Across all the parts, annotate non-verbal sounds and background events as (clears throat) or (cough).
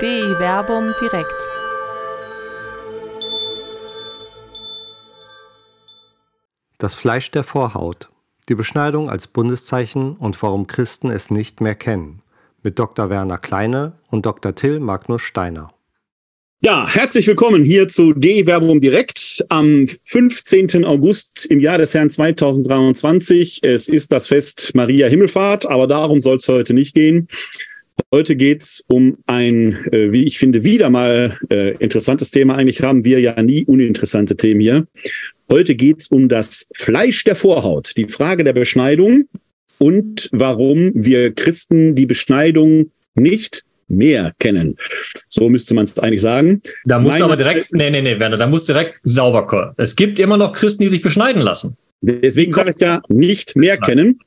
DI Werbung direkt. Das Fleisch der Vorhaut. Die Beschneidung als Bundeszeichen und warum Christen es nicht mehr kennen. Mit Dr. Werner Kleine und Dr. Till Magnus Steiner. Ja, herzlich willkommen hier zu D-Werbung direkt am 15. August im Jahr des Herrn 2023. Es ist das Fest Maria Himmelfahrt, aber darum soll es heute nicht gehen. Heute geht's um ein, äh, wie ich finde, wieder mal äh, interessantes Thema. Eigentlich haben wir ja nie uninteressante Themen hier. Heute geht's um das Fleisch der Vorhaut, die Frage der Beschneidung und warum wir Christen die Beschneidung nicht mehr kennen. So müsste man es eigentlich sagen. Da musst Meine, du aber direkt, nee, nee, nee, Werner, da musst du direkt sauber kommen. Es gibt immer noch Christen, die sich beschneiden lassen. Deswegen sage ich ja, nicht mehr kennen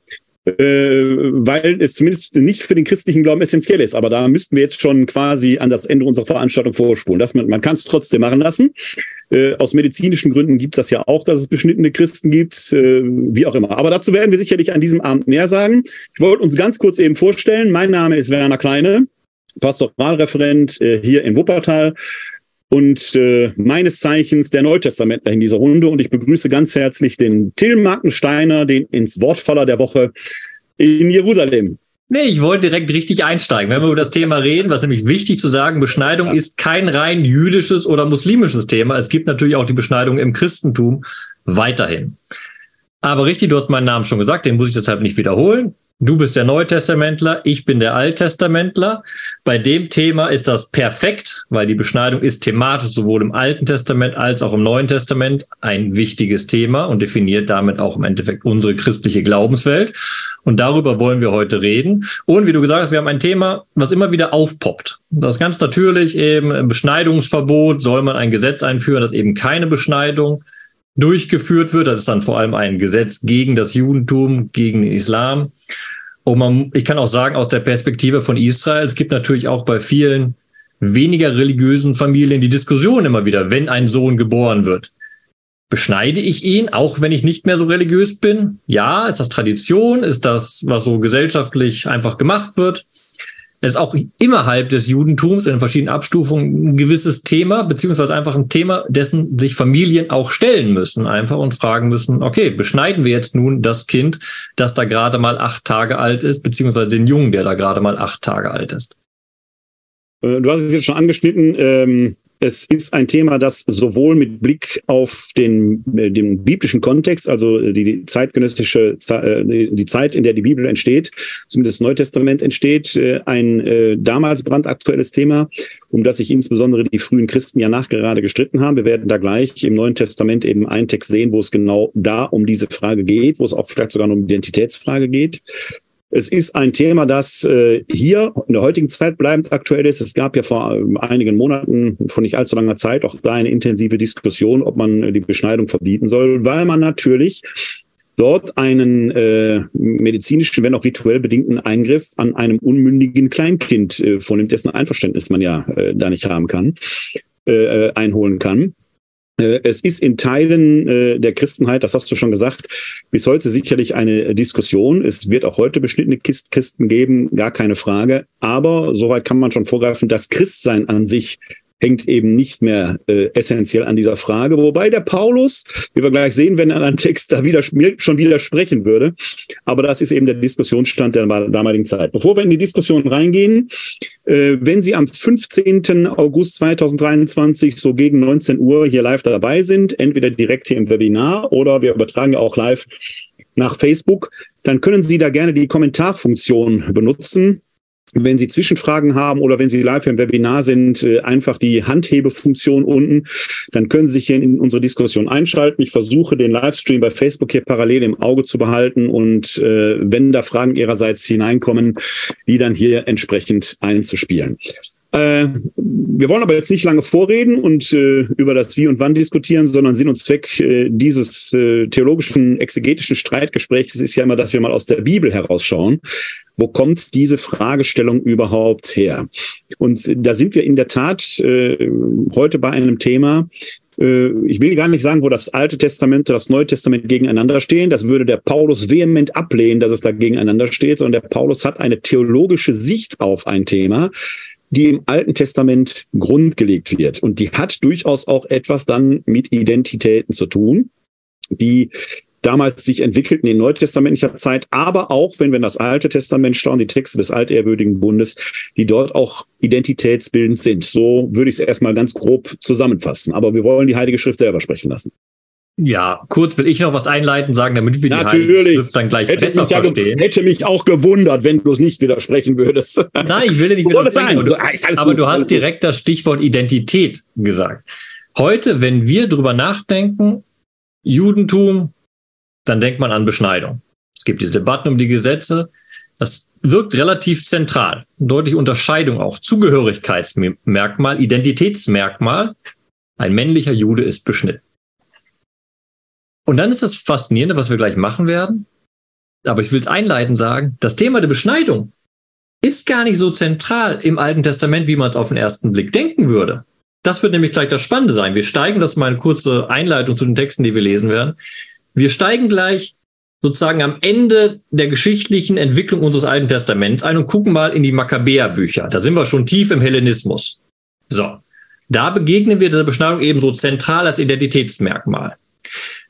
weil es zumindest nicht für den christlichen Glauben essentiell ist. Aber da müssten wir jetzt schon quasi an das Ende unserer Veranstaltung vorspulen. Das, man man kann es trotzdem machen lassen. Äh, aus medizinischen Gründen gibt es das ja auch, dass es beschnittene Christen gibt, äh, wie auch immer. Aber dazu werden wir sicherlich an diesem Abend mehr sagen. Ich wollte uns ganz kurz eben vorstellen. Mein Name ist Werner Kleine, Pastoralreferent äh, hier in Wuppertal und äh, meines Zeichens der Neutestamentler in dieser Runde. Und ich begrüße ganz herzlich den Till Markensteiner, den ins Wortfaller der Woche in Jerusalem. Nee, ich wollte direkt richtig einsteigen. Wenn wir über das Thema reden, was nämlich wichtig zu sagen, Beschneidung ja. ist kein rein jüdisches oder muslimisches Thema. Es gibt natürlich auch die Beschneidung im Christentum weiterhin. Aber richtig, du hast meinen Namen schon gesagt, den muss ich deshalb nicht wiederholen. Du bist der Neutestamentler, ich bin der Alttestamentler. Bei dem Thema ist das perfekt, weil die Beschneidung ist thematisch sowohl im Alten Testament als auch im Neuen Testament ein wichtiges Thema und definiert damit auch im Endeffekt unsere christliche Glaubenswelt. Und darüber wollen wir heute reden. Und wie du gesagt hast, wir haben ein Thema, was immer wieder aufpoppt. Das ist ganz natürlich eben Beschneidungsverbot. Soll man ein Gesetz einführen, das eben keine Beschneidung durchgeführt wird. Das ist dann vor allem ein Gesetz gegen das Judentum, gegen den Islam. Und man, ich kann auch sagen, aus der Perspektive von Israel, es gibt natürlich auch bei vielen weniger religiösen Familien die Diskussion immer wieder, wenn ein Sohn geboren wird. Beschneide ich ihn, auch wenn ich nicht mehr so religiös bin? Ja, ist das Tradition? Ist das, was so gesellschaftlich einfach gemacht wird? Ist auch innerhalb des Judentums in verschiedenen Abstufungen ein gewisses Thema, beziehungsweise einfach ein Thema, dessen sich Familien auch stellen müssen, einfach und fragen müssen, okay, beschneiden wir jetzt nun das Kind, das da gerade mal acht Tage alt ist, beziehungsweise den Jungen, der da gerade mal acht Tage alt ist. Äh, du hast es jetzt schon angeschnitten. Ähm, es ist ein Thema, das sowohl mit Blick auf den, äh, den biblischen Kontext, also die zeitgenössische, äh, die Zeit, in der die Bibel entsteht, zumindest das Neue Testament entsteht, äh, ein damals brandaktuelles Thema, um das sich insbesondere die frühen Christen ja nachgerade gestritten haben. Wir werden da gleich im Neuen Testament eben einen Text sehen, wo es genau da um diese Frage geht, wo es auch vielleicht sogar um Identitätsfrage geht. Es ist ein Thema, das äh, hier in der heutigen Zeit bleibend aktuell ist. Es gab ja vor äh, einigen Monaten, vor nicht allzu langer Zeit, auch da eine intensive Diskussion, ob man äh, die Beschneidung verbieten soll, weil man natürlich dort einen äh, medizinischen, wenn auch rituell bedingten Eingriff an einem unmündigen Kleinkind äh, vornimmt, dessen Einverständnis man ja äh, da nicht haben kann, äh, äh einholen kann. Äh, es ist in Teilen äh, der Christenheit, das hast du schon gesagt, bis heute sicherlich eine Diskussion. Es wird auch heute beschnittene Christen geben, gar keine Frage. Aber soweit kann man schon vorgreifen, das Christsein an sich hängt eben nicht mehr äh, essentiell an dieser Frage. Wobei der Paulus, wie wir gleich sehen, wenn er einen Text da wieder, schon widersprechen würde. Aber das ist eben der Diskussionsstand der damaligen Zeit. Bevor wir in die Diskussion reingehen, wenn Sie am 15. August 2023 so gegen 19 Uhr hier live dabei sind, entweder direkt hier im Webinar oder wir übertragen auch live nach Facebook, dann können Sie da gerne die Kommentarfunktion benutzen wenn Sie Zwischenfragen haben oder wenn Sie live im Webinar sind, äh, einfach die Handhebefunktion unten. Dann können Sie sich hier in unsere Diskussion einschalten. Ich versuche den Livestream bei Facebook hier parallel im Auge zu behalten und äh, wenn da Fragen Ihrerseits hineinkommen, die dann hier entsprechend einzuspielen. Äh, wir wollen aber jetzt nicht lange vorreden und äh, über das Wie und Wann diskutieren, sondern Sinn und Zweck äh, dieses äh, theologischen, exegetischen Streitgesprächs ist ja immer, dass wir mal aus der Bibel herausschauen. Wo kommt diese Fragestellung überhaupt her? Und da sind wir in der Tat äh, heute bei einem Thema, äh, ich will gar nicht sagen, wo das Alte Testament und das Neue Testament gegeneinander stehen. Das würde der Paulus vehement ablehnen, dass es da gegeneinander steht, sondern der Paulus hat eine theologische Sicht auf ein Thema, die im Alten Testament grundgelegt wird. Und die hat durchaus auch etwas dann mit Identitäten zu tun, die damals sich entwickelten in neutestamentlicher Zeit, aber auch, wenn wir in das Alte Testament schauen, die Texte des altehrwürdigen Bundes, die dort auch identitätsbildend sind. So würde ich es erstmal ganz grob zusammenfassen. Aber wir wollen die Heilige Schrift selber sprechen lassen. Ja, kurz will ich noch was einleiten sagen, damit wir Natürlich. die Heilige Schrift dann gleich hätte besser ja verstehen. Hätte mich auch gewundert, wenn du es nicht widersprechen würdest. (laughs) Nein, ich will dir nicht widersprechen. Aber du, aber gut, du hast direkt das Stichwort Identität gesagt. Heute, wenn wir drüber nachdenken, Judentum, dann denkt man an Beschneidung. Es gibt diese Debatten um die Gesetze. Das wirkt relativ zentral. Deutliche Unterscheidung auch. Zugehörigkeitsmerkmal, Identitätsmerkmal. Ein männlicher Jude ist beschnitten. Und dann ist das Faszinierende, was wir gleich machen werden. Aber ich will es einleitend sagen, das Thema der Beschneidung ist gar nicht so zentral im Alten Testament, wie man es auf den ersten Blick denken würde. Das wird nämlich gleich das Spannende sein. Wir steigen, das mal eine kurze Einleitung zu den Texten, die wir lesen werden. Wir steigen gleich sozusagen am Ende der geschichtlichen Entwicklung unseres Alten Testaments ein und gucken mal in die Makkabäer-Bücher. Da sind wir schon tief im Hellenismus. So. Da begegnen wir der Beschneidung eben so zentral als Identitätsmerkmal.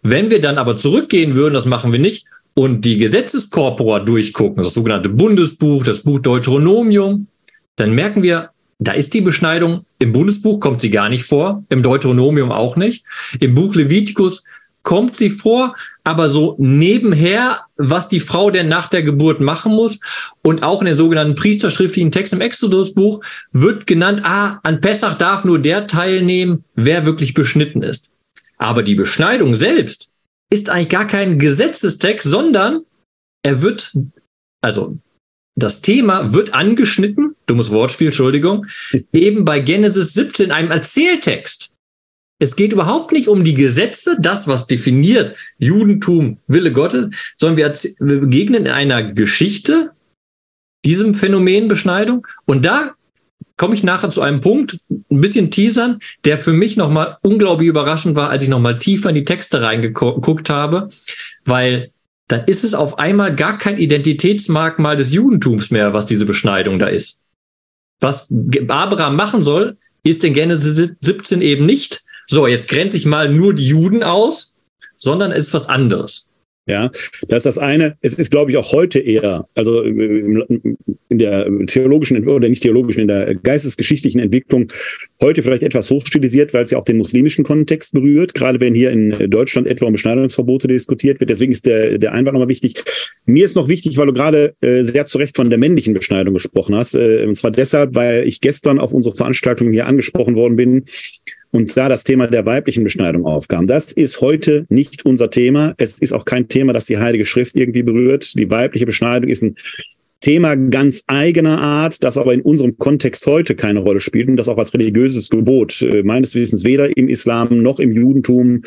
Wenn wir dann aber zurückgehen würden, das machen wir nicht, und die Gesetzeskorpora durchgucken, das sogenannte Bundesbuch, das Buch Deuteronomium, dann merken wir, da ist die Beschneidung im Bundesbuch kommt sie gar nicht vor, im Deuteronomium auch nicht. Im Buch Levitikus kommt sie vor, aber so nebenher, was die Frau denn nach der Geburt machen muss. Und auch in den sogenannten priesterschriftlichen Text im Exodusbuch wird genannt, ah, an Pessach darf nur der teilnehmen, wer wirklich beschnitten ist. Aber die Beschneidung selbst ist eigentlich gar kein Gesetzestext, sondern er wird, also das Thema wird angeschnitten, dummes Wortspiel, Entschuldigung, (laughs) eben bei Genesis 17, einem Erzähltext. Es geht überhaupt nicht um die Gesetze, das, was definiert Judentum, Wille Gottes, sondern wir, wir begegnen in einer Geschichte diesem Phänomen Beschneidung. Und da komme ich nachher zu einem Punkt, ein bisschen teasern, der für mich nochmal unglaublich überraschend war, als ich nochmal tiefer in die Texte reingeguckt habe, weil dann ist es auf einmal gar kein Identitätsmerkmal des Judentums mehr, was diese Beschneidung da ist. Was Abraham machen soll, ist in Genesis 17 eben nicht, so, jetzt grenze ich mal nur die Juden aus, sondern ist was anderes. Ja, das ist das eine. Es ist, glaube ich, auch heute eher, also in der theologischen oder nicht theologischen, in der geistesgeschichtlichen Entwicklung heute vielleicht etwas hochstilisiert, weil es ja auch den muslimischen Kontext berührt, gerade wenn hier in Deutschland etwa um Beschneidungsverbote diskutiert wird. Deswegen ist der, der Einwand nochmal wichtig. Mir ist noch wichtig, weil du gerade äh, sehr zu Recht von der männlichen Beschneidung gesprochen hast. Äh, und zwar deshalb, weil ich gestern auf unsere Veranstaltung hier angesprochen worden bin und da das Thema der weiblichen Beschneidung aufkam. Das ist heute nicht unser Thema. Es ist auch kein Thema, das die Heilige Schrift irgendwie berührt. Die weibliche Beschneidung ist ein Thema ganz eigener Art, das aber in unserem Kontext heute keine Rolle spielt und das auch als religiöses Gebot äh, meines Wissens weder im Islam noch im Judentum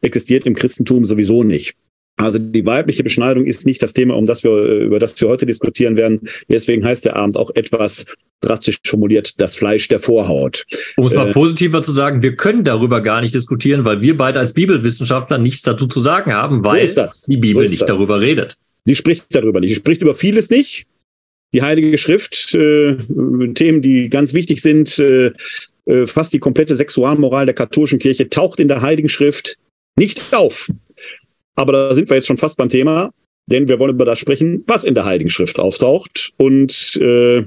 existiert, im Christentum sowieso nicht. Also die weibliche Beschneidung ist nicht das Thema, um das wir, äh, über das wir heute diskutieren werden. Deswegen heißt der Abend auch etwas drastisch formuliert, das Fleisch der Vorhaut. Um es mal äh, positiver zu sagen, wir können darüber gar nicht diskutieren, weil wir beide als Bibelwissenschaftler nichts dazu zu sagen haben, weil so die Bibel so nicht das. darüber redet. Die spricht darüber nicht. Die spricht über vieles nicht. Die Heilige Schrift, äh, Themen, die ganz wichtig sind, äh, äh, fast die komplette Sexualmoral der katholischen Kirche taucht in der Heiligen Schrift nicht auf. Aber da sind wir jetzt schon fast beim Thema, denn wir wollen über das sprechen, was in der Heiligen Schrift auftaucht. Und äh,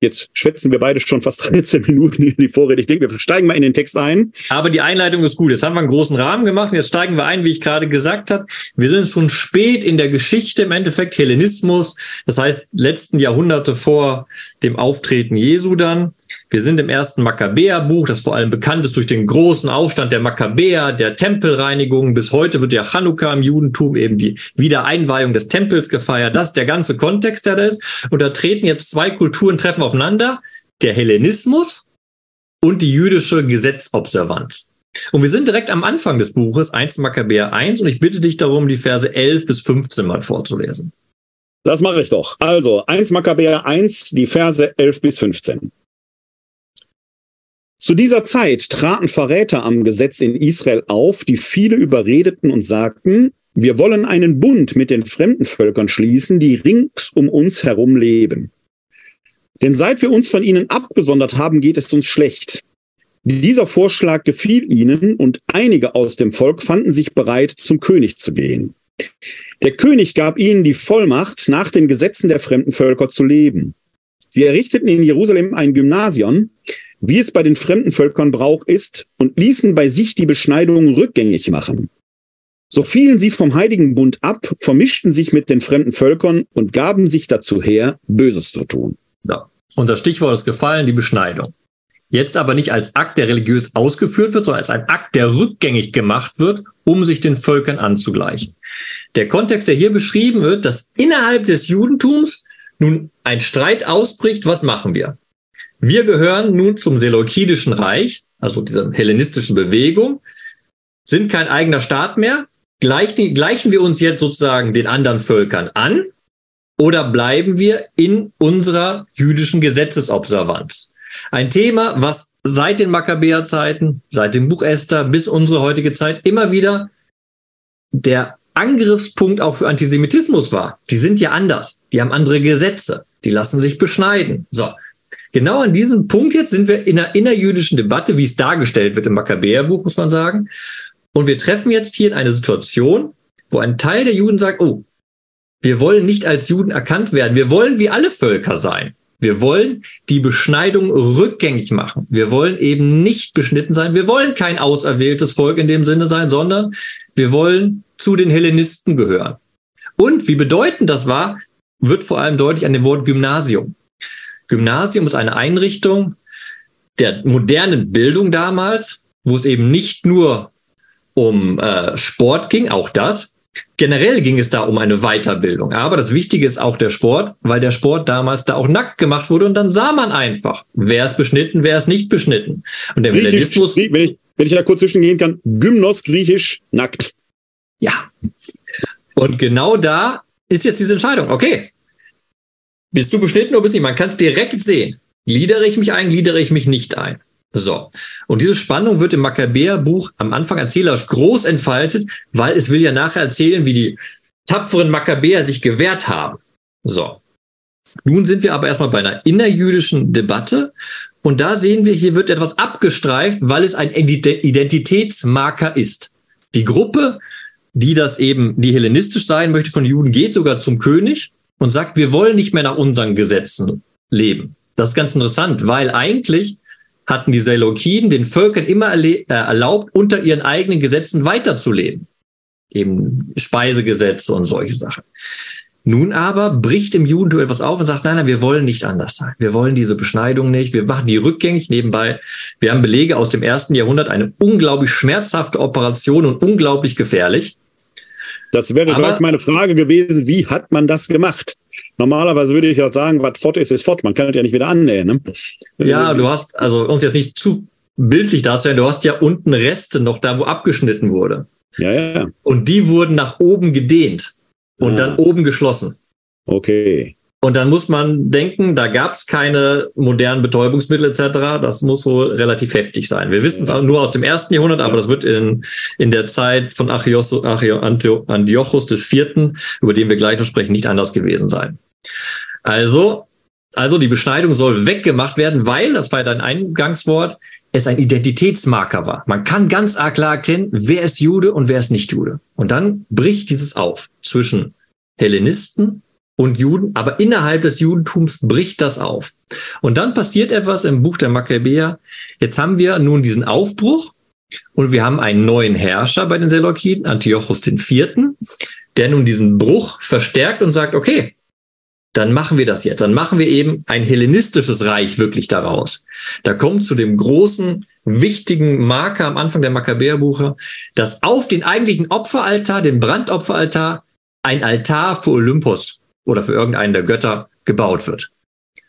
Jetzt schwätzen wir beide schon fast (laughs) 13 Minuten in die Vorrede. Ich denke, wir steigen mal in den Text ein. Aber die Einleitung ist gut. Jetzt haben wir einen großen Rahmen gemacht. Jetzt steigen wir ein, wie ich gerade gesagt habe. Wir sind schon spät in der Geschichte im Endeffekt Hellenismus. Das heißt, letzten Jahrhunderte vor dem Auftreten Jesu dann. Wir sind im ersten Makkabäerbuch, das vor allem bekannt ist durch den großen Aufstand der Makkabäer, der Tempelreinigung. Bis heute wird ja Chanukka im Judentum eben die Wiedereinweihung des Tempels gefeiert. Das ist der ganze Kontext, der da ist. Und da treten jetzt zwei Kulturen treffen aufeinander. Der Hellenismus und die jüdische Gesetzobservanz. Und wir sind direkt am Anfang des Buches, 1 Makkabäer 1, und ich bitte dich darum, die Verse 11 bis 15 mal vorzulesen. Das mache ich doch. Also 1 Makkabäer 1, die Verse 11 bis 15. Zu dieser Zeit traten Verräter am Gesetz in Israel auf, die viele überredeten und sagten, wir wollen einen Bund mit den fremden Völkern schließen, die rings um uns herum leben. Denn seit wir uns von ihnen abgesondert haben, geht es uns schlecht. Dieser Vorschlag gefiel ihnen und einige aus dem Volk fanden sich bereit, zum König zu gehen. Der König gab ihnen die Vollmacht, nach den Gesetzen der fremden Völker zu leben. Sie errichteten in Jerusalem ein Gymnasium, wie es bei den fremden Völkern Brauch ist, und ließen bei sich die Beschneidung rückgängig machen. So fielen sie vom Heiligen Bund ab, vermischten sich mit den fremden Völkern und gaben sich dazu her, Böses zu tun. Ja. Das Stichwort ist gefallen, die Beschneidung. Jetzt aber nicht als Akt, der religiös ausgeführt wird, sondern als ein Akt, der rückgängig gemacht wird, um sich den Völkern anzugleichen. Der Kontext, der hier beschrieben wird, dass innerhalb des Judentums nun ein Streit ausbricht, was machen wir? Wir gehören nun zum Seleukidischen Reich, also dieser hellenistischen Bewegung, sind kein eigener Staat mehr, gleichen, wir uns jetzt sozusagen den anderen Völkern an oder bleiben wir in unserer jüdischen Gesetzesobservanz? Ein Thema, was seit den Makkabäerzeiten, seit dem Buch Esther bis unsere heutige Zeit immer wieder der Angriffspunkt auch für Antisemitismus war. Die sind ja anders. Die haben andere Gesetze. Die lassen sich beschneiden. So. Genau an diesem Punkt jetzt sind wir in einer innerjüdischen Debatte, wie es dargestellt wird im Makkabäerbuch, muss man sagen. Und wir treffen jetzt hier in eine Situation, wo ein Teil der Juden sagt, oh, wir wollen nicht als Juden erkannt werden. Wir wollen wie alle Völker sein. Wir wollen die Beschneidung rückgängig machen. Wir wollen eben nicht beschnitten sein. Wir wollen kein auserwähltes Volk in dem Sinne sein, sondern wir wollen zu den Hellenisten gehören. Und wie bedeutend das war, wird vor allem deutlich an dem Wort Gymnasium. Gymnasium ist eine Einrichtung der modernen Bildung damals, wo es eben nicht nur um äh, Sport ging, auch das, Generell ging es da um eine Weiterbildung. Aber das Wichtige ist auch der Sport, weil der Sport damals da auch nackt gemacht wurde und dann sah man einfach, wer ist beschnitten, wer ist nicht beschnitten. Und der Hellenismus. Wenn ich, wenn ich da kurz zwischengehen kann, Gymnos griechisch nackt. Ja. Und genau da ist jetzt diese Entscheidung. Okay. Bist du beschnitten oder bist du nicht? Man kann es direkt sehen. Gliedere ich mich ein, gliedere ich mich nicht ein. So. Und diese Spannung wird im Makkabäer-Buch am Anfang erzählerisch groß entfaltet, weil es will ja nachher erzählen, wie die tapferen Makkabäer sich gewehrt haben. So. Nun sind wir aber erstmal bei einer innerjüdischen Debatte. Und da sehen wir, hier wird etwas abgestreift, weil es ein Identitätsmarker ist. Die Gruppe, die das eben, die hellenistisch sein möchte von Juden, geht sogar zum König und sagt, wir wollen nicht mehr nach unseren Gesetzen leben. Das ist ganz interessant, weil eigentlich hatten die Seleukiden den Völkern immer äh, erlaubt, unter ihren eigenen Gesetzen weiterzuleben. Eben Speisegesetze und solche Sachen. Nun aber bricht im Judentum etwas auf und sagt, nein, nein, wir wollen nicht anders sein. Wir wollen diese Beschneidung nicht. Wir machen die rückgängig nebenbei. Wir haben Belege aus dem ersten Jahrhundert, eine unglaublich schmerzhafte Operation und unglaublich gefährlich. Das wäre aber, gleich meine Frage gewesen. Wie hat man das gemacht? Normalerweise würde ich ja sagen, was fort ist, ist fort. Man kann es ja nicht wieder annähen. Ne? Ja, du hast, also uns jetzt nicht zu bildlich darstellen, du hast ja unten Reste noch da, wo abgeschnitten wurde. Ja, ja. Und die wurden nach oben gedehnt und ah. dann oben geschlossen. Okay. Und dann muss man denken, da gab es keine modernen Betäubungsmittel etc. Das muss wohl relativ heftig sein. Wir wissen es nur aus dem ersten Jahrhundert, aber das wird in, in der Zeit von Archios, Antiochus IV., über den wir gleich noch sprechen, nicht anders gewesen sein. Also, also die Beschneidung soll weggemacht werden, weil, das war ja dein Eingangswort, es ein Identitätsmarker war. Man kann ganz arg klar erkennen, wer ist Jude und wer ist nicht Jude. Und dann bricht dieses auf zwischen Hellenisten und Juden, aber innerhalb des Judentums bricht das auf. Und dann passiert etwas im Buch der Makkabäer. Jetzt haben wir nun diesen Aufbruch und wir haben einen neuen Herrscher bei den Seleukiden, Antiochus IV., der nun diesen Bruch verstärkt und sagt, okay, dann machen wir das jetzt. Dann machen wir eben ein hellenistisches Reich wirklich daraus. Da kommt zu dem großen, wichtigen Marker am Anfang der Makkabäerbuche, dass auf den eigentlichen Opferaltar, den Brandopferaltar, ein Altar für Olympus oder für irgendeinen der Götter gebaut wird.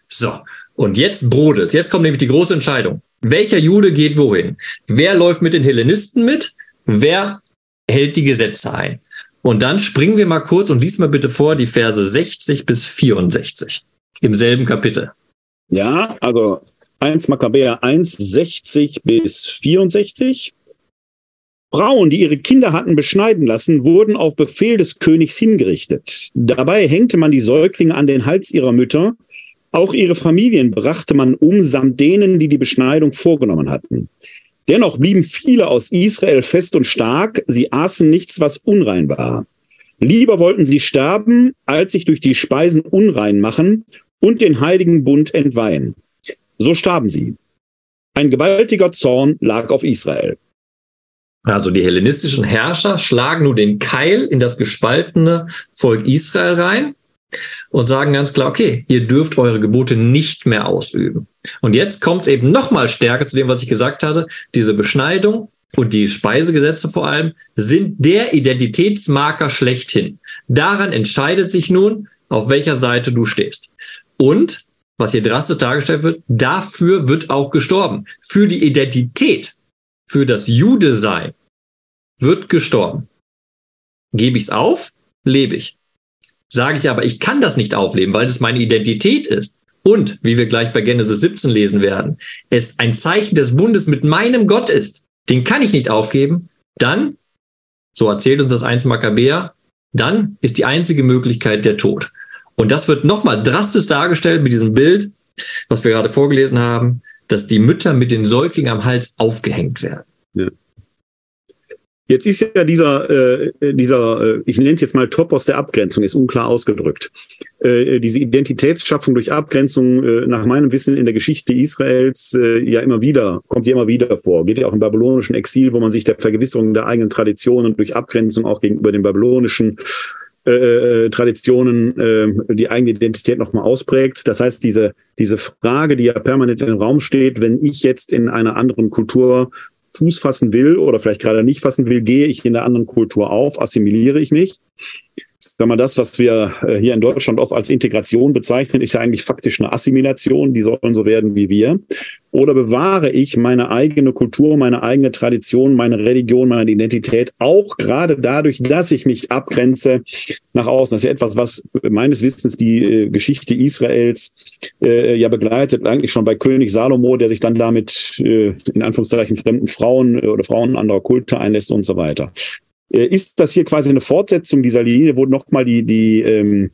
So. Und jetzt brodelt Jetzt kommt nämlich die große Entscheidung. Welcher Jude geht wohin? Wer läuft mit den Hellenisten mit? Wer hält die Gesetze ein? Und dann springen wir mal kurz und lies mal bitte vor die Verse 60 bis 64 im selben Kapitel. Ja, also 1 Makkabäer 1, 60 bis 64. Frauen, die ihre Kinder hatten beschneiden lassen, wurden auf Befehl des Königs hingerichtet. Dabei hängte man die Säuglinge an den Hals ihrer Mütter Auch ihre Familien brachte man um, samt denen, die die Beschneidung vorgenommen hatten. Dennoch blieben viele aus Israel fest und stark, sie aßen nichts, was unrein war. Lieber wollten sie sterben, als sich durch die Speisen unrein machen und den heiligen Bund entweihen. So starben sie. Ein gewaltiger Zorn lag auf Israel. Also die hellenistischen Herrscher schlagen nun den Keil in das gespaltene Volk Israel rein und sagen ganz klar, okay, ihr dürft eure Gebote nicht mehr ausüben. Und jetzt kommt es eben noch mal stärker zu dem, was ich gesagt hatte. Diese Beschneidung und die Speisegesetze vor allem sind der Identitätsmarker schlechthin. Daran entscheidet sich nun, auf welcher Seite du stehst. Und, was hier drastisch dargestellt wird, dafür wird auch gestorben. Für die Identität, für das Jude-Sein wird gestorben. Gebe ich es auf, lebe ich. Sage ich aber, ich kann das nicht aufleben, weil es meine Identität ist. Und, wie wir gleich bei Genesis 17 lesen werden, es ein Zeichen des Bundes mit meinem Gott ist, den kann ich nicht aufgeben, dann, so erzählt uns das 1 Makkabäer, dann ist die einzige Möglichkeit der Tod. Und das wird nochmal drastisch dargestellt mit diesem Bild, was wir gerade vorgelesen haben, dass die Mütter mit den Säuglingen am Hals aufgehängt werden. Ja. Jetzt ist ja dieser, äh, dieser äh, ich nenne es jetzt mal Topos der Abgrenzung, ist unklar ausgedrückt. Äh, diese Identitätsschaffung durch Abgrenzung äh, nach meinem Wissen in der Geschichte Israels äh, ja immer wieder, kommt ja immer wieder vor. Geht ja auch im babylonischen Exil, wo man sich der Vergewisserung der eigenen Traditionen durch Abgrenzung auch gegenüber den babylonischen äh, äh Traditionen äh, die eigene Identität nochmal ausprägt. Das heißt, diese, diese Frage, die ja permanent im Raum steht, wenn ich jetzt in einer anderen Kultur Fuß fassen will oder vielleicht gerade nicht fassen will, gehe ich in der anderen Kultur auf, assimiliere ich mich. Sag mal, das, was wir äh, hier in Deutschland oft als Integration bezeichnen, ist ja eigentlich faktisch eine Assimilation. Die sollen so werden wie wir. Oder bewahre ich meine eigene Kultur, meine eigene Tradition, meine Religion, meine Identität, auch gerade dadurch, dass ich mich abgrenze nach außen. Das ist ja etwas, was meines Wissens die äh, Geschichte Israels äh, ja begleitet, eigentlich schon bei König Salomo, der sich dann damit äh, in Anführungszeichen fremden Frauen äh, oder Frauen anderer Kulte einlässt und so weiter. Äh, ist das hier quasi eine Fortsetzung dieser Linie, wo nochmal die, die ähm,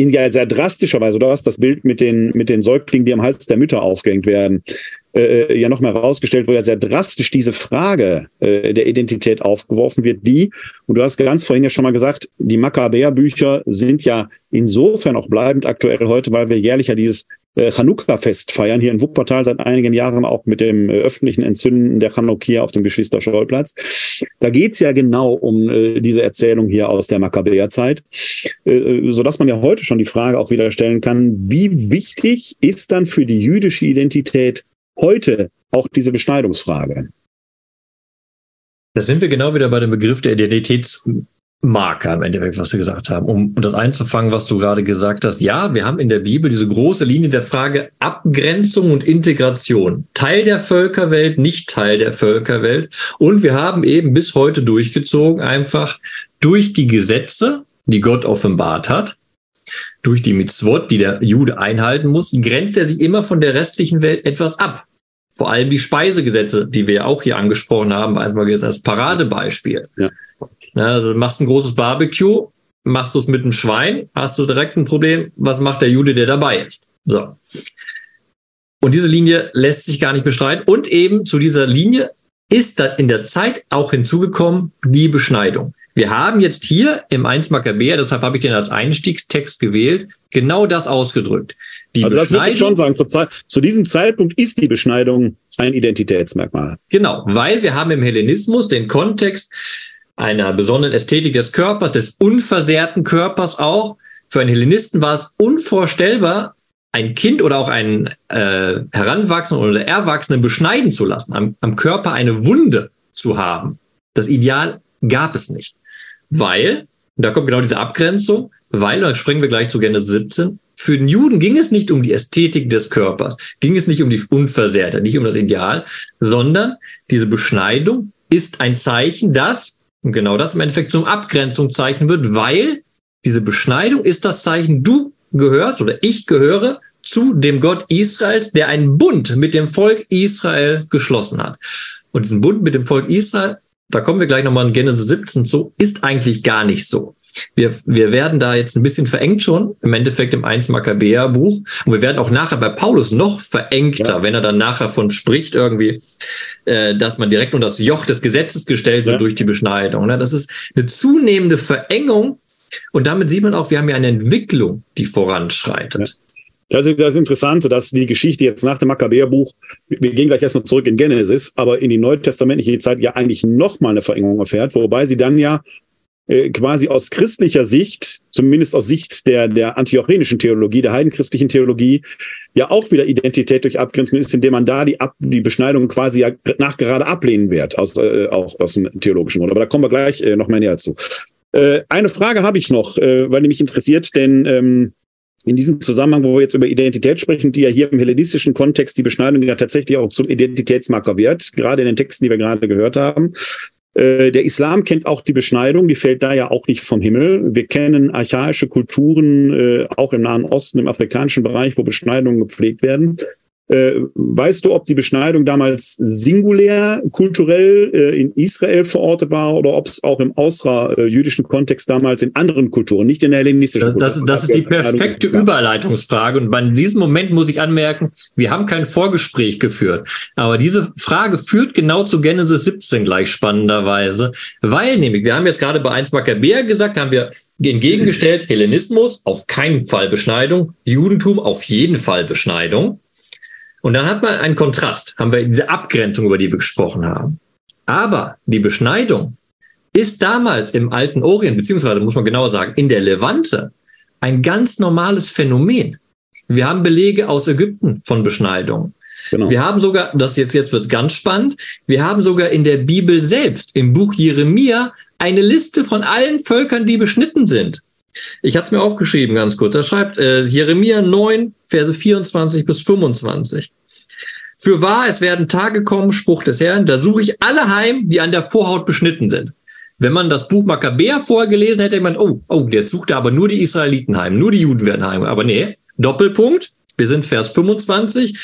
in ja sehr drastischer Weise, oder was, das Bild mit den, mit den Säuglingen, die am Hals der Mütter aufgehängt werden, äh, äh ja noch mal herausgestellt, wo ja sehr drastisch diese Frage äh, der Identität aufgeworfen wird, die, und du hast ganz vorhin ja schon mal gesagt, die Makkabäer-Bücher sind ja insofern auch bleibend aktuell heute, weil wir jährlich ja dieses äh, Chanukka-Fest feiern, hier in Wuppertal seit einigen Jahren auch mit dem äh, öffentlichen Entzünden der Chanukkia auf dem Geschwister-Scholl-Platz. Da geht's ja genau um äh, diese Erzählung hier aus der Makkabäerzeit, äh, äh, sodass man ja heute schon die Frage auch wieder stellen kann, wie wichtig ist dann für die jüdische Identität heute auch diese Beschneidungsfrage? Da sind wir genau wieder bei dem Begriff der Identitäts Marker im Endeffekt, was wir gesagt haben, um, um das einzufangen, was du gerade gesagt hast. Ja, wir haben in der Bibel diese große Linie der Frage Abgrenzung und Integration. Teil der Völkerwelt, nicht Teil der Völkerwelt. Und wir haben eben bis heute durchgezogen, einfach durch die Gesetze, die Gott offenbart hat, durch die Mitzvot, die der Jude einhalten muss, grenzt er sich immer von der restlichen Welt etwas ab. Vor allem die Speisegesetze, die wir auch hier angesprochen haben, einfach als Paradebeispiel. Ja. Ja, also machst ein großes Barbecue, machst du es mit einem Schwein, hast du direkt ein Problem, was macht der Jude, der dabei ist? So. Und diese Linie lässt sich gar nicht bestreiten. Und eben zu dieser Linie ist dann in der Zeit auch hinzugekommen die Beschneidung. Wir haben jetzt hier im 1 Makkabäer, deshalb habe ich den als Einstiegstext gewählt, genau das ausgedrückt. Die also das würde ich schon sagen, zu, zu, diesem Zeitpunkt ist die Beschneidung ein Identitätsmerkmal. Genau, weil wir haben im Hellenismus den Kontext, einer besonderen Ästhetik des Körpers, des unversehrten Körpers auch. Für einen Hellenisten war es unvorstellbar, ein Kind oder auch einen äh, Heranwachsenden oder Erwachsenen beschneiden zu lassen, am, am Körper eine Wunde zu haben. Das Ideal gab es nicht. Weil, und da kommt genau diese Abgrenzung, weil, da springen wir gleich zu Genesis 17, für den Juden ging es nicht um die Ästhetik des Körpers, ging es nicht um die Unversehrte, nicht um das Ideal, sondern diese Beschneidung ist ein Zeichen, dass und genau das im Endeffekt zum Abgrenzungszeichen wird, weil diese Beschneidung ist das Zeichen, du gehörst oder ich gehöre zu dem Gott Israels, der einen Bund mit dem Volk Israel geschlossen hat. Und diesen Bund mit dem Volk Israel, da kommen wir gleich nochmal in Genesis 17 zu, ist eigentlich gar nicht so. Wir, wir werden da jetzt ein bisschen verengt schon, im Endeffekt im 1 Makkabäer Buch. Und wir werden auch nachher bei Paulus noch verengter, ja. wenn er dann nachher von spricht irgendwie, äh, dass man direkt unter das Joch des Gesetzes gestellt wird ja. durch die Beschneidung. Ne? Das ist eine zunehmende Verengung. Und damit sieht man auch, wir haben ja eine Entwicklung, die voranschreitet. Ja. Das ist das Interessante, dass die Geschichte jetzt nach dem Makkabäerbuch, wir gehen gleich erstmal zurück in Genesis, aber in die neutestamentliche Zeit ja eigentlich nochmal eine Verengung erfährt, wobei sie dann ja äh, quasi aus christlicher Sicht, zumindest aus Sicht der, der antiochenischen Theologie, der heidenchristlichen Theologie, ja auch wieder Identität durch Abgrenzung ist, indem man da die, Ab die Beschneidung quasi ja nachgerade ablehnen wird, aus, äh, auch aus dem theologischen Grund. Aber da kommen wir gleich äh, noch mal näher zu. Äh, eine Frage habe ich noch, äh, weil die mich interessiert, denn ähm, in diesem Zusammenhang, wo wir jetzt über Identität sprechen, die ja hier im hellenistischen Kontext die Beschneidung ja tatsächlich auch zum Identitätsmarker wird, gerade in den Texten, die wir gerade gehört haben. Äh, der Islam kennt auch die Beschneidung, die fällt da ja auch nicht vom Himmel. Wir kennen archaische Kulturen, äh, auch im Nahen Osten, im afrikanischen Bereich, wo Beschneidungen gepflegt werden. Äh, weißt du, ob die Beschneidung damals singulär kulturell äh, in Israel verortet war oder ob es auch im ausra-jüdischen äh, Kontext damals in anderen Kulturen, nicht in der hellenistischen Kultur? Das, das, das ist die perfekte Überleitungsfrage. Und in diesem Moment muss ich anmerken, wir haben kein Vorgespräch geführt. Aber diese Frage führt genau zu Genesis 17 gleich spannenderweise, weil nämlich, wir haben jetzt gerade bei 1 Makkabäer gesagt, haben wir entgegengestellt, Hellenismus auf keinen Fall Beschneidung, Judentum auf jeden Fall Beschneidung. Und dann hat man einen Kontrast, haben wir diese Abgrenzung, über die wir gesprochen haben. Aber die Beschneidung ist damals im alten Orient, beziehungsweise muss man genauer sagen, in der Levante, ein ganz normales Phänomen. Wir haben Belege aus Ägypten von Beschneidung. Genau. Wir haben sogar, das jetzt, jetzt wird ganz spannend, wir haben sogar in der Bibel selbst, im Buch Jeremia, eine Liste von allen Völkern, die beschnitten sind. Ich hatte es mir aufgeschrieben, ganz kurz. Er schreibt äh, Jeremia 9, Verse 24 bis 25. Für wahr, es werden Tage kommen, Spruch des Herrn, da suche ich alle heim, die an der Vorhaut beschnitten sind. Wenn man das Buch Makkabäer vorgelesen hätte, hätte man, oh, oh, der sucht da aber nur die Israeliten heim, nur die Juden werden heim. Aber nee, Doppelpunkt, wir sind Vers 25,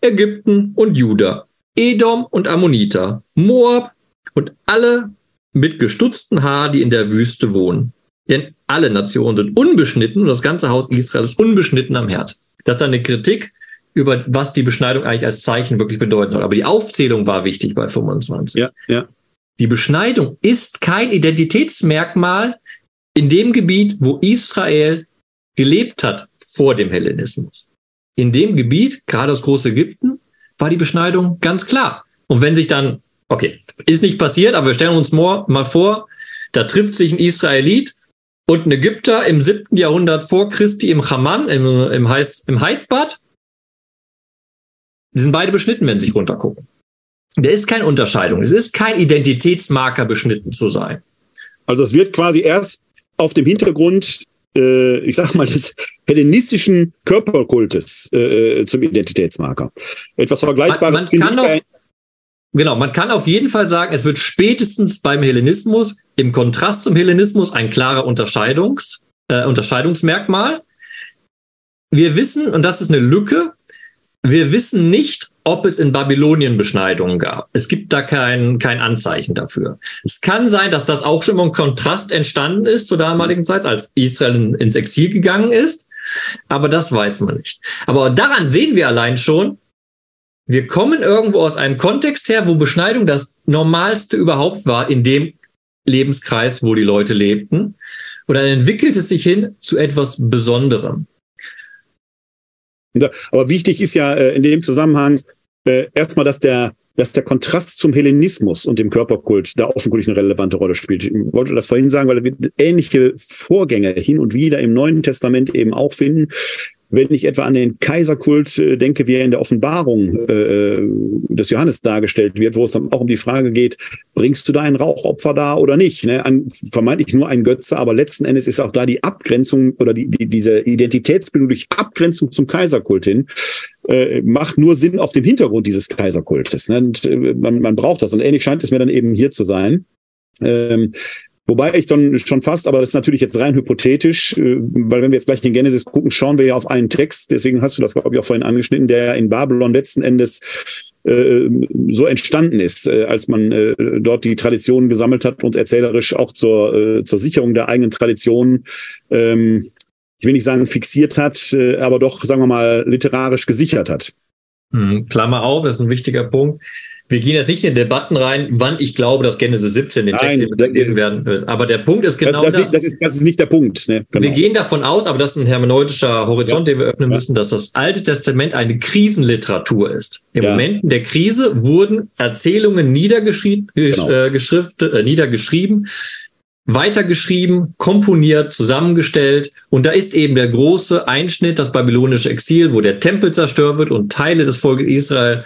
Ägypten und Juda, Edom und Ammoniter, Moab und alle mit gestutzten Haar, die in der Wüste wohnen. Denn alle Nationen sind unbeschnitten und das ganze Haus Israel ist unbeschnitten am Herz. Das ist eine Kritik über was die Beschneidung eigentlich als Zeichen wirklich bedeuten soll. Aber die Aufzählung war wichtig bei 25. Ja, ja. Die Beschneidung ist kein Identitätsmerkmal in dem Gebiet, wo Israel gelebt hat vor dem Hellenismus. In dem Gebiet, gerade das große Ägypten, war die Beschneidung ganz klar. Und wenn sich dann, okay, ist nicht passiert, aber wir stellen uns mal vor, da trifft sich ein Israelit und ein Ägypter im siebten Jahrhundert vor Christi im Haman, im, im, Heiß, im Heißbad. Die sind beide beschnitten, wenn sie sich runtergucken. Der ist keine Unterscheidung. Es ist kein Identitätsmarker, beschnitten zu sein. Also es wird quasi erst auf dem Hintergrund, äh, ich sag mal, des hellenistischen Körperkultes äh, zum Identitätsmarker. Etwas Vergleichbares. Man, man kann auch, genau, man kann auf jeden Fall sagen, es wird spätestens beim Hellenismus im Kontrast zum Hellenismus ein klarer Unterscheidungs, äh, Unterscheidungsmerkmal. Wir wissen, und das ist eine Lücke, wir wissen nicht, ob es in Babylonien Beschneidungen gab. Es gibt da kein, kein Anzeichen dafür. Es kann sein, dass das auch schon mal ein Kontrast entstanden ist zur damaligen Zeit, als Israel ins Exil gegangen ist. Aber das weiß man nicht. Aber daran sehen wir allein schon, wir kommen irgendwo aus einem Kontext her, wo Beschneidung das Normalste überhaupt war, in dem Lebenskreis, wo die Leute lebten. Und dann entwickelt es sich hin zu etwas Besonderem. Aber wichtig ist ja äh, in dem Zusammenhang äh, erstmal, dass der, dass der Kontrast zum Hellenismus und dem Körperkult da offenkundig eine relevante Rolle spielt. Ich wollte das vorhin sagen, weil wir ähnliche Vorgänge hin und wieder im Neuen Testament eben auch finden. Wenn ich etwa an den Kaiserkult äh, denke, wie er in der Offenbarung äh, des Johannes dargestellt wird, wo es dann auch um die Frage geht, bringst du da ein Rauchopfer da oder nicht? Ne? An, vermeintlich nur ein Götze, aber letzten Endes ist auch da die Abgrenzung oder die, die, diese Identitätsbildung durch Abgrenzung zum Kaiserkult hin, äh, macht nur Sinn auf dem Hintergrund dieses Kaiserkultes. Ne? Und, äh, man, man braucht das. Und ähnlich scheint es mir dann eben hier zu sein. Ähm, Wobei ich dann schon fast, aber das ist natürlich jetzt rein hypothetisch, äh, weil wenn wir jetzt gleich in Genesis gucken, schauen wir ja auf einen Text, deswegen hast du das, glaube ich, auch vorhin angeschnitten, der in Babylon letzten Endes äh, so entstanden ist, äh, als man dort die Traditionen gesammelt hat und erzählerisch auch zur, zur Sicherung der eigenen Traditionen, ähm, ich will nicht sagen fixiert hat, aber doch, sagen wir mal, literarisch gesichert hat. Hm, Klammer auf, das ist ein wichtiger Punkt. Wir gehen jetzt nicht in Debatten rein, wann ich glaube, dass Genesis 17 den Text Nein, lesen werden wird. Aber der Punkt ist genau das, das, das. ist, das, ist, das ist nicht der Punkt. Ne? Wir gehen davon aus, aber das ist ein hermeneutischer Horizont, Ja. den wir öffnen Ja. müssen, dass das Alte Testament eine Krisenliteratur ist. In Ja. Momenten der Krise wurden Erzählungen niedergeschrieben, Genau. äh, äh, niedergeschrieben, weitergeschrieben, komponiert, zusammengestellt. Und da ist eben der große Einschnitt, das babylonische Exil, wo der Tempel zerstört wird und Teile des Volkes Israel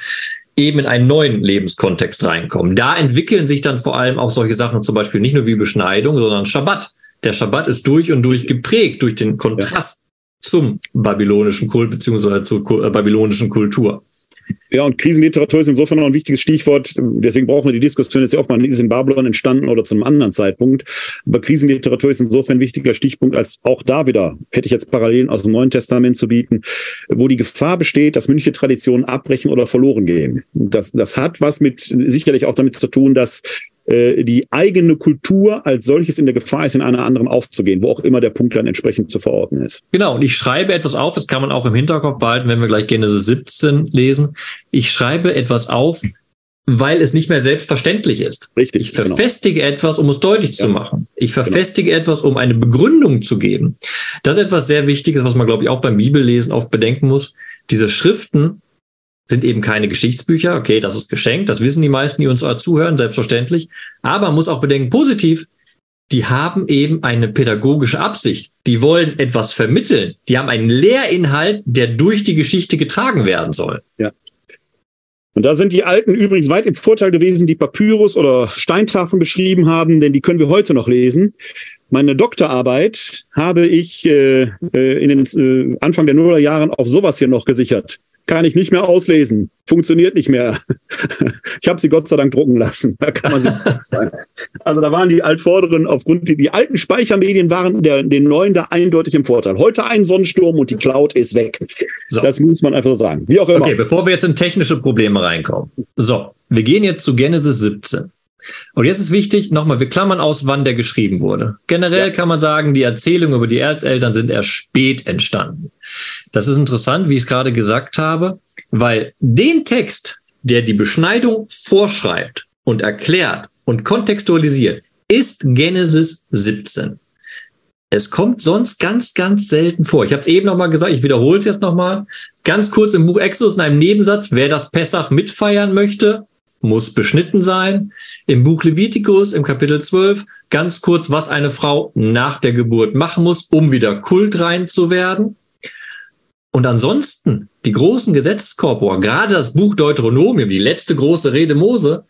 eben in einen neuen Lebenskontext reinkommen. Da entwickeln sich dann vor allem auch solche Sachen, zum Beispiel nicht nur wie Beschneidung, sondern Schabbat. Der Schabbat ist durch und durch geprägt durch den Kontrast zum babylonischen Kult beziehungsweise zur äh, babylonischen Kultur. Ja, und Krisenliteratur ist insofern noch ein wichtiges Stichwort. Deswegen brauchen wir die Diskussion jetzt ja oft mal, ist in Babylon entstanden oder zu einem anderen Zeitpunkt. Aber Krisenliteratur ist insofern ein wichtiger Stichpunkt, als auch da wieder, hätte ich jetzt Parallelen aus dem Neuen Testament zu bieten, wo die Gefahr besteht, dass mündliche Traditionen abbrechen oder verloren gehen. Das, das hat was mit, sicherlich auch damit zu tun, dass die eigene Kultur als solches in der Gefahr ist, in einer anderen aufzugehen, wo auch immer der Punkt dann entsprechend zu verorten ist. Genau, und ich schreibe etwas auf, das kann man auch im Hinterkopf behalten, wenn wir gleich Genesis 17 lesen. Ich schreibe etwas auf, weil es nicht mehr selbstverständlich ist. Richtig. Ich genau. verfestige etwas, um es deutlich zu Ja. machen. Ich verfestige etwas, um eine Begründung zu geben. Das ist etwas sehr Wichtiges, was man, glaube ich, auch beim Bibellesen oft bedenken muss. Diese Schriften sind eben keine Geschichtsbücher. Okay, das ist geschenkt. Das wissen die meisten, die uns zuhören, selbstverständlich. Aber man muss auch bedenken, positiv, die haben eben eine pädagogische Absicht. Die wollen etwas vermitteln. Die haben einen Lehrinhalt, der durch die Geschichte getragen werden soll. Und da sind die Alten übrigens weit im Vorteil gewesen, die Papyrus oder Steintafeln beschrieben haben, denn die können wir heute noch lesen. Meine Doktorarbeit habe ich äh, äh, in den äh, Anfang der Nullerjahren auf sowas hier noch gesichert. Kann ich nicht mehr auslesen. Funktioniert nicht mehr. (laughs) Ich habe sie Gott sei Dank drucken lassen. Da kann man (laughs) sein. Also da waren die Altvorderen aufgrund, die, die alten Speichermedien waren der, den neuen da eindeutig im Vorteil. Heute ein Sonnensturm und die Cloud ist weg. So. Das muss man einfach sagen. Wie auch immer. Okay, bevor wir jetzt in technische Probleme reinkommen. So, wir gehen jetzt zu Genesis 17. Und jetzt ist wichtig, nochmal, wir klammern aus, wann der geschrieben wurde. Generell Ja. kann man sagen, die Erzählungen über die Erzeltern sind erst spät entstanden. Das ist interessant, wie ich es gerade gesagt habe, weil den Text, der die Beschneidung vorschreibt und erklärt und kontextualisiert, ist Genesis 17. Es kommt sonst ganz, ganz selten vor. Ich habe es eben nochmal gesagt, ich wiederhole es jetzt nochmal. Ganz kurz im Buch Exodus in einem Nebensatz, wer das Pessach mitfeiern möchte, muss beschnitten sein. Im Buch Levitikus im Kapitel 12 ganz kurz, was eine Frau nach der Geburt machen muss, um wieder kultrein zu werden. Und ansonsten die großen Gesetzeskorpora, gerade das Buch Deuteronomium, die letzte große Rede Mose,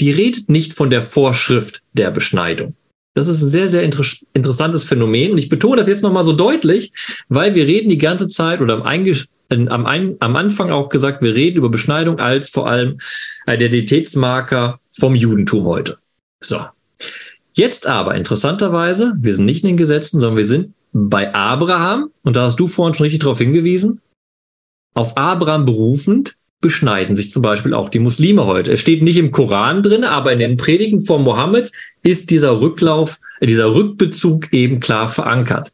die redet nicht von der Vorschrift der Beschneidung. Das ist ein sehr, sehr inter interessantes Phänomen. Und ich betone das jetzt nochmal so deutlich, weil wir reden die ganze Zeit oder am, Einge am, Ein am Anfang auch gesagt, wir reden über Beschneidung als vor allem Identitätsmarker vom Judentum heute. So. Jetzt aber interessanterweise, wir sind nicht in den Gesetzen, sondern wir sind bei Abraham, und da hast du vorhin schon richtig darauf hingewiesen, auf Abraham berufend beschneiden sich zum Beispiel auch die Muslime heute. Es steht nicht im Koran drin, aber in den Predigen von Mohammed ist dieser Rücklauf, dieser Rückbezug eben klar verankert.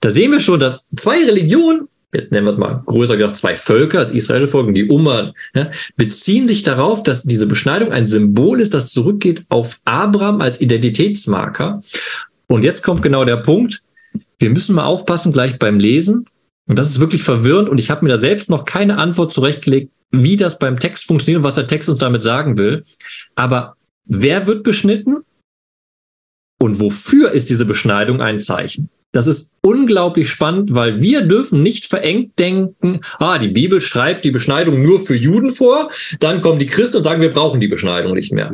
Da sehen wir schon, dass zwei Religionen, jetzt nennen wir es mal größer gedacht, zwei Völker, das israelische Volk und die Ummah, ja, beziehen sich darauf, dass diese Beschneidung ein Symbol ist, das zurückgeht auf Abraham als Identitätsmarker. Und jetzt kommt genau der Punkt, wir müssen mal aufpassen gleich beim Lesen. Und das ist wirklich verwirrend und ich habe mir da selbst noch keine Antwort zurechtgelegt, wie das beim Text funktioniert und was der Text uns damit sagen will. Aber wer wird beschnitten und wofür ist diese Beschneidung ein Zeichen? Das ist unglaublich spannend, weil wir dürfen nicht verengt denken, ah, die Bibel schreibt die Beschneidung nur für Juden vor, dann kommen die Christen und sagen, wir brauchen die Beschneidung nicht mehr.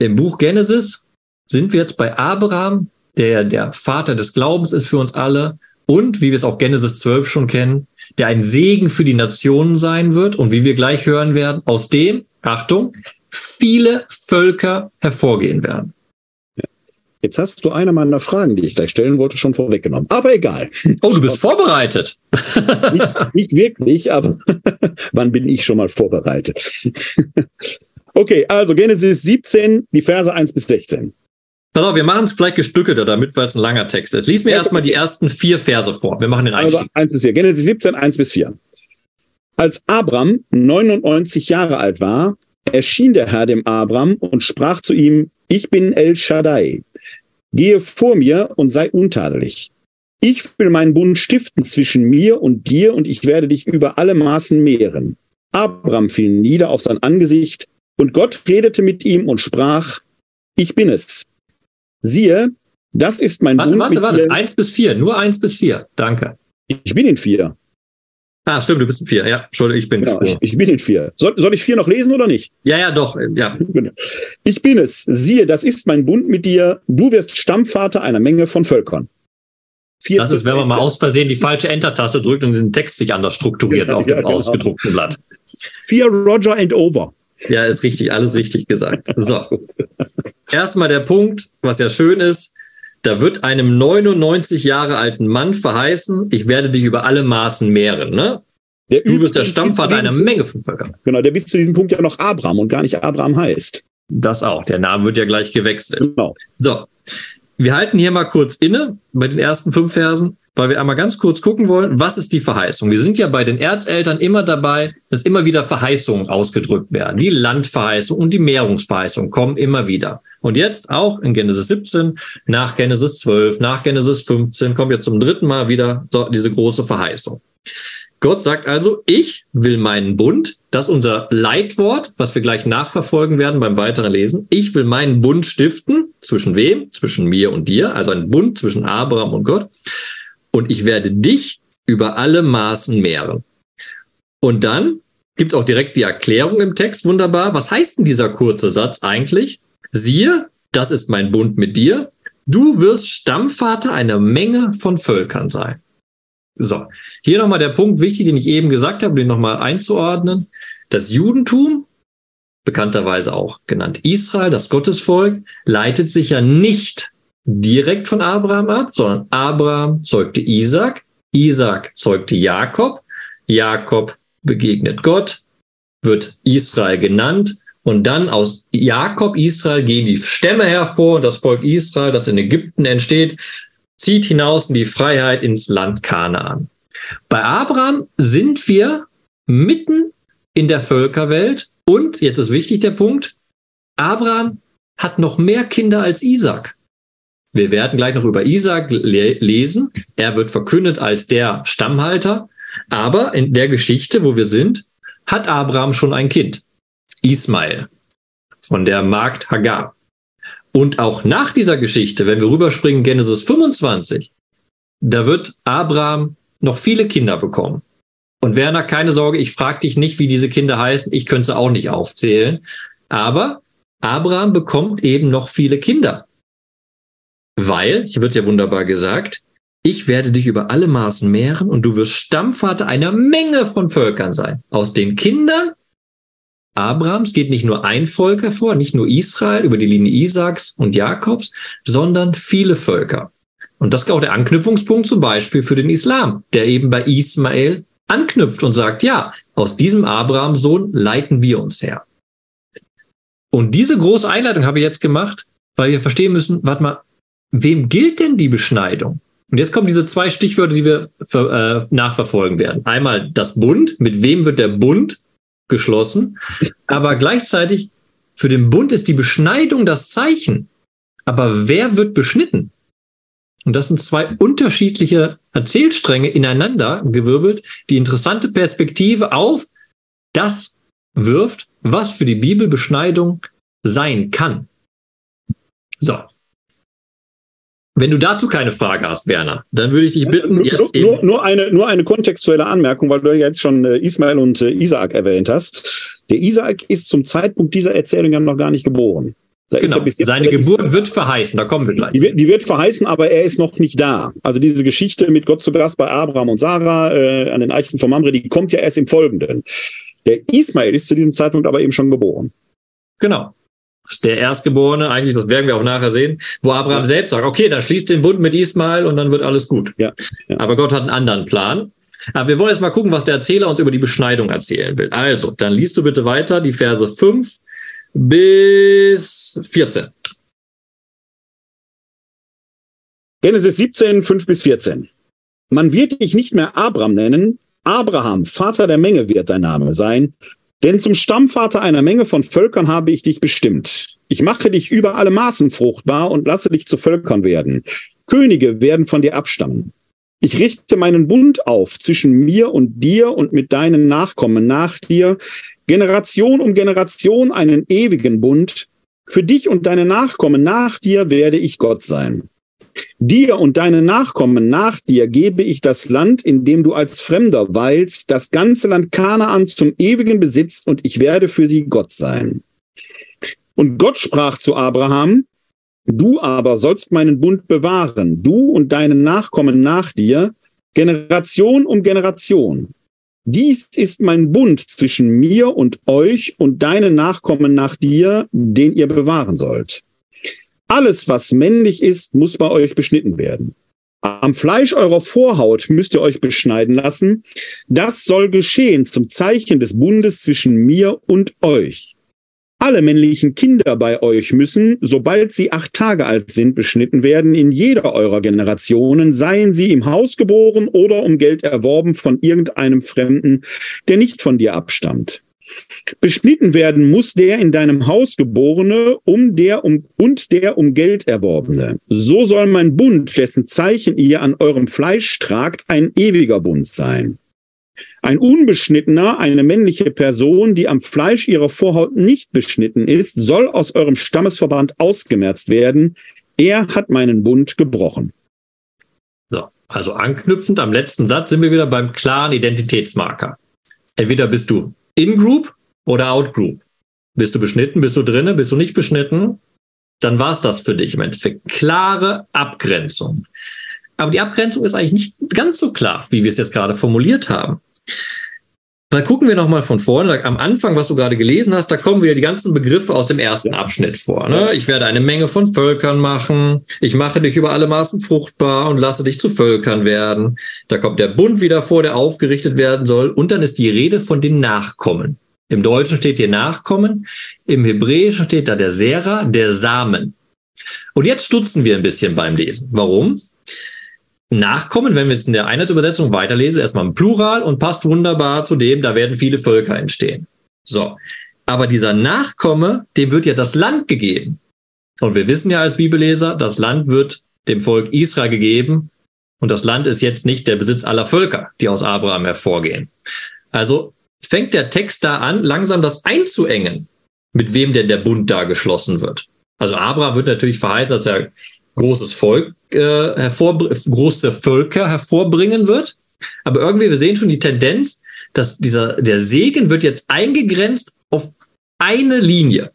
Im Buch Genesis sind wir jetzt bei Abraham, der der Vater des Glaubens ist für uns alle und wie wir es auch Genesis 12 schon kennen, der ein Segen für die Nationen sein wird und wie wir gleich hören werden, aus dem, Achtung, viele Völker hervorgehen werden. Jetzt hast du eine meiner Fragen, die ich gleich stellen wollte, schon vorweggenommen. Aber egal. Oh, du bist vorbereitet. nicht, nicht wirklich, aber (laughs) wann bin ich schon mal vorbereitet? (laughs) okay, also Genesis 17, die Verse 1 bis 16. Pass auf, wir machen es vielleicht gestückelter, damit, weil es ein langer Text ist. Lies mir erstmal die ersten vier Verse vor. Wir machen den Also Einstieg. 1 bis 4. Genesis 17, 1 bis 4. Als Abram 99 Jahre alt war, erschien der Herr dem Abram und sprach zu ihm, ich bin El Shaddai. Gehe vor mir und sei untadelig. Ich will meinen Bund stiften zwischen mir und dir und ich werde dich über alle Maßen mehren. Abram fiel nieder auf sein Angesicht und Gott redete mit ihm und sprach, ich bin es. Siehe, das ist mein Warte, Bund warte, warte. dir. Eins bis vier. Nur eins bis vier. Danke. Ich bin in vier. Ah, stimmt, du bist ein Vier. Ja, Entschuldigung, ich bin Genau, ich, ich bin in vier. Soll, soll ich vier noch lesen oder nicht? Ja, ja, doch. Ja. Ich bin es. Siehe, das ist mein Bund mit dir. Du wirst Stammvater einer Menge von Völkern. Vier Das ist, wenn man mal aus Versehen die falsche Enter-Taste drückt und den Text sich anders strukturiert Ja, auf dem ja, genau. ausgedruckten Blatt. Vier Roger and over. Ja, ist richtig, alles richtig gesagt. So. (laughs) Erstmal der Punkt, was ja schön ist, da wird einem 99 Jahre alten Mann verheißen, ich werde dich über alle Maßen mehren. Ne? Der Du wirst der Stammvater einer Menge von Völkern. Genau, der bis zu diesem Punkt ja noch Abraham und gar nicht Abraham heißt. Das auch. Der Name wird ja gleich gewechselt. Genau. So, wir halten hier mal kurz inne bei den ersten fünf Versen, weil wir einmal ganz kurz gucken wollen, was ist die Verheißung? Wir sind ja bei den Erzeltern immer dabei, dass immer wieder Verheißungen ausgedrückt werden. Die Landverheißung und die Mehrungsverheißung kommen immer wieder. Und jetzt auch in Genesis 17, nach Genesis 12, nach Genesis 15 kommt jetzt zum dritten Mal wieder diese große Verheißung. Gott sagt also, ich will meinen Bund, das ist unser Leitwort, was wir gleich nachverfolgen werden beim weiteren Lesen. Ich will meinen Bund stiften. Zwischen wem? Zwischen mir und dir. Also ein Bund zwischen Abraham und Gott. Und ich werde dich über alle Maßen mehren. Und dann gibt es auch direkt die Erklärung im Text. Wunderbar. Was heißt denn dieser kurze Satz eigentlich? Siehe, das ist mein Bund mit dir. Du wirst Stammvater einer Menge von Völkern sein. So, hier nochmal der Punkt wichtig, den ich eben gesagt habe, den nochmal einzuordnen. Das Judentum, bekannterweise auch genannt Israel, das Gottesvolk, leitet sich ja nicht direkt von Abraham ab, sondern Abraham zeugte Isaac, Isaac zeugte Jakob, Jakob begegnet Gott, wird Israel genannt und dann aus Jakob, Israel gehen die Stämme hervor das Volk Israel, das in Ägypten entsteht, zieht hinaus in die Freiheit ins Land Kanaan. Bei Abraham sind wir mitten in der Völkerwelt und, jetzt ist wichtig der Punkt, Abraham hat noch mehr Kinder als Isaac. Wir werden gleich noch über Isaac le lesen. Er wird verkündet als der Stammhalter. Aber in der Geschichte, wo wir sind, hat Abraham schon ein Kind. Ismael von der Magd Hagar. Und auch nach dieser Geschichte, wenn wir rüberspringen, Genesis 25, da wird Abraham noch viele Kinder bekommen. Und Werner, keine Sorge, ich frage dich nicht, wie diese Kinder heißen. Ich könnte sie auch nicht aufzählen. Aber Abraham bekommt eben noch viele Kinder. Weil, hier wird ja wunderbar gesagt, ich werde dich über alle Maßen mehren und du wirst Stammvater einer Menge von Völkern sein. Aus den Kindern Abrahams geht nicht nur ein Volk hervor, nicht nur Israel über die Linie Isaaks und Jakobs, sondern viele Völker. Und das ist auch der Anknüpfungspunkt zum Beispiel für den Islam, der eben bei Ismael anknüpft und sagt, ja, aus diesem Abraham-Sohn leiten wir uns her. Und diese große Einleitung habe ich jetzt gemacht, weil wir verstehen müssen, warte mal, wem gilt denn die Beschneidung? Und jetzt kommen diese zwei Stichwörter, die wir äh, nachverfolgen werden. Einmal das Bund, mit wem wird der Bund geschlossen, aber gleichzeitig für den Bund ist die Beschneidung das Zeichen. Aber wer wird beschnitten? Und das sind zwei unterschiedliche Erzählstränge ineinander gewirbelt, die interessante Perspektive auf das wirft, was für die Bibel Beschneidung sein kann. So. Wenn du dazu keine Frage hast, Werner, dann würde ich dich bitten, nur, jetzt nur, eben, nur, eine, nur eine kontextuelle Anmerkung, weil du ja jetzt schon äh, Ismael und äh, Isaak erwähnt hast. Der Isaak ist zum Zeitpunkt dieser Erzählung ja noch gar nicht geboren. Da genau, seine Geburt wird verheißen, da kommen wir gleich. Die wird, die wird verheißen, aber er ist noch nicht da. Also diese Geschichte mit Gott zu Gast bei Abraham und Sarah äh, an den Eichen von Mamre, die kommt ja erst im Folgenden. Der Ismael ist zu diesem Zeitpunkt aber eben schon geboren. Genau. Der Erstgeborene, eigentlich, das werden wir auch nachher sehen, wo Abraham ja. selbst sagt, okay, dann schließt den Bund mit Ismael und dann wird alles gut. Ja. ja. Aber Gott hat einen anderen Plan. Aber wir wollen jetzt mal gucken, was der Erzähler uns über die Beschneidung erzählen will. Also, dann liest du bitte weiter die Verse 5 bis 14. Genesis 17, 5 bis 14. Man wird dich nicht mehr Abraham nennen, Abraham, Vater der Menge wird dein Name sein, denn zum Stammvater einer Menge von Völkern habe ich dich bestimmt. Ich mache dich über alle Maßen fruchtbar und lasse dich zu Völkern werden. Könige werden von dir abstammen. Ich richte meinen Bund auf zwischen mir und dir und mit deinen Nachkommen nach dir, Generation um Generation einen ewigen Bund. Für dich und deine Nachkommen nach dir werde ich Gott sein. Dir und deine Nachkommen nach dir gebe ich das Land, in dem du als Fremder weilst, das ganze Land Kanaan zum ewigen Besitz, und ich werde für sie Gott sein. Und Gott sprach zu Abraham, Du aber sollst meinen Bund bewahren, du und deine Nachkommen nach dir, Generation um Generation. Dies ist mein Bund zwischen mir und euch und deinen Nachkommen nach dir, den ihr bewahren sollt. Alles, was männlich ist, muss bei euch beschnitten werden. Am Fleisch eurer Vorhaut müsst ihr euch beschneiden lassen. Das soll geschehen zum Zeichen des Bundes zwischen mir und euch. Alle männlichen Kinder bei euch müssen, sobald sie acht Tage alt sind, beschnitten werden in jeder eurer Generationen, seien sie im Haus geboren oder um Geld erworben von irgendeinem Fremden, der nicht von dir abstammt. Beschnitten werden muss der in deinem Haus geborene um der um, und der um Geld erworbene. So soll mein Bund, dessen Zeichen ihr an eurem Fleisch tragt, ein ewiger Bund sein. Ein unbeschnittener, eine männliche Person, die am Fleisch ihrer Vorhaut nicht beschnitten ist, soll aus eurem Stammesverband ausgemerzt werden. Er hat meinen Bund gebrochen. So, also anknüpfend am letzten Satz sind wir wieder beim klaren Identitätsmarker. Entweder bist du in-Group oder Out-Group. Bist du beschnitten, bist du drinne, bist du nicht beschnitten, dann war es das für dich im Endeffekt. Klare Abgrenzung. Aber die Abgrenzung ist eigentlich nicht ganz so klar, wie wir es jetzt gerade formuliert haben. Dann gucken wir nochmal von vorne. Am Anfang, was du gerade gelesen hast, da kommen wieder die ganzen Begriffe aus dem ersten Abschnitt vor. Ne? Ich werde eine Menge von Völkern machen. Ich mache dich über alle Maßen fruchtbar und lasse dich zu Völkern werden. Da kommt der Bund wieder vor, der aufgerichtet werden soll. Und dann ist die Rede von den Nachkommen. Im Deutschen steht hier Nachkommen. Im Hebräischen steht da der Sera, der Samen. Und jetzt stutzen wir ein bisschen beim Lesen. Warum? Nachkommen, wenn wir jetzt in der Einheitsübersetzung weiterlesen, erstmal im Plural und passt wunderbar zu dem, da werden viele Völker entstehen. So. Aber dieser Nachkomme, dem wird ja das Land gegeben. Und wir wissen ja als Bibelleser, das Land wird dem Volk Israel gegeben. Und das Land ist jetzt nicht der Besitz aller Völker, die aus Abraham hervorgehen. Also fängt der Text da an, langsam das einzuengen, mit wem denn der Bund da geschlossen wird. Also Abraham wird natürlich verheißen, dass er großes Volk äh, große Völker hervorbringen wird. Aber irgendwie, wir sehen schon die Tendenz, dass dieser, der Segen wird jetzt eingegrenzt auf eine Linie,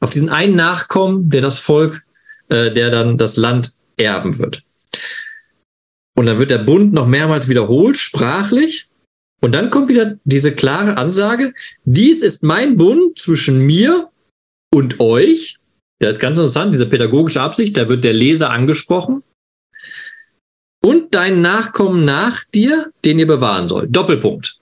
auf diesen einen Nachkommen, der das Volk, äh, der dann das Land erben wird. Und dann wird der Bund noch mehrmals wiederholt, sprachlich. Und dann kommt wieder diese klare Ansage, dies ist mein Bund zwischen mir und euch, das ist ganz interessant, diese pädagogische Absicht, da wird der Leser angesprochen. Und dein Nachkommen nach dir, den ihr bewahren sollt. Doppelpunkt.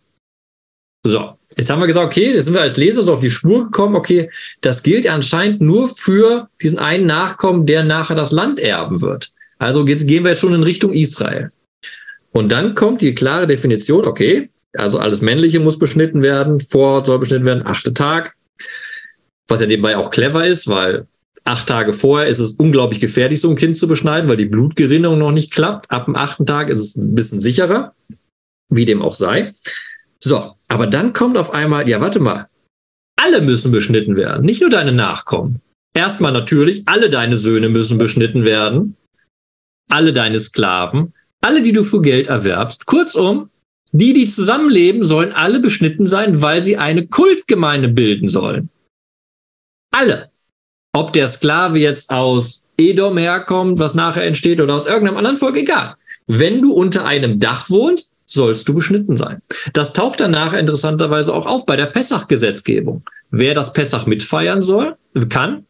So, jetzt haben wir gesagt, okay, jetzt sind wir als Leser so auf die Spur gekommen, okay, das gilt anscheinend nur für diesen einen Nachkommen, der nachher das Land erben wird. Also gehen wir jetzt schon in Richtung Israel. Und dann kommt die klare Definition, okay, also alles Männliche muss beschnitten werden, Vorhaut soll beschnitten werden, achte Tag. Was ja nebenbei auch clever ist, weil acht Tage vorher ist es unglaublich gefährlich, so ein Kind zu beschneiden, weil die Blutgerinnung noch nicht klappt. Ab dem achten Tag ist es ein bisschen sicherer, wie dem auch sei. So, aber dann kommt auf einmal, ja, warte mal, alle müssen beschnitten werden, nicht nur deine Nachkommen. Erstmal natürlich, alle deine Söhne müssen beschnitten werden, alle deine Sklaven, alle, die du für Geld erwerbst. Kurzum, die, die zusammenleben, sollen alle beschnitten sein, weil sie eine Kultgemeinde bilden sollen. Alle. Ob der Sklave jetzt aus Edom herkommt, was nachher entsteht, oder aus irgendeinem anderen Volk, egal. Wenn du unter einem Dach wohnst, sollst du beschnitten sein. Das taucht danach interessanterweise auch auf bei der Pessach-Gesetzgebung. Wer das Pessach mitfeiern soll, kann,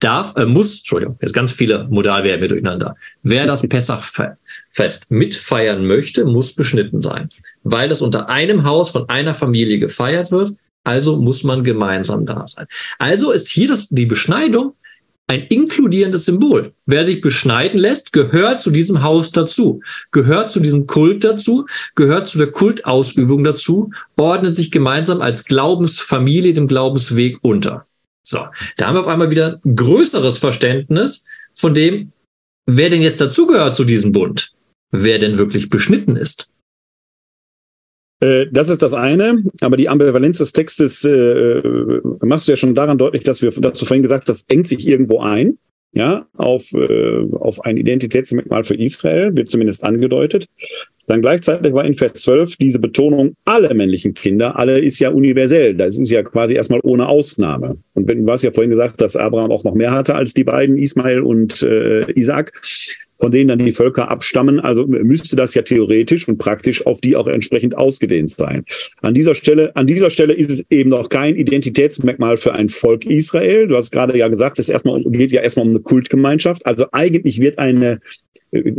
darf, äh, muss, Entschuldigung, jetzt ganz viele Modalverben durcheinander. Wer das Pessachfest mitfeiern möchte, muss beschnitten sein, weil das unter einem Haus von einer Familie gefeiert wird. Also muss man gemeinsam da sein. Also ist hier das, die Beschneidung ein inkludierendes Symbol. Wer sich beschneiden lässt, gehört zu diesem Haus dazu, gehört zu diesem Kult dazu, gehört zu der Kultausübung dazu, ordnet sich gemeinsam als Glaubensfamilie dem Glaubensweg unter. So, da haben wir auf einmal wieder ein größeres Verständnis von dem, wer denn jetzt dazugehört zu diesem Bund, wer denn wirklich beschnitten ist. Äh, das ist das eine, aber die Ambivalenz des Textes äh, machst du ja schon daran deutlich, dass wir dazu vorhin gesagt, das engt sich irgendwo ein, ja, auf, äh, auf ein Identitätsmerkmal für Israel, wird zumindest angedeutet. Dann gleichzeitig war in Vers 12 diese Betonung, alle männlichen Kinder, alle ist ja universell. Das ist ja quasi erstmal ohne Ausnahme. Und du hast ja vorhin gesagt, dass Abraham auch noch mehr hatte als die beiden, Ismael und äh, Isaac von denen dann die Völker abstammen. Also müsste das ja theoretisch und praktisch auf die auch entsprechend ausgedehnt sein. An dieser Stelle, an dieser Stelle ist es eben noch kein Identitätsmerkmal für ein Volk Israel. Du hast gerade ja gesagt, es erstmal, geht ja erstmal um eine Kultgemeinschaft. Also eigentlich wird eine, äh,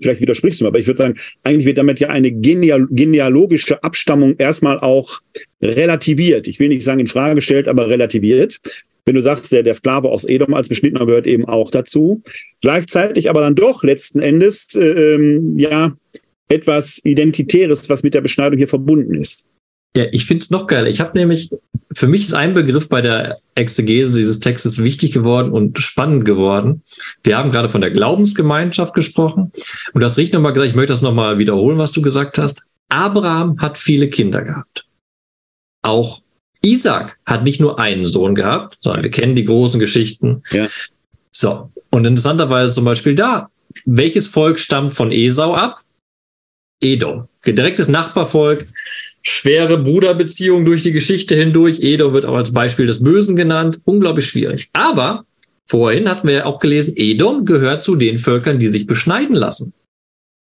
vielleicht widersprichst du mir, aber ich würde sagen, eigentlich wird damit ja eine genealogische Abstammung erstmal auch relativiert. Ich will nicht sagen in Frage gestellt, aber relativiert. Wenn du sagst, der, der Sklave aus Edom als Beschnittener gehört eben auch dazu. Gleichzeitig aber dann doch letzten Endes, äh, ähm, ja, etwas Identitäres, was mit der Beschneidung hier verbunden ist. Ja, ich finde es noch geil. Ich habe nämlich, für mich ist ein Begriff bei der Exegese dieses Textes wichtig geworden und spannend geworden. Wir haben gerade von der Glaubensgemeinschaft gesprochen. Und du hast richtig nochmal gesagt, ich möchte das nochmal wiederholen, was du gesagt hast. Abraham hat viele Kinder gehabt. Auch Isaac hat nicht nur einen Sohn gehabt, sondern wir kennen die großen Geschichten. Ja. So, und interessanterweise zum Beispiel da, welches Volk stammt von Esau ab? Edom. Direktes Nachbarvolk, schwere Bruderbeziehung durch die Geschichte hindurch. Edom wird auch als Beispiel des Bösen genannt. Unglaublich schwierig. Aber vorhin hatten wir ja auch gelesen, Edom gehört zu den Völkern, die sich beschneiden lassen.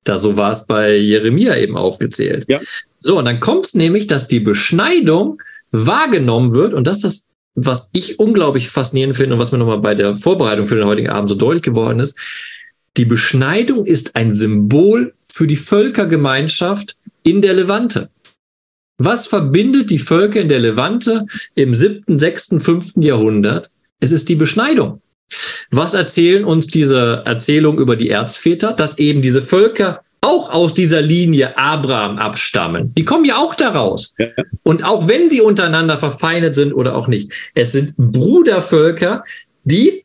Da so war es bei Jeremia eben aufgezählt. Ja. So, und dann kommt es nämlich, dass die Beschneidung wahrgenommen wird. Und das ist das, was ich unglaublich faszinierend finde und was mir nochmal bei der Vorbereitung für den heutigen Abend so deutlich geworden ist. Die Beschneidung ist ein Symbol für die Völkergemeinschaft in der Levante. Was verbindet die Völker in der Levante im siebten, sechsten, fünften Jahrhundert? Es ist die Beschneidung. Was erzählen uns diese Erzählungen über die Erzväter? Dass eben diese Völker auch aus dieser Linie Abraham abstammen. Die kommen ja auch daraus. Ja. Und auch wenn sie untereinander verfeindet sind oder auch nicht, es sind Brudervölker, die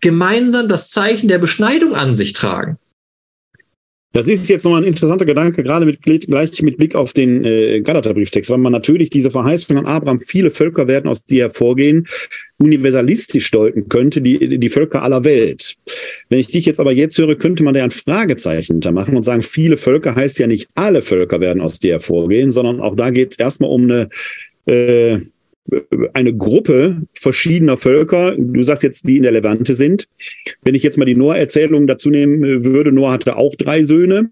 gemeinsam das Zeichen der Beschneidung an sich tragen. Das ist jetzt nochmal ein interessanter Gedanke, gerade mit, gleich mit Blick auf den äh, Galaterbrieftext, weil man natürlich diese Verheißung an Abraham, viele Völker werden aus dir hervorgehen, universalistisch deuten könnte, die, die Völker aller Welt. Wenn ich dich jetzt aber jetzt höre, könnte man da ein Fragezeichen hintermachen und sagen, viele Völker heißt ja nicht alle Völker werden aus dir hervorgehen, sondern auch da geht es erstmal um eine äh, eine Gruppe verschiedener Völker, du sagst jetzt, die in der Levante sind. Wenn ich jetzt mal die Noah-Erzählung dazu nehmen äh, würde, Noah hatte auch drei Söhne,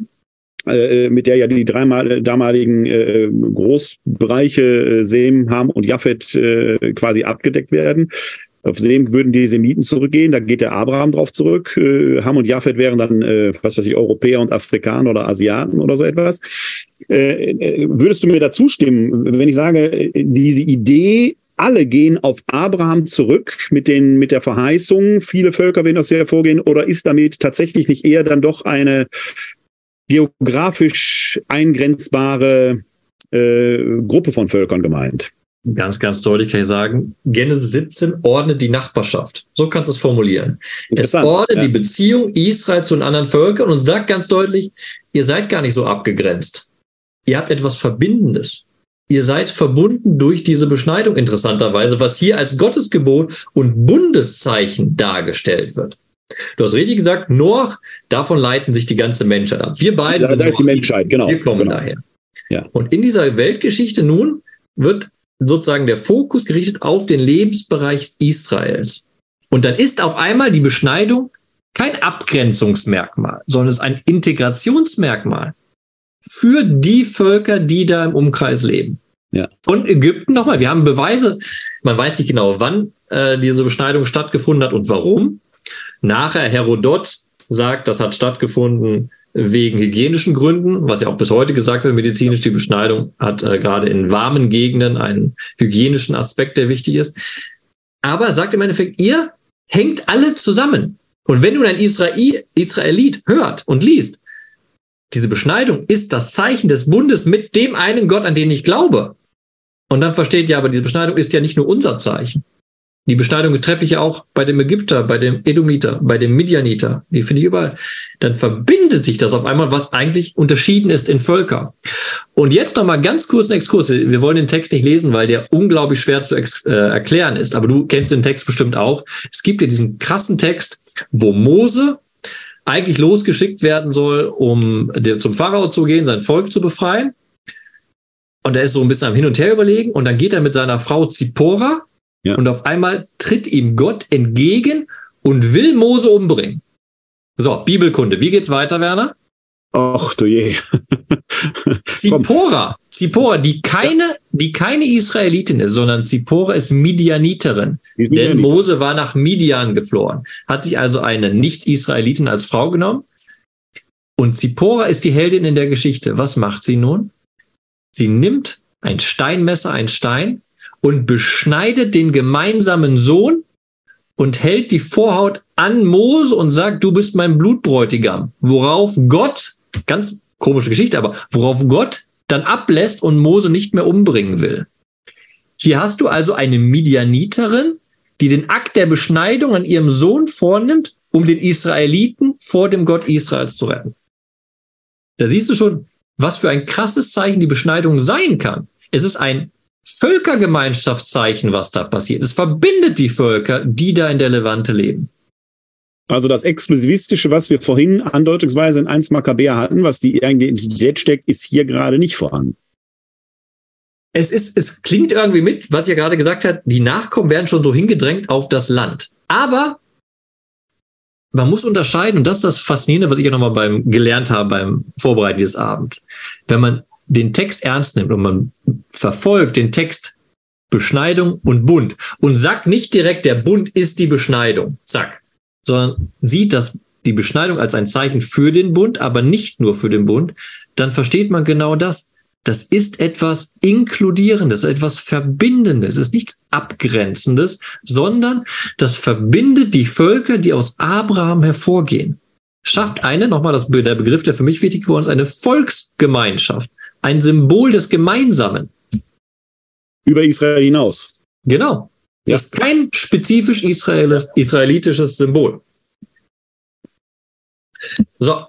äh, mit der ja die dreimal damaligen äh, Großbereiche äh, Sem, Ham und Japhet äh, quasi abgedeckt werden. Auf Sem würden die Semiten zurückgehen, da geht der Abraham drauf zurück. Äh, Ham und Japhet wären dann, äh, was weiß ich, Europäer und Afrikaner oder Asiaten oder so etwas. Äh, äh, würdest du mir da zustimmen, wenn ich sage, diese Idee, alle gehen auf Abraham zurück mit, den, mit der Verheißung, viele Völker werden aus ihr hervorgehen, oder ist damit tatsächlich nicht eher dann doch eine geografisch eingrenzbare äh, Gruppe von Völkern gemeint? Ganz, ganz deutlich kann ich sagen, Genesis 17 ordnet die Nachbarschaft. So kannst du es formulieren. Es ordnet ja. die Beziehung Israel zu den anderen Völkern und sagt ganz deutlich, ihr seid gar nicht so abgegrenzt. Ihr habt etwas Verbindendes. Ihr seid verbunden durch diese Beschneidung interessanterweise, was hier als Gottesgebot und Bundeszeichen dargestellt wird. Du hast richtig gesagt, Noach, davon leiten sich die ganze Menschheit ab. Wir beide ja, sind da ist die Menschheit, genau. Wir kommen genau. daher. Ja. Und in dieser Weltgeschichte nun wird sozusagen der Fokus gerichtet auf den Lebensbereich Israels. Und dann ist auf einmal die Beschneidung kein Abgrenzungsmerkmal, sondern es ist ein Integrationsmerkmal für die Völker, die da im Umkreis leben. Ja. Und Ägypten nochmal, wir haben Beweise, man weiß nicht genau wann, äh, diese Beschneidung stattgefunden hat und warum. Nachher Herodot sagt, das hat stattgefunden wegen hygienischen Gründen, was ja auch bis heute gesagt wird, medizinisch, die Beschneidung hat äh, gerade in warmen Gegenden einen hygienischen Aspekt, der wichtig ist. Aber er sagt im Endeffekt, ihr hängt alle zusammen. Und wenn nun ein Israel, Israelit hört und liest, diese Beschneidung ist das Zeichen des Bundes mit dem einen Gott, an den ich glaube. Und dann versteht ja, aber diese Beschneidung ist ja nicht nur unser Zeichen. Die Beschneidung treffe ich ja auch bei dem Ägypter, bei dem Edomiter, bei dem Midianiter. Die finde ich überall. Dann verbindet sich das auf einmal, was eigentlich unterschieden ist in Völker. Und jetzt noch mal ganz kurz ein Exkurs. Wir wollen den Text nicht lesen, weil der unglaublich schwer zu äh, erklären ist. Aber du kennst den Text bestimmt auch. Es gibt ja diesen krassen Text, wo Mose eigentlich losgeschickt werden soll, um zum Pharao zu gehen, sein Volk zu befreien. Und er ist so ein bisschen am Hin und Her überlegen. Und dann geht er mit seiner Frau Zippora ja. Und auf einmal tritt ihm Gott entgegen und will Mose umbringen. So, Bibelkunde. Wie geht's weiter, Werner? Ach du je. (laughs) Zippora, Zippora, die keine, die keine Israelitin ist, sondern Zippora ist Midianiterin. Ist Denn Mose war nach Midian geflohen, hat sich also eine Nicht-Israelitin als Frau genommen. Und Zippora ist die Heldin in der Geschichte. Was macht sie nun? Sie nimmt ein Steinmesser, ein Stein und beschneidet den gemeinsamen Sohn und hält die Vorhaut an Mose und sagt, du bist mein Blutbräutigam. Worauf Gott, ganz komische Geschichte, aber worauf Gott dann ablässt und Mose nicht mehr umbringen will. Hier hast du also eine Midianiterin, die den Akt der Beschneidung an ihrem Sohn vornimmt, um den Israeliten vor dem Gott Israels zu retten. Da siehst du schon, was für ein krasses Zeichen die Beschneidung sein kann. Es ist ein Völkergemeinschaftszeichen, was da passiert. Es verbindet die Völker, die da in der Levante leben. Also das Exklusivistische, was wir vorhin andeutungsweise in 1 Makkabäer hatten, was die eigene Identität steckt, ist hier gerade nicht vorhanden. Es ist, es klingt irgendwie mit, was ihr gerade gesagt habt, die Nachkommen werden schon so hingedrängt auf das Land. Aber man muss unterscheiden, und das ist das Faszinierende, was ich ja nochmal beim gelernt habe beim Vorbereiten dieses Abends. Wenn man den Text ernst nimmt und man verfolgt den Text Beschneidung und Bund und sagt nicht direkt, der Bund ist die Beschneidung, zack, sondern sieht das die Beschneidung als ein Zeichen für den Bund, aber nicht nur für den Bund, dann versteht man genau das. Das ist etwas Inkludierendes, etwas Verbindendes, es ist nichts Abgrenzendes, sondern das verbindet die Völker, die aus Abraham hervorgehen. Schafft eine, nochmal das, der Begriff, der für mich wichtig geworden ist, eine Volksgemeinschaft ein Symbol des Gemeinsamen. Über Israel hinaus. Genau. Ja. Das ist kein spezifisch Israel, israelitisches Symbol. So,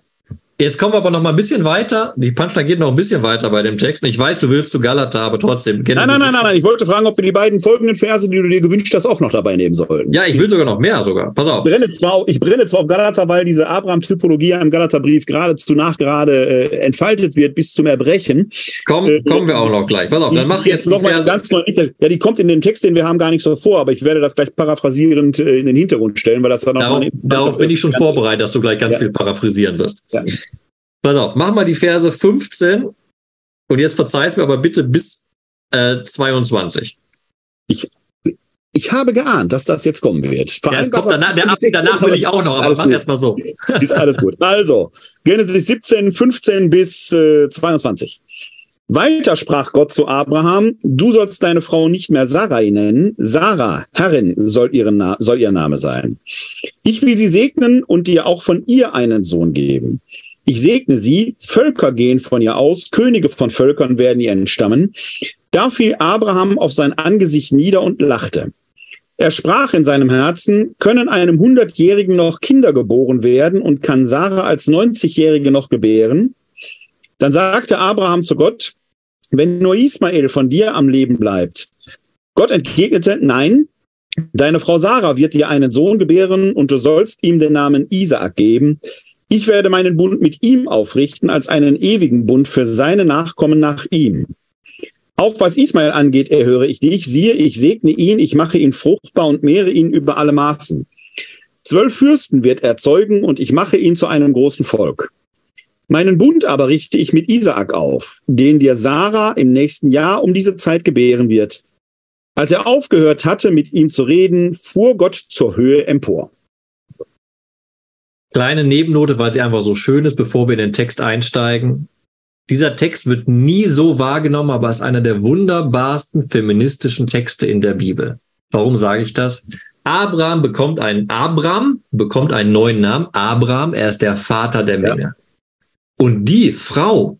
Jetzt kommen wir aber noch mal ein bisschen weiter. Die Punchline geht noch ein bisschen weiter bei dem Text. Ich weiß, du willst zu Galata, aber trotzdem. Nein, nein, nein, nein, nein. Ich wollte fragen, ob wir die beiden folgenden Verse, die du dir gewünscht hast, auch noch dabei nehmen sollten. Ja, ich will sogar noch mehr sogar. Pass auf. Ich brenne zwar, ich brenne zwar auf Galata, weil diese Abraham-Typologie im Galata-Brief geradezu nach gerade äh, entfaltet wird bis zum Erbrechen. Komm, äh, kommen wir auch noch gleich. Pass auf, dann mach ich jetzt noch mal ganz neu. Ja, die kommt in dem Text, den wir haben, gar nicht so vor, aber ich werde das gleich paraphrasierend äh, in den Hintergrund stellen, weil das dann auch darauf, darauf bin ich schon vorbereitet, dass du gleich ganz ja. viel paraphrasieren wirst. Ja. Pass auf, mach mal die Verse 15 und jetzt verzeih's mir aber bitte bis äh, 22. Ich, ich habe geahnt, dass das jetzt kommen wird. Ja, es kommt danach, der Abschied danach will ich auch noch, aber mach erst mal so. Ist alles gut. Also, Genesis 17, 15 bis äh, 22. Weiter sprach Gott zu Abraham, du sollst deine Frau nicht mehr Sarai nennen, Sarah, Herrin soll, ihren soll ihr Name sein. Ich will sie segnen und dir auch von ihr einen Sohn geben. Ich segne sie, Völker gehen von ihr aus, Könige von Völkern werden ihr entstammen. Da fiel Abraham auf sein Angesicht nieder und lachte. Er sprach in seinem Herzen, können einem Hundertjährigen noch Kinder geboren werden und kann Sarah als Neunzigjährige noch gebären? Dann sagte Abraham zu Gott, wenn nur Ismael von dir am Leben bleibt. Gott entgegnete, nein, deine Frau Sarah wird dir einen Sohn gebären und du sollst ihm den Namen Isaak geben, ich werde meinen Bund mit ihm aufrichten als einen ewigen Bund für seine Nachkommen nach ihm. Auch was Ismael angeht, erhöre ich dich. Siehe, ich segne ihn, ich mache ihn fruchtbar und mehre ihn über alle Maßen. Zwölf Fürsten wird er zeugen und ich mache ihn zu einem großen Volk. Meinen Bund aber richte ich mit Isaak auf, den dir Sarah im nächsten Jahr um diese Zeit gebären wird. Als er aufgehört hatte, mit ihm zu reden, fuhr Gott zur Höhe empor. Kleine Nebennote, weil sie einfach so schön ist, bevor wir in den Text einsteigen. Dieser Text wird nie so wahrgenommen, aber ist einer der wunderbarsten feministischen Texte in der Bibel. Warum sage ich das? Abraham bekommt einen Abraham bekommt einen neuen Namen. Abraham, er ist der Vater der Menge. Ja. Und die Frau,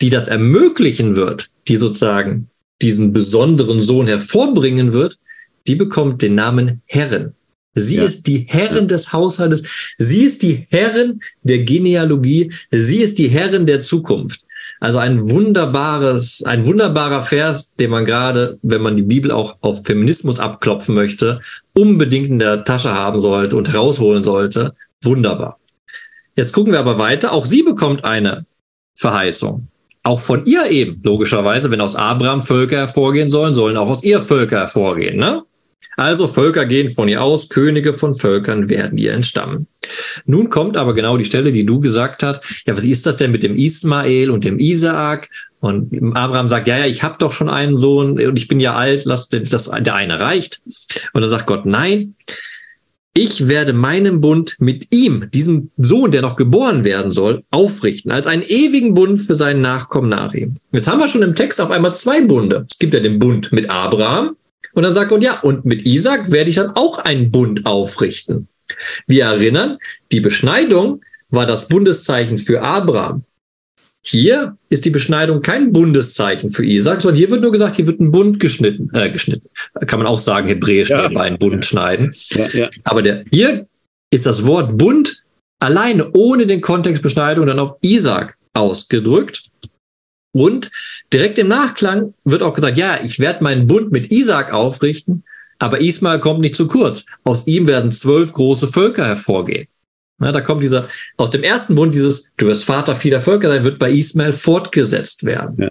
die das ermöglichen wird, die sozusagen diesen besonderen Sohn hervorbringen wird, die bekommt den Namen Herrin. Sie ja. ist die Herrin des Haushaltes. Sie ist die Herrin der Genealogie. Sie ist die Herrin der Zukunft. Also ein wunderbares, ein wunderbarer Vers, den man gerade, wenn man die Bibel auch auf Feminismus abklopfen möchte, unbedingt in der Tasche haben sollte und rausholen sollte. Wunderbar. Jetzt gucken wir aber weiter. Auch sie bekommt eine Verheißung. Auch von ihr eben, logischerweise, wenn aus Abraham Völker hervorgehen sollen, sollen auch aus ihr Völker hervorgehen. Ne? Also Völker gehen von ihr aus, Könige von Völkern werden ihr entstammen. Nun kommt aber genau die Stelle, die du gesagt hast. Ja, was ist das denn mit dem Ismael und dem Isaak? Und Abraham sagt, ja, ja, ich habe doch schon einen Sohn und ich bin ja alt, lass das, der eine reicht. Und dann sagt Gott, nein, ich werde meinen Bund mit ihm, diesem Sohn, der noch geboren werden soll, aufrichten, als einen ewigen Bund für seinen Nachkommen nach ihm. Jetzt haben wir schon im Text auf einmal zwei Bunde. Es gibt ja den Bund mit Abraham und dann sagt Gott, ja, und mit Isaac werde ich dann auch einen Bund aufrichten. Wir erinnern, die Beschneidung war das Bundeszeichen für Abraham. Hier ist die Beschneidung kein Bundeszeichen für Isaac, sondern hier wird nur gesagt, hier wird ein Bund geschnitten, äh, geschnitten. Kann man auch sagen, hebräisch ja. bei einem Bund schneiden. Ja, ja. Aber der, hier ist das Wort Bund alleine ohne den Kontext Beschneidung dann auf Isaac ausgedrückt. Und direkt im Nachklang wird auch gesagt, ja, ich werde meinen Bund mit Isaac aufrichten, aber Ismael kommt nicht zu kurz. Aus ihm werden zwölf große Völker hervorgehen. Ja, da kommt dieser, aus dem ersten Bund dieses, du wirst Vater vieler Völker sein, wird bei Ismael fortgesetzt werden. Ja.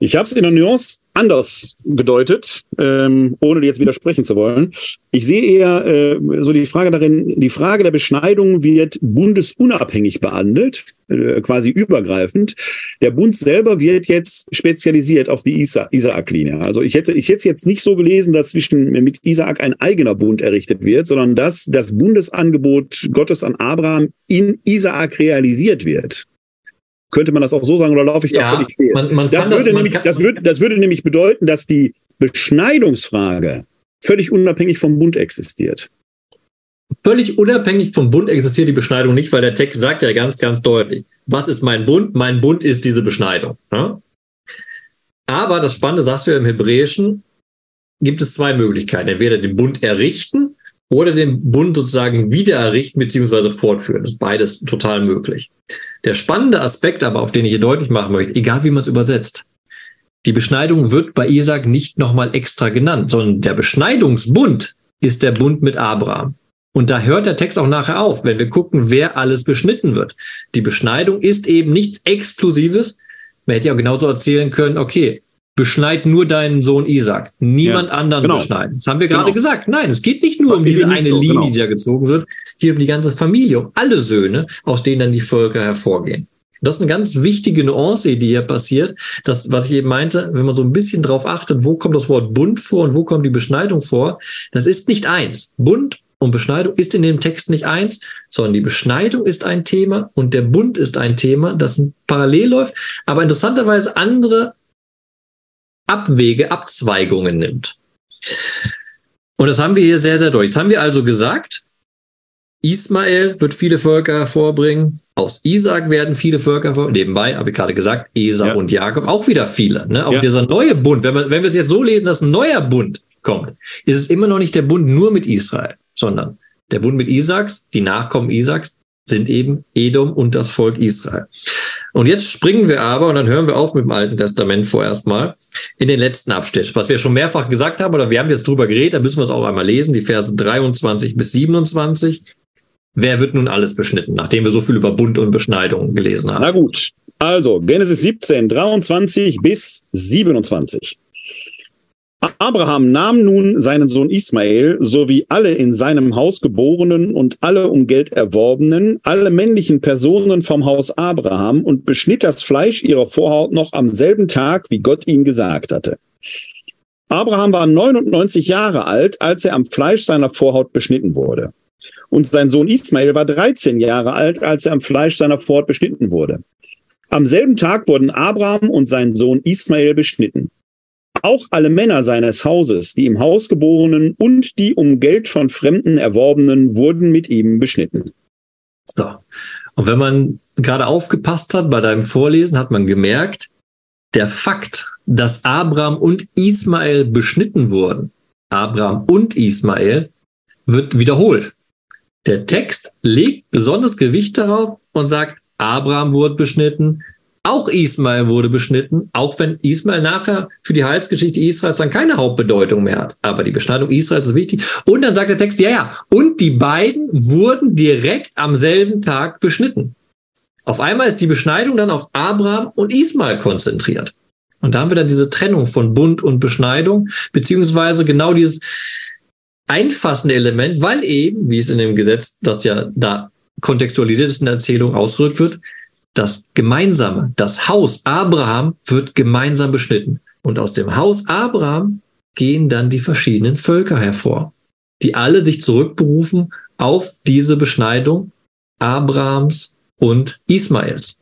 Ich habe es in der Nuance anders gedeutet, ähm, ohne jetzt widersprechen zu wollen. Ich sehe eher äh, so die Frage darin, die Frage der Beschneidung wird bundesunabhängig behandelt, äh, quasi übergreifend. Der Bund selber wird jetzt spezialisiert auf die Isa Isaak-Linie. Also ich hätte, ich hätte jetzt nicht so gelesen, dass zwischen mit Isaak ein eigener Bund errichtet wird, sondern dass das Bundesangebot Gottes an Abraham in Isaak realisiert wird. Könnte man das auch so sagen oder laufe ich da ja, völlig quer? Man, man das, würde das, nämlich, kann, das, würde, das würde nämlich bedeuten, dass die Beschneidungsfrage völlig unabhängig vom Bund existiert. Völlig unabhängig vom Bund existiert die Beschneidung nicht, weil der Text sagt ja ganz, ganz deutlich, was ist mein Bund? Mein Bund ist diese Beschneidung. Ja? Aber das Spannende, sagst du ja im Hebräischen, gibt es zwei Möglichkeiten. Entweder den Bund errichten oder den Bund sozusagen wieder errichten bzw. fortführen. Das ist beides total möglich. Der spannende Aspekt aber, auf den ich hier deutlich machen möchte, egal wie man es übersetzt, die Beschneidung wird bei Isaac nicht nochmal extra genannt, sondern der Beschneidungsbund ist der Bund mit Abraham. Und da hört der Text auch nachher auf, wenn wir gucken, wer alles beschnitten wird. Die Beschneidung ist eben nichts Exklusives. Man hätte ja auch genauso erzählen können, okay, beschneid nur deinen Sohn Isaac, niemand ja, anderen genau. beschneiden. Das haben wir gerade genau. gesagt. Nein, es geht nicht nur um diese eine so, Linie, genau. die da gezogen wird, hier um die ganze Familie, um alle Söhne, aus denen dann die Völker hervorgehen. Das ist eine ganz wichtige Nuance, die hier passiert. Das, was ich eben meinte, wenn man so ein bisschen drauf achtet, wo kommt das Wort Bund vor und wo kommt die Beschneidung vor, das ist nicht eins. Bund und Beschneidung ist in dem Text nicht eins, sondern die Beschneidung ist ein Thema und der Bund ist ein Thema, das parallel läuft, aber interessanterweise andere Abwege, Abzweigungen nimmt. Und das haben wir hier sehr, sehr deutlich. Jetzt haben wir also gesagt, Ismael wird viele Völker hervorbringen. Aus Isaac werden viele Völker hervorbringen. Nebenbei habe ich gerade gesagt, Esau ja. und Jakob auch wieder viele. Ne? Auch ja. dieser neue Bund, wenn, wir, wenn wir es jetzt so lesen, dass ein neuer Bund kommt, ist es immer noch nicht der Bund nur mit Israel, sondern der Bund mit Isaaks, die Nachkommen Isaaks, sind eben Edom und das Volk Israel. Und jetzt springen wir aber, und dann hören wir auf mit dem Alten Testament vorerst mal, in den letzten Abschnitt. Was wir schon mehrfach gesagt haben, oder wir haben jetzt drüber geredet, da müssen wir es auch einmal lesen, die Verse 23 bis 27. Wer wird nun alles beschnitten, nachdem wir so viel über Bund und Beschneidung gelesen haben? Na gut, also Genesis 17, 23 bis 27. Abraham nahm nun seinen Sohn Ismael sowie alle in seinem Haus geborenen und alle um Geld erworbenen, alle männlichen Personen vom Haus Abraham und beschnitt das Fleisch ihrer Vorhaut noch am selben Tag, wie Gott ihm gesagt hatte. Abraham war 99 Jahre alt, als er am Fleisch seiner Vorhaut beschnitten wurde. Und sein Sohn Ismael war 13 Jahre alt, als er am Fleisch seiner Vorhaut beschnitten wurde. Am selben Tag wurden Abraham und sein Sohn Ismael beschnitten. Auch alle Männer seines Hauses, die im Haus geborenen und die um Geld von Fremden erworbenen, wurden mit ihm beschnitten. So. Und wenn man gerade aufgepasst hat bei deinem Vorlesen, hat man gemerkt, der Fakt, dass Abraham und Ismael beschnitten wurden, Abraham und Ismael, wird wiederholt. Der Text legt besonders Gewicht darauf und sagt, Abraham wurde beschnitten, auch Ismael wurde beschnitten, auch wenn Ismael nachher für die Heilsgeschichte Israels dann keine Hauptbedeutung mehr hat. Aber die Beschneidung Israels ist wichtig. Und dann sagt der Text, ja, ja, und die beiden wurden direkt am selben Tag beschnitten. Auf einmal ist die Beschneidung dann auf Abraham und Ismael konzentriert. Und da haben wir dann diese Trennung von Bund und Beschneidung, beziehungsweise genau dieses einfassende Element, weil eben, wie es in dem Gesetz, das ja da kontextualisiert ist in der Erzählung ausgedrückt wird, das Gemeinsame, das Haus Abraham wird gemeinsam beschnitten. Und aus dem Haus Abraham gehen dann die verschiedenen Völker hervor, die alle sich zurückberufen auf diese Beschneidung Abrahams und Ismaels.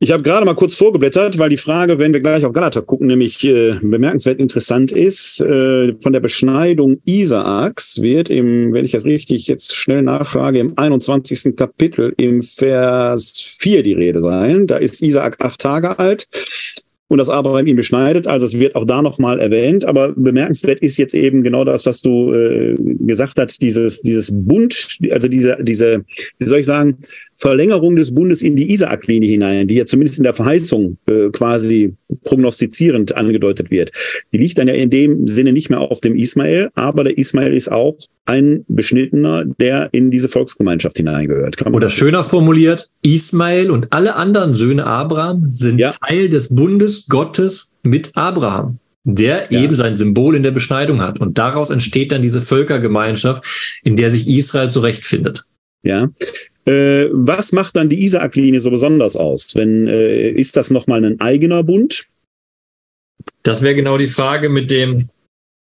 Ich habe gerade mal kurz vorgeblättert, weil die Frage, wenn wir gleich auf Galater gucken, nämlich äh, bemerkenswert interessant ist. Äh, von der Beschneidung Isaaks wird im, wenn ich das richtig jetzt schnell nachschlage, im 21. Kapitel im Vers 4 die Rede sein. Da ist Isaak acht Tage alt und dass Abraham ihn beschneidet. Also es wird auch da nochmal erwähnt. Aber bemerkenswert ist jetzt eben genau das, was du äh, gesagt hast, dieses, dieses Bund, also diese, diese, wie soll ich sagen, Verlängerung des Bundes in die Isaak-Linie hinein, die ja zumindest in der Verheißung äh, quasi prognostizierend angedeutet wird. Die liegt dann ja in dem Sinne nicht mehr auf dem Ismael, aber der Ismael ist auch ein Beschnittener, der in diese Volksgemeinschaft hineingehört. Oder schöner formuliert, Ismael und alle anderen Söhne Abraham sind ja. Teil des Bundes Gottes mit Abraham der ja. eben sein Symbol in der Beschneidung hat. Und daraus entsteht dann diese Völkergemeinschaft, in der sich Israel zurechtfindet. Ja, äh, was macht dann die Isaak-Linie so besonders aus? Wenn, äh, ist das nochmal ein eigener Bund? Das wäre genau die Frage mit dem,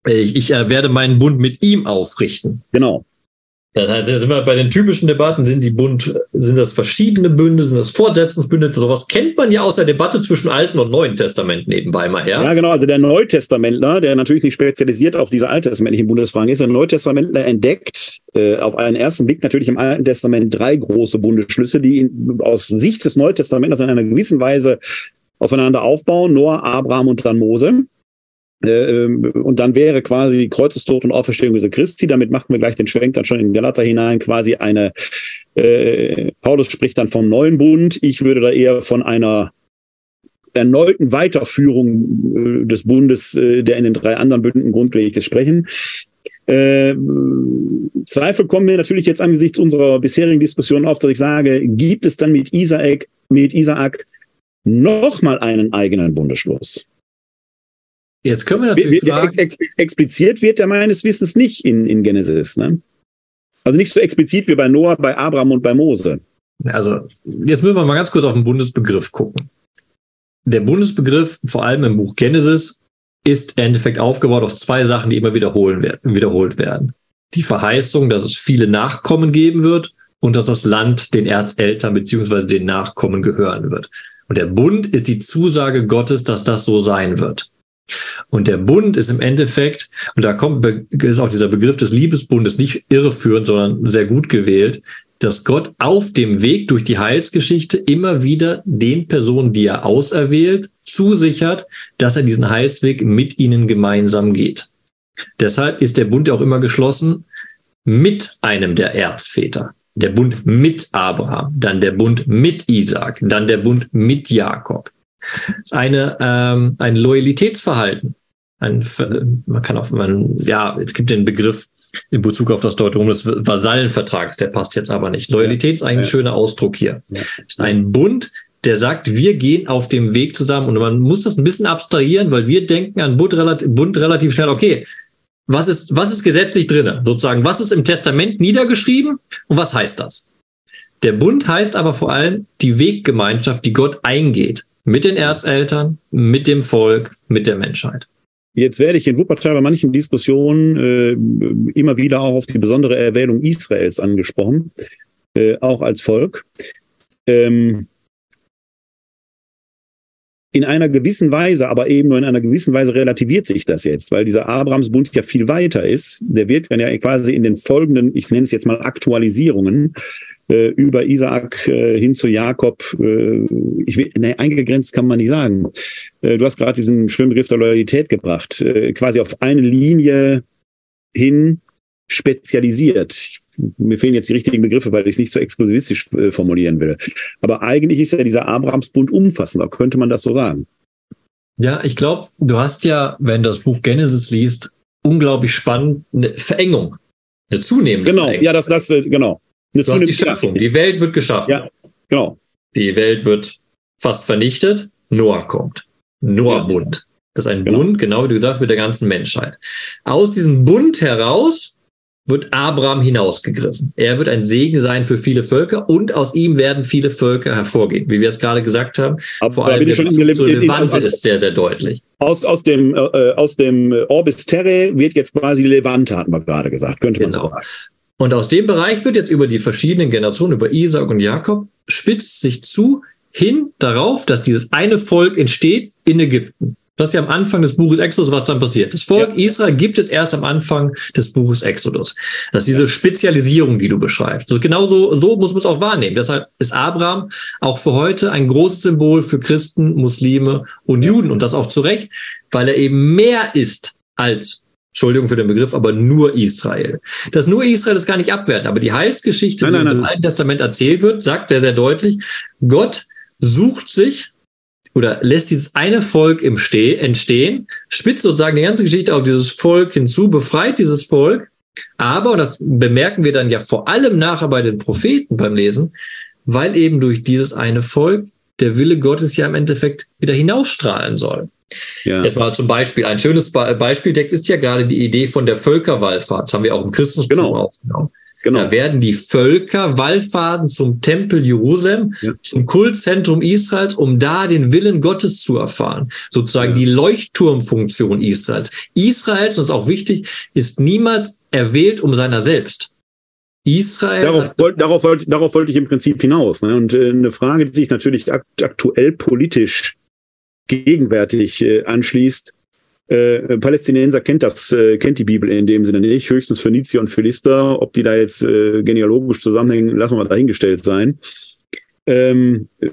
ich, ich äh, werde meinen Bund mit ihm aufrichten. Genau. Das heißt, immer bei den typischen Debatten sind die Bund, sind das verschiedene Bünde, sind das Fortsetzungsbünde, sowas kennt man ja aus der Debatte zwischen Alten und Neuen Testament nebenbei mal her. Ja, genau. Also der Neutestamentler, der natürlich nicht spezialisiert auf diese alttestamentlichen Bundesfragen ist, der Neutestamentler entdeckt äh, auf einen ersten Blick natürlich im Alten Testament drei große Bundesschlüsse, die aus Sicht des Neutestaments in einer gewissen Weise aufeinander aufbauen. Noah, Abraham und dann Mose. Äh, ähm, und dann wäre quasi Kreuzestod und Auferstehung Jesu Christi. Damit machen wir gleich den Schwenk dann schon in Galater hinein, quasi eine, äh, Paulus spricht dann vom neuen Bund. Ich würde da eher von einer erneuten Weiterführung äh, des Bundes, äh, der in den drei anderen Bünden grundlegend ist, sprechen. Äh, Zweifel kommen mir natürlich jetzt angesichts unserer bisherigen Diskussion auf, dass ich sage, gibt es dann mit Isaak, mit Isaak nochmal einen eigenen Bundesschluss? Jetzt können wir natürlich wir, fragen. Ex, ex, expliziert wird der meines Wissens nicht in, in Genesis. Ne? Also nicht so explizit wie bei Noah, bei Abraham und bei Mose. Also jetzt müssen wir mal ganz kurz auf den Bundesbegriff gucken. Der Bundesbegriff, vor allem im Buch Genesis, ist im Endeffekt aufgebaut aus zwei Sachen, die immer wiederholen werden, wiederholt werden. Die Verheißung, dass es viele Nachkommen geben wird und dass das Land den Erzeltern beziehungsweise den Nachkommen gehören wird. Und der Bund ist die Zusage Gottes, dass das so sein wird. Und der Bund ist im Endeffekt, und da kommt ist auch dieser Begriff des Liebesbundes nicht irreführend, sondern sehr gut gewählt, dass Gott auf dem Weg durch die Heilsgeschichte immer wieder den Personen, die er auserwählt, zusichert, dass er diesen Heilsweg mit ihnen gemeinsam geht. Deshalb ist der Bund ja auch immer geschlossen mit einem der Erzväter. Der Bund mit Abraham, dann der Bund mit Isaac, dann der Bund mit Jakob. Das ist eine, ähm, ein Loyalitätsverhalten. Ein, man kann auch, man, ja, es gibt den Begriff in Bezug auf das Deutung des Vasallenvertrags, der passt jetzt aber nicht. Loyalität ist eigentlich ein schöner Ausdruck hier. Es ist ein Bund, der sagt, wir gehen auf dem Weg zusammen. Und man muss das ein bisschen abstrahieren, weil wir denken an Bund relativ, Bund relativ schnell, okay, was ist, was ist gesetzlich drinne? Sozusagen, was ist im Testament niedergeschrieben und was heißt das? Der Bund heißt aber vor allem die Weggemeinschaft, die Gott eingeht. mit den Erzeltern, mit dem Volk, mit der Menschheit. Jetzt werde ich in Wuppertal bei manchen Diskussionen äh, immer wieder auch auf die besondere Erwähnung Israels angesprochen, äh, auch als Volk. Ähm, in einer gewissen Weise, aber eben nur in einer gewissen Weise relativiert sich das jetzt, weil dieser Abrahamsbund ja viel weiter ist. Der wird dann ja quasi in den folgenden, ich nenne es jetzt mal Aktualisierungen, äh, über Isaak äh, hin zu Jakob, äh, ich will, nee, eingegrenzt kann man nicht sagen. Äh, du hast gerade diesen schönen Begriff der Loyalität gebracht, äh, quasi auf eine Linie hin spezialisiert. Ich mir fehlen jetzt die richtigen Begriffe, weil ich es nicht so exklusivistisch äh, formulieren will. Aber eigentlich ist ja dieser Abrahamsbund umfassender, könnte man das so sagen. Ja, ich glaube, du hast ja, wenn du das Buch Genesis liest, unglaublich spannend eine Verengung, eine zunehmende Genau, Verengung. ja, das, das, genau. Du hast die Schöpfung, die Welt wird geschaffen. Ja, genau. Die Welt wird fast vernichtet, Noah kommt. Noah-Bund. Das ist ein Genau. Bund, genau wie du sagst, mit der ganzen Menschheit. Aus diesem Bund heraus wird Abraham hinausgegriffen. Er wird ein Segen sein für viele Völker und aus ihm werden viele Völker hervorgehen, wie wir es gerade gesagt haben. Aber Vor allem der schon in- in- Levante ist sehr, sehr deutlich. Aus, aus dem, äh, aus dem Orbis Terre wird jetzt quasi Levante, hatten wir gerade gesagt, könnte man so Genau. sagen. Und aus dem Bereich wird jetzt über die verschiedenen Generationen, über Isaac und Jakob, spitzt sich zu hin darauf, dass dieses eine Volk entsteht in Ägypten. Das ist ja am Anfang des Buches Exodus, was dann passiert. Das Volk Israel gibt es erst am Anfang des Buches Exodus. Das ist diese Spezialisierung, die du beschreibst. So, genauso so muss man es auch wahrnehmen. Deshalb ist Abraham auch für heute ein großes Symbol für Christen, Muslime und Juden. Und das auch zu Recht, weil er eben mehr ist als Entschuldigung für den Begriff, aber nur Israel. Das nur Israel ist gar nicht abwerten, aber die Heilsgeschichte, Nein, die nein, uns im. Alten Testament erzählt wird, sagt sehr, sehr deutlich, Gott sucht sich oder lässt dieses eine Volk im Steh, entstehen, spitzt sozusagen die ganze Geschichte auf dieses Volk hinzu, befreit dieses Volk. Aber, und das bemerken wir dann ja vor allem nachher bei den Propheten beim Lesen, weil eben durch dieses eine Volk der Wille Gottes ja im Endeffekt wieder hinausstrahlen soll. Ja. Jetzt mal zum Beispiel, ein schönes Be Beispieltext ist ja gerade die Idee von der Völkerwallfahrt. Das haben wir auch im Christentum Genau. aufgenommen. Genau. Da werden die Völker wallfahrten zum Tempel Jerusalem, Ja. zum Kultzentrum Israels, um da den Willen Gottes zu erfahren. Sozusagen Ja. die Leuchtturmfunktion Israels. Israels, und das ist auch wichtig, ist niemals erwählt um seiner selbst. Israel Darauf, wollt, darauf, wollte, darauf wollte ich im Prinzip hinaus. Ne? Und äh, eine Frage, die sich natürlich akt aktuell politisch gegenwärtig äh, anschließt. Äh, Palästinenser kennt das, äh, kennt die Bibel in dem Sinne nicht. Höchstens Phönizier und Philister. Ob die da jetzt äh, genealogisch zusammenhängen, lassen wir mal dahingestellt sein. Ähm, äh,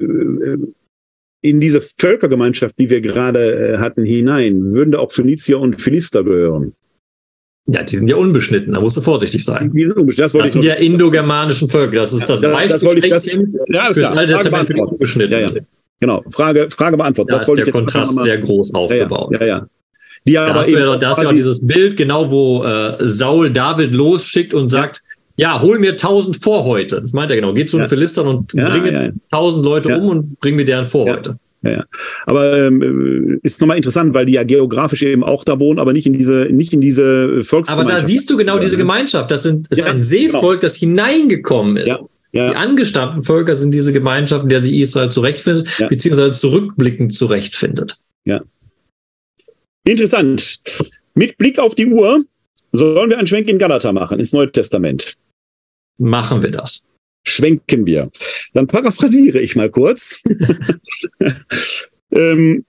in diese Völkergemeinschaft, die wir gerade äh, hatten, hinein, würden da auch Phönizier und Philister gehören. ja, die sind ja unbeschnitten, da musst du vorsichtig sein. Die sind unbesch- das wollte Das sind ich ja indogermanischen Völker. Das ist das, das, das das, ja, alles fürs klar. Alte Testament für die beantwortet. Unbeschnittenen. Ja, ja. Genau, Frage, Frage beantwortet. Da das ist der Kontrast sehr groß aufgebaut. Ja, ja, ja. Die Da aber hast du ja, da hast du ja auch dieses Bild, genau wo äh, Saul David losschickt und sagt, ja, hol mir tausend Vorhäute. Das meint er genau. Geh zu den Ja. Philistern und Ja, bringe ja, ja. tausend Leute Ja. um und bring mir deren Vorhäute. Ja, ja. Aber ähm, ist nochmal interessant, weil die ja geografisch eben auch da wohnen, aber nicht in diese, nicht in diese Aber Volksgemeinschaft. da siehst du genau diese Ja? Gemeinschaft. Das sind, ist Ja, ein Seevolk, das hineingekommen ist. Ja, ja. Die angestammten Völker sind diese Gemeinschaft, in der sich Israel zurechtfindet, Ja. beziehungsweise zurückblickend zurechtfindet. Interessant. Mit Blick auf die Uhr sollen wir einen Schwenk in Galater machen, ins Neue Testament. Machen wir das. schwenken wir. Dann paraphrasiere ich mal kurz. (laughs) (laughs) ähm,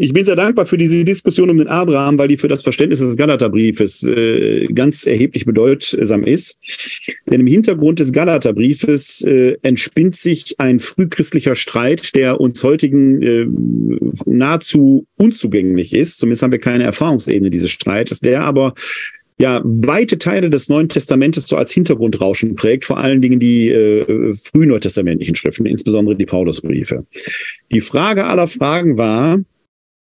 ich bin sehr dankbar für diese Diskussion um den Abraham, weil die für das Verständnis des Galaterbriefes äh, ganz erheblich bedeutsam ist. Denn im Hintergrund des Galaterbriefes äh, entspinnt sich ein frühchristlicher Streit, der uns heutigen äh, nahezu unzugänglich ist. Zumindest haben wir keine Erfahrungsebene dieses Streites, der aber ja weite Teile des Neuen Testamentes so als Hintergrundrauschen prägt, vor allen Dingen die äh, frühneutestamentlichen Schriften, insbesondere die Paulusbriefe. Die Frage aller Fragen war,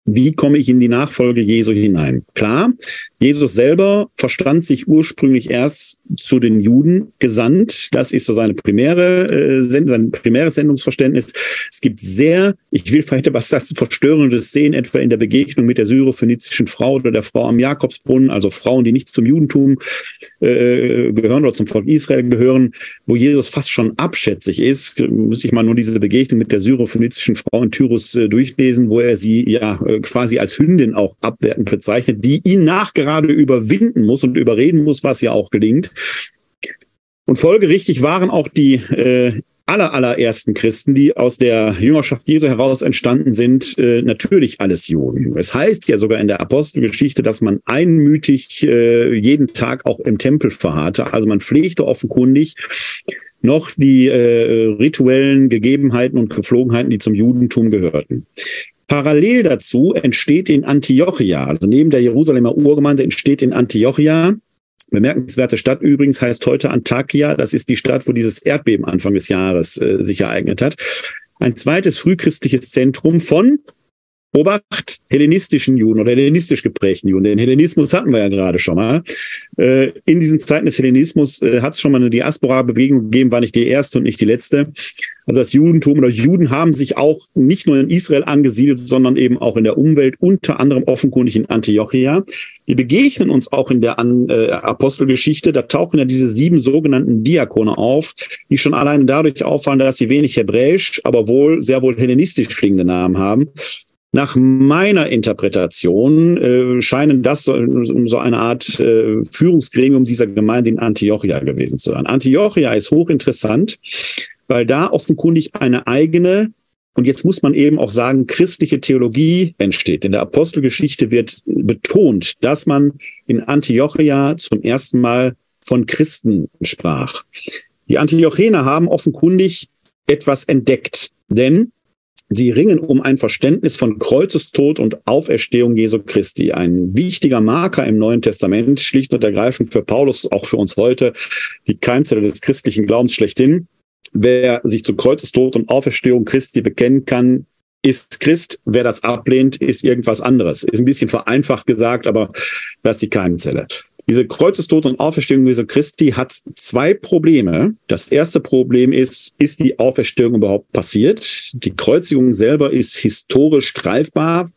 wie komme ich in die Nachfolge Jesu hinein? Klar, Jesus selber verstand sich ursprünglich erst zu den Juden gesandt. Das ist so seine primäre, äh, sein primäres Sendungsverständnis. Es gibt sehr, ich will vielleicht was das verstörende sehen, etwa in der Begegnung mit der syrophönizischen Frau oder der Frau am Jakobsbrunnen, also Frauen, die nicht zum Judentum äh, gehören oder zum Volk Israel gehören, wo Jesus fast schon abschätzig ist. Muss ich mal nur diese Begegnung mit der syrophönizischen Frau in Tyrus äh, durchlesen, wo er sie ja quasi als Hündin auch abwertend bezeichnet, die ihn nachgerade überwinden muss und überreden muss, was ja auch gelingt. Und folgerichtig waren auch die äh, aller, allerersten Christen, die aus der Jüngerschaft Jesu heraus entstanden sind, äh, natürlich alles Juden. Es heißt ja sogar in der Apostelgeschichte, dass man einmütig äh, jeden Tag auch im Tempel verharrte. Also man pflegte offenkundig noch die äh, rituellen Gegebenheiten und Gepflogenheiten, die zum Judentum gehörten. Parallel dazu entsteht in Antiochia, also neben der Jerusalemer Urgemeinde entsteht in Antiochia, bemerkenswerte Stadt übrigens heißt heute Antakya, das ist die Stadt, wo dieses Erdbeben Anfang des Jahres äh, sich ereignet hat, ein zweites frühchristliches Zentrum von Obacht, hellenistischen Juden oder hellenistisch geprägten Juden. Den Hellenismus hatten wir ja gerade schon mal. Äh, in diesen Zeiten des Hellenismus äh, hat es schon mal eine Diaspora-Bewegung gegeben, war nicht die erste und nicht die letzte. Also das Judentum oder Juden haben sich auch nicht nur in Israel angesiedelt, sondern eben auch in der Umwelt, unter anderem offenkundig in Antiochia. Die begegnen uns auch in der äh, Apostelgeschichte. Da tauchen ja diese sieben sogenannten Diakone auf, die schon alleine dadurch auffallen, dass sie wenig hebräisch, aber wohl sehr wohl hellenistisch klingende Namen haben. Nach meiner Interpretation äh, scheinen das so, so eine Art äh, Führungsgremium dieser Gemeinde in Antiochia gewesen zu sein. Antiochia ist hochinteressant, weil da offenkundig eine eigene und jetzt muss man eben auch sagen, christliche Theologie entsteht. In der Apostelgeschichte wird betont, dass man in Antiochia zum ersten Mal von Christen sprach. Die Antiochener haben offenkundig etwas entdeckt, denn Sie ringen um ein Verständnis von Kreuzestod und Auferstehung Jesu Christi. Ein wichtiger Marker im Neuen Testament, schlicht und ergreifend für Paulus, auch für uns heute, die Keimzelle des christlichen Glaubens schlechthin. Wer sich zu Kreuzestod und Auferstehung Christi bekennen kann, ist Christ. Wer das ablehnt, ist irgendwas anderes. Ist ein bisschen vereinfacht gesagt, aber das ist die Keimzelle. Diese Kreuzestod und Auferstehung Jesu Christi hat zwei Probleme. Das erste Problem ist, ist die Auferstehung überhaupt passiert? Die Kreuzigung selber ist historisch greifbar,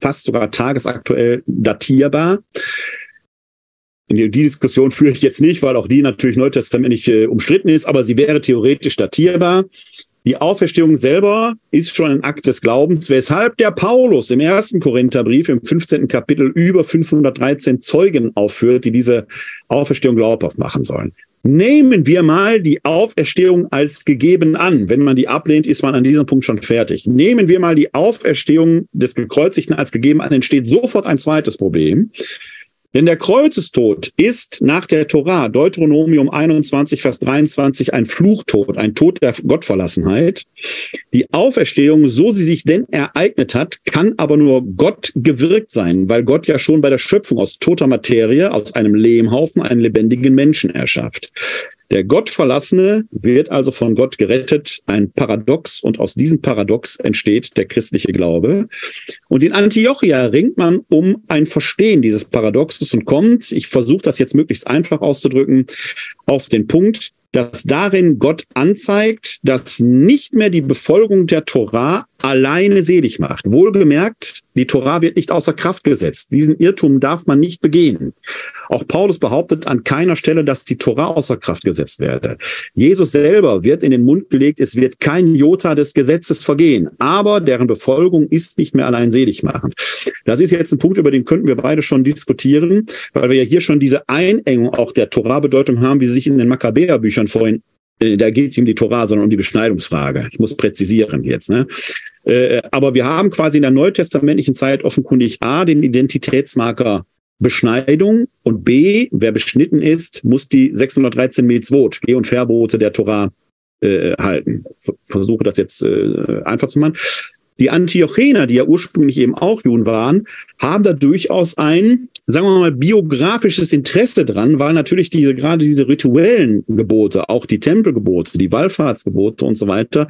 fast sogar tagesaktuell datierbar. Die Diskussion führe ich jetzt nicht, weil auch die natürlich neutestamentlich äh, umstritten ist, aber sie wäre theoretisch datierbar. Die Auferstehung selber ist schon ein Akt des Glaubens, weshalb der Paulus im ersten Korintherbrief im 15. Kapitel über 513 Zeugen aufführt, die diese Auferstehung glaubhaft machen sollen. Nehmen wir mal die Auferstehung als gegeben an. Wenn man die ablehnt, ist man an diesem Punkt schon fertig. Nehmen wir mal die Auferstehung des Gekreuzigten als gegeben an, entsteht sofort ein zweites Problem. Denn der Kreuzestod ist nach der Torah, Deuteronomium 21, Vers 23, ein Fluchtod, ein Tod der Gottverlassenheit. Die Auferstehung, so sie sich denn ereignet hat, kann aber nur Gott gewirkt sein, weil Gott ja schon bei der Schöpfung aus toter Materie, aus einem Lehmhaufen, einen lebendigen Menschen erschafft. Der Gottverlassene wird also von Gott gerettet, ein Paradox, und aus diesem Paradox entsteht der christliche Glaube. Und in Antiochia ringt man um ein Verstehen dieses Paradoxes und kommt, ich versuche das jetzt möglichst einfach auszudrücken, auf den Punkt, dass darin Gott anzeigt, dass nicht mehr die Befolgung der Torah alleine selig macht. Wohlgemerkt, die Torah wird nicht außer Kraft gesetzt. Diesen Irrtum darf man nicht begehen. Auch Paulus behauptet an keiner Stelle, dass die Torah außer Kraft gesetzt werde. Jesus selber wird in den Mund gelegt, es wird kein Jota des Gesetzes vergehen, aber deren Befolgung ist nicht mehr allein selig machen. Das ist jetzt ein Punkt, über den könnten wir beide schon diskutieren, weil wir ja hier schon diese Einengung auch der Torah-Bedeutung haben, wie sie sich in den Makkabäer-Büchern vorhin da geht es nicht um die Torah, sondern um die Beschneidungsfrage. Ich muss präzisieren jetzt. Ne? Äh, aber wir haben quasi in der neutestamentlichen Zeit offenkundig A, den Identitätsmarker Beschneidung und B, wer beschnitten ist, muss die 613 Mitzvot, Geh- und Verbote der Torah äh, halten. Versuche das jetzt äh, einfach zu machen. Die Antiochener, die ja ursprünglich eben auch Juden waren, haben da durchaus ein sagen wir mal, biografisches Interesse dran, weil natürlich diese, gerade diese rituellen Gebote, auch die Tempelgebote, die Wallfahrtsgebote und so weiter,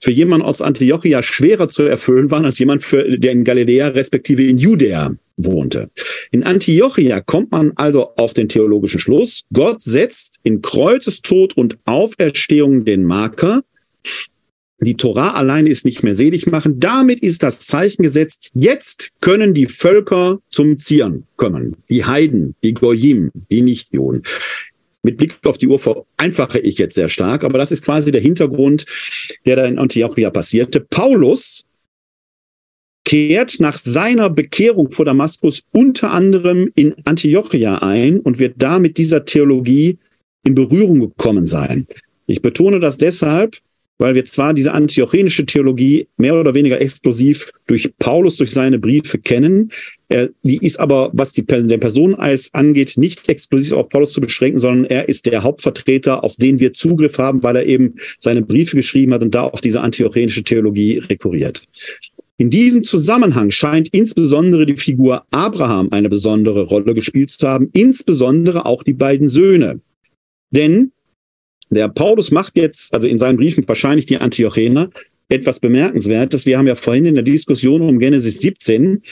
für jemanden aus Antiochia schwerer zu erfüllen waren als jemand, für, der in Galiläa respektive in Judäa wohnte. In Antiochia kommt man also auf den theologischen Schluss, Gott setzt in Kreuzestod und Auferstehung den Marker, die Torah allein ist nicht mehr selig machen. Damit ist das Zeichen gesetzt. Jetzt können die Völker zum Zieren kommen. Die Heiden, die Goyim, die Nichtjuden. Mit Blick auf die Uhr vereinfache ich jetzt sehr stark, aber das ist quasi der Hintergrund, der da in Antiochia passierte. Paulus kehrt nach seiner Bekehrung vor Damaskus unter anderem in Antiochia ein und wird da mit dieser Theologie in Berührung gekommen sein. Ich betone das deshalb, weil wir zwar diese antiochenische Theologie mehr oder weniger exklusiv durch Paulus, durch seine Briefe kennen, er, die ist aber, was die, der Personeneis angeht, nicht exklusiv auf Paulus zu beschränken, sondern er ist der Hauptvertreter, auf den wir Zugriff haben, weil er eben seine Briefe geschrieben hat und da auf diese antiochenische Theologie rekurriert. In diesem Zusammenhang scheint insbesondere die Figur Abraham eine besondere Rolle gespielt zu haben, insbesondere auch die beiden Söhne. Denn der Paulus macht jetzt, also in seinen Briefen wahrscheinlich die Antiochener, etwas Bemerkenswertes. Wir haben ja vorhin in der Diskussion um Genesis 17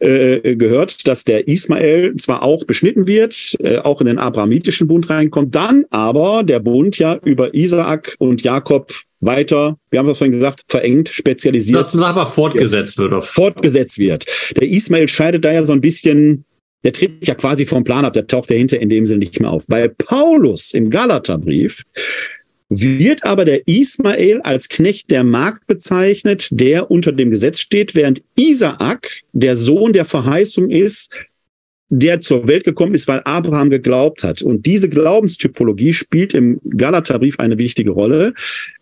äh, gehört, dass der Ismael zwar auch beschnitten wird, äh, auch in den abrahamitischen Bund reinkommt, dann aber der Bund ja über Isaak und Jakob weiter, wir haben das vorhin gesagt, verengt, spezialisiert. Das aber fortgesetzt wird. Fortgesetzt wird. Der Ismael scheidet da ja so ein bisschen der tritt ja quasi vom Plan ab, der taucht dahinter in dem Sinne nicht mehr auf. Bei Paulus im Galaterbrief wird aber der Ismael als Knecht der Magd bezeichnet, der unter dem Gesetz steht, während Isaak der Sohn der Verheißung ist, der zur Welt gekommen ist, weil Abraham geglaubt hat. Und diese Glaubenstypologie spielt im Galaterbrief eine wichtige Rolle,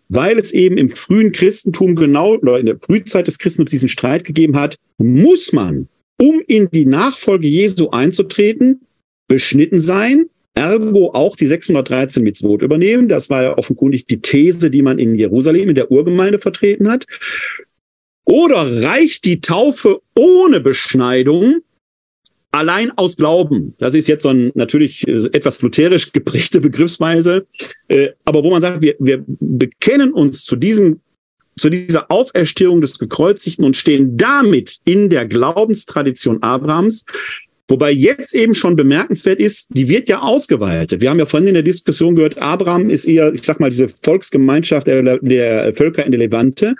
weil es eben im frühen Christentum genau, oder in der Frühzeit des Christentums diesen Streit gegeben hat, muss man um in die Nachfolge Jesu einzutreten, beschnitten sein, ergo auch die 613 Mitzvot übernehmen. Das war ja offenkundig die These, die man in Jerusalem in der Urgemeinde vertreten hat. Oder reicht die Taufe ohne Beschneidung allein aus Glauben? Das ist jetzt so ein natürlich etwas lutherisch geprägte (laughs) Begriffsweise, äh, aber wo man sagt, wir, wir bekennen uns zu diesem zu dieser Auferstehung des Gekreuzigten und stehen damit in der Glaubenstradition Abrahams. Wobei jetzt eben schon bemerkenswert ist, die wird ja ausgeweitet. Wir haben ja vorhin in der Diskussion gehört, Abraham ist eher, ich sag mal, diese Volksgemeinschaft der, der Völker in der Levante.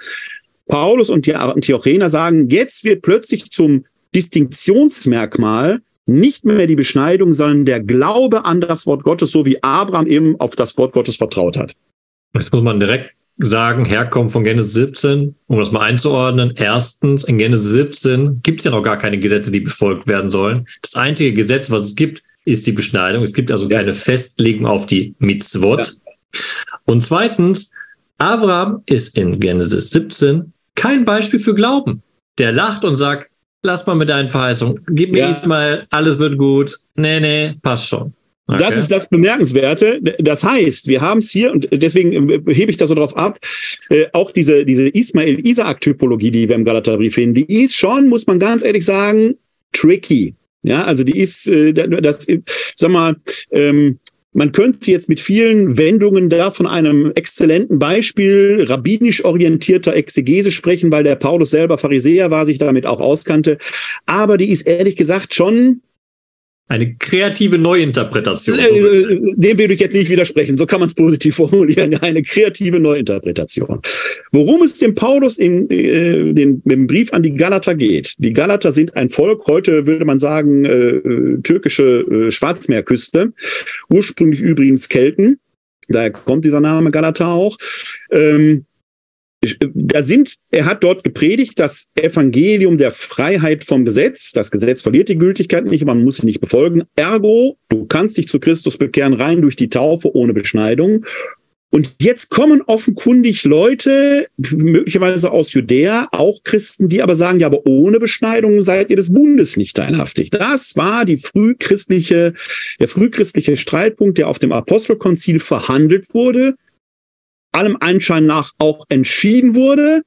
Paulus und die Antiochener sagen, jetzt wird plötzlich zum Distinktionsmerkmal nicht mehr die Beschneidung, sondern der Glaube an das Wort Gottes, so wie Abraham eben auf das Wort Gottes vertraut hat. Jetzt muss man direkt sagen, herkommen von Genesis 17, um das mal einzuordnen. Erstens, in Genesis 17 gibt es ja noch gar keine Gesetze, die befolgt werden sollen. Das einzige Gesetz, was es gibt, ist die Beschneidung. Es gibt also ja. keine Festlegung auf die Mitzvot. Ja. Und zweitens, Abraham ist in Genesis 17 kein Beispiel für Glauben. Der lacht und sagt, lass mal mit deinen Verheißungen, gib mir ja. Ismael, alles wird gut. Nee, nee, passt schon. Okay. Das ist das Bemerkenswerte. Das heißt, wir haben es hier, und deswegen äh, hebe ich da so drauf ab, äh, auch diese, diese Ismail-Isaac-Typologie, die wir im Galaterbrief finden, die ist schon, muss man ganz ehrlich sagen, tricky. Ja, also die ist, äh, das, sag mal, ähm, man könnte jetzt mit vielen Wendungen da von einem exzellenten Beispiel rabbinisch orientierter Exegese sprechen, weil der Paulus selber Pharisäer war, sich damit auch auskannte. Aber die ist ehrlich gesagt schon eine kreative Neuinterpretation. Äh, äh, dem würde ich jetzt nicht widersprechen. So kann man es positiv (laughs) formulieren. Eine kreative Neuinterpretation. Worum es dem Paulus in äh, den, im Brief an die Galater geht. Die Galater sind ein Volk, heute würde man sagen, äh, äh türkische äh, Schwarzmeerküste. Ursprünglich übrigens Kelten. Daher kommt dieser Name Galater auch. Ähm, da sind, er hat dort gepredigt, das Evangelium der Freiheit vom Gesetz. Das Gesetz verliert die Gültigkeit nicht, man muss es nicht befolgen. Ergo, du kannst dich zu Christus bekehren, rein durch die Taufe ohne Beschneidung. Und jetzt kommen offenkundig Leute, möglicherweise aus Judäa, auch Christen, die aber sagen, ja, aber ohne Beschneidung seid ihr des Bundes nicht teilhaftig. Das war die frühchristliche, der frühchristliche Streitpunkt, der auf dem Apostelkonzil verhandelt wurde allem Anschein nach auch entschieden wurde.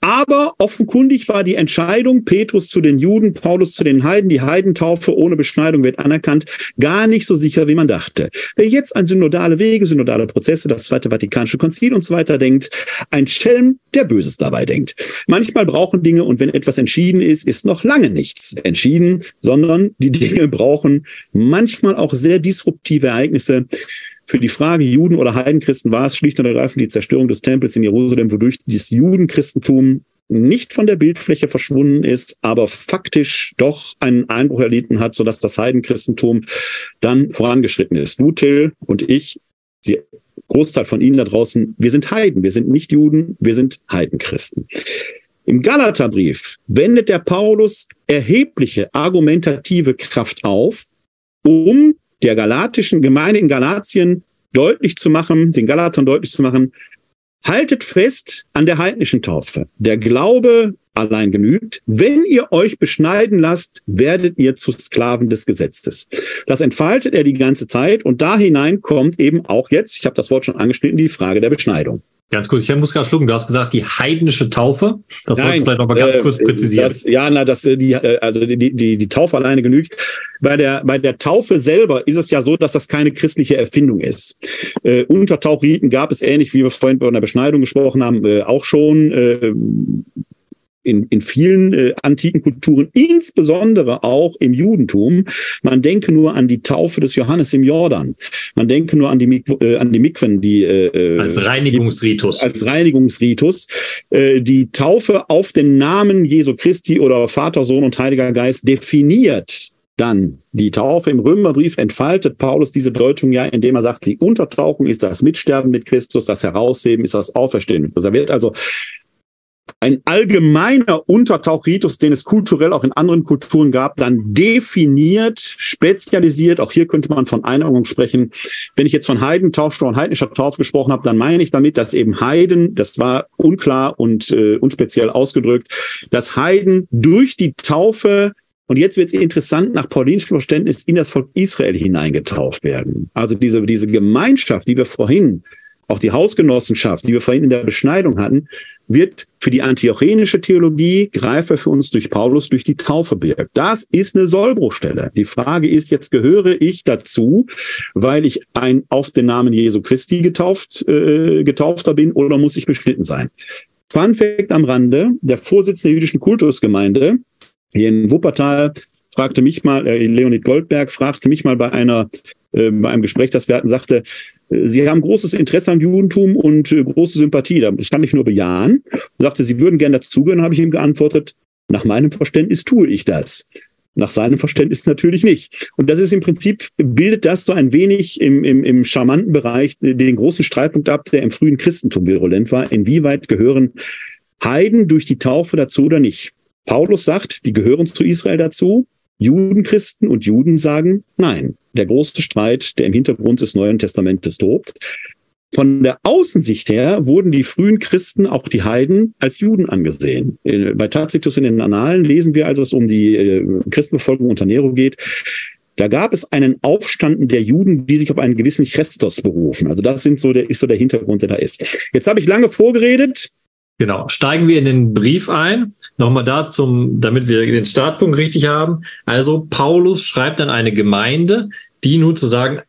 Aber offenkundig war die Entscheidung, Petrus zu den Juden, Paulus zu den Heiden, die Heidentaufe ohne Beschneidung wird anerkannt, gar nicht so sicher, wie man dachte. Wer jetzt an synodale Wege, synodale Prozesse, das Zweite Vatikanische Konzil und so weiter denkt, ein Schelm, der Böses dabei denkt. Manchmal brauchen Dinge, und wenn etwas entschieden ist, ist noch lange nichts entschieden, sondern die Dinge brauchen manchmal auch sehr disruptive Ereignisse, für die Frage Juden oder Heidenchristen war es schlicht und ergreifend die Zerstörung des Tempels in Jerusalem, wodurch das Judenchristentum nicht von der Bildfläche verschwunden ist, aber faktisch doch einen Einbruch erlitten hat, sodass das Heidenchristentum dann vorangeschritten ist. Du, Till und ich, die Großteil von Ihnen da draußen, wir sind Heiden, wir sind nicht Juden, wir sind Heidenchristen. Im Galaterbrief wendet der Paulus erhebliche argumentative Kraft auf, um der galatischen Gemeinde in Galatien deutlich zu machen, den Galatern deutlich zu machen, haltet fest an der heidnischen Taufe. Der Glaube allein genügt. Wenn ihr euch beschneiden lasst, werdet ihr zu Sklaven des Gesetzes. Das entfaltet er die ganze Zeit und da hinein kommt eben auch jetzt, ich habe das Wort schon angeschnitten, die Frage der Beschneidung. Ganz kurz, ich muss gerade schlucken. Du hast gesagt, die heidnische Taufe. Das sollst du vielleicht noch mal ganz äh, kurz präzisieren. Das, ja, na, das, äh, die, äh, also die, die, die Taufe alleine genügt. Bei der, bei der Taufe selber ist es ja so, dass das keine christliche Erfindung ist. Äh, Untertauchriten gab es ähnlich, wie wir vorhin bei einer Beschneidung gesprochen haben, äh, auch schon. Äh, in, in vielen äh, antiken Kulturen, insbesondere auch im Judentum. Man denke nur an die Taufe des Johannes im Jordan. Man denke nur an die, äh, an die Mikwen, die äh, äh, als Reinigungsritus. Als Reinigungsritus. Äh, die Taufe auf den Namen Jesu Christi oder Vater, Sohn und Heiliger Geist definiert dann die Taufe im Römerbrief entfaltet Paulus diese Deutung ja, indem er sagt, die Untertauchung ist das Mitsterben mit Christus, das Herausheben ist das Auferstehen. Also er wird also ein allgemeiner Untertauchritus, den es kulturell auch in anderen Kulturen gab, dann definiert, spezialisiert. Auch hier könnte man von Einordnung sprechen. Wenn ich jetzt von Heidentaufe und heidnischer Taufe gesprochen habe, dann meine ich damit, dass eben Heiden, das war unklar und äh, unspeziell ausgedrückt, dass Heiden durch die Taufe und jetzt wird es interessant, nach paulinischem Verständnis in das Volk Israel hineingetauft werden. Also diese, diese Gemeinschaft, die wir vorhin, auch die Hausgenossenschaft, die wir vorhin in der Beschneidung hatten, wird für die antiochenische Theologie Greifer für uns durch Paulus durch die Taufe birgt. Das ist eine Sollbruchstelle. Die Frage ist jetzt, gehöre ich dazu, weil ich ein auf den Namen Jesu Christi getauft, äh, getaufter bin oder muss ich beschnitten sein? Fun Fact am Rande, der Vorsitzende der jüdischen Kultusgemeinde hier in Wuppertal fragte mich mal, äh, Leonid Goldberg fragte mich mal bei einer, äh, bei einem Gespräch, das wir hatten, sagte, Sie haben großes Interesse am Judentum und äh, große Sympathie. Das kann ich nur bejahen. Und sagte, Sie würden gerne dazugehören, habe ich ihm geantwortet. Nach meinem Verständnis tue ich das. Nach seinem Verständnis natürlich nicht. Und das ist im Prinzip, bildet das so ein wenig im, im, im charmanten Bereich den großen Streitpunkt ab, der im frühen Christentum virulent war. Inwieweit gehören Heiden durch die Taufe dazu oder nicht? Paulus sagt, die gehören zu Israel dazu. Judenchristen und Juden sagen nein. Der große Streit, der im Hintergrund des Neuen Testamentes tobt. Von der Außensicht her wurden die frühen Christen, auch die Heiden, als Juden angesehen. Bei Tacitus in den Annalen lesen wir, als es um die äh, Christenbefolgung unter Nero geht, da gab es einen Aufstand der Juden, die sich auf einen gewissen Chrestos berufen. Also das sind so der, ist so der Hintergrund, der da ist. Jetzt habe ich lange vorgeredet. Genau. Steigen wir in den Brief ein. Nochmal da zum, damit wir den Startpunkt richtig haben. Also Paulus schreibt an eine Gemeinde, die nun zu sagen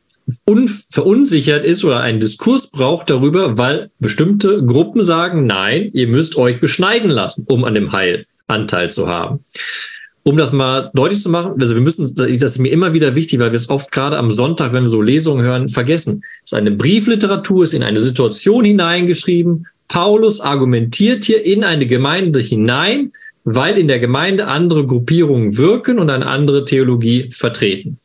verunsichert ist oder einen Diskurs braucht darüber, weil bestimmte Gruppen sagen, nein, ihr müsst euch beschneiden lassen, um an dem Heil Anteil zu haben. Um das mal deutlich zu machen, also wir müssen, das ist mir immer wieder wichtig, weil wir es oft gerade am Sonntag, wenn wir so Lesungen hören, vergessen. Es ist eine Briefliteratur, ist in eine Situation hineingeschrieben, Paulus argumentiert hier in eine Gemeinde hinein, weil in der Gemeinde andere Gruppierungen wirken und eine andere Theologie vertreten.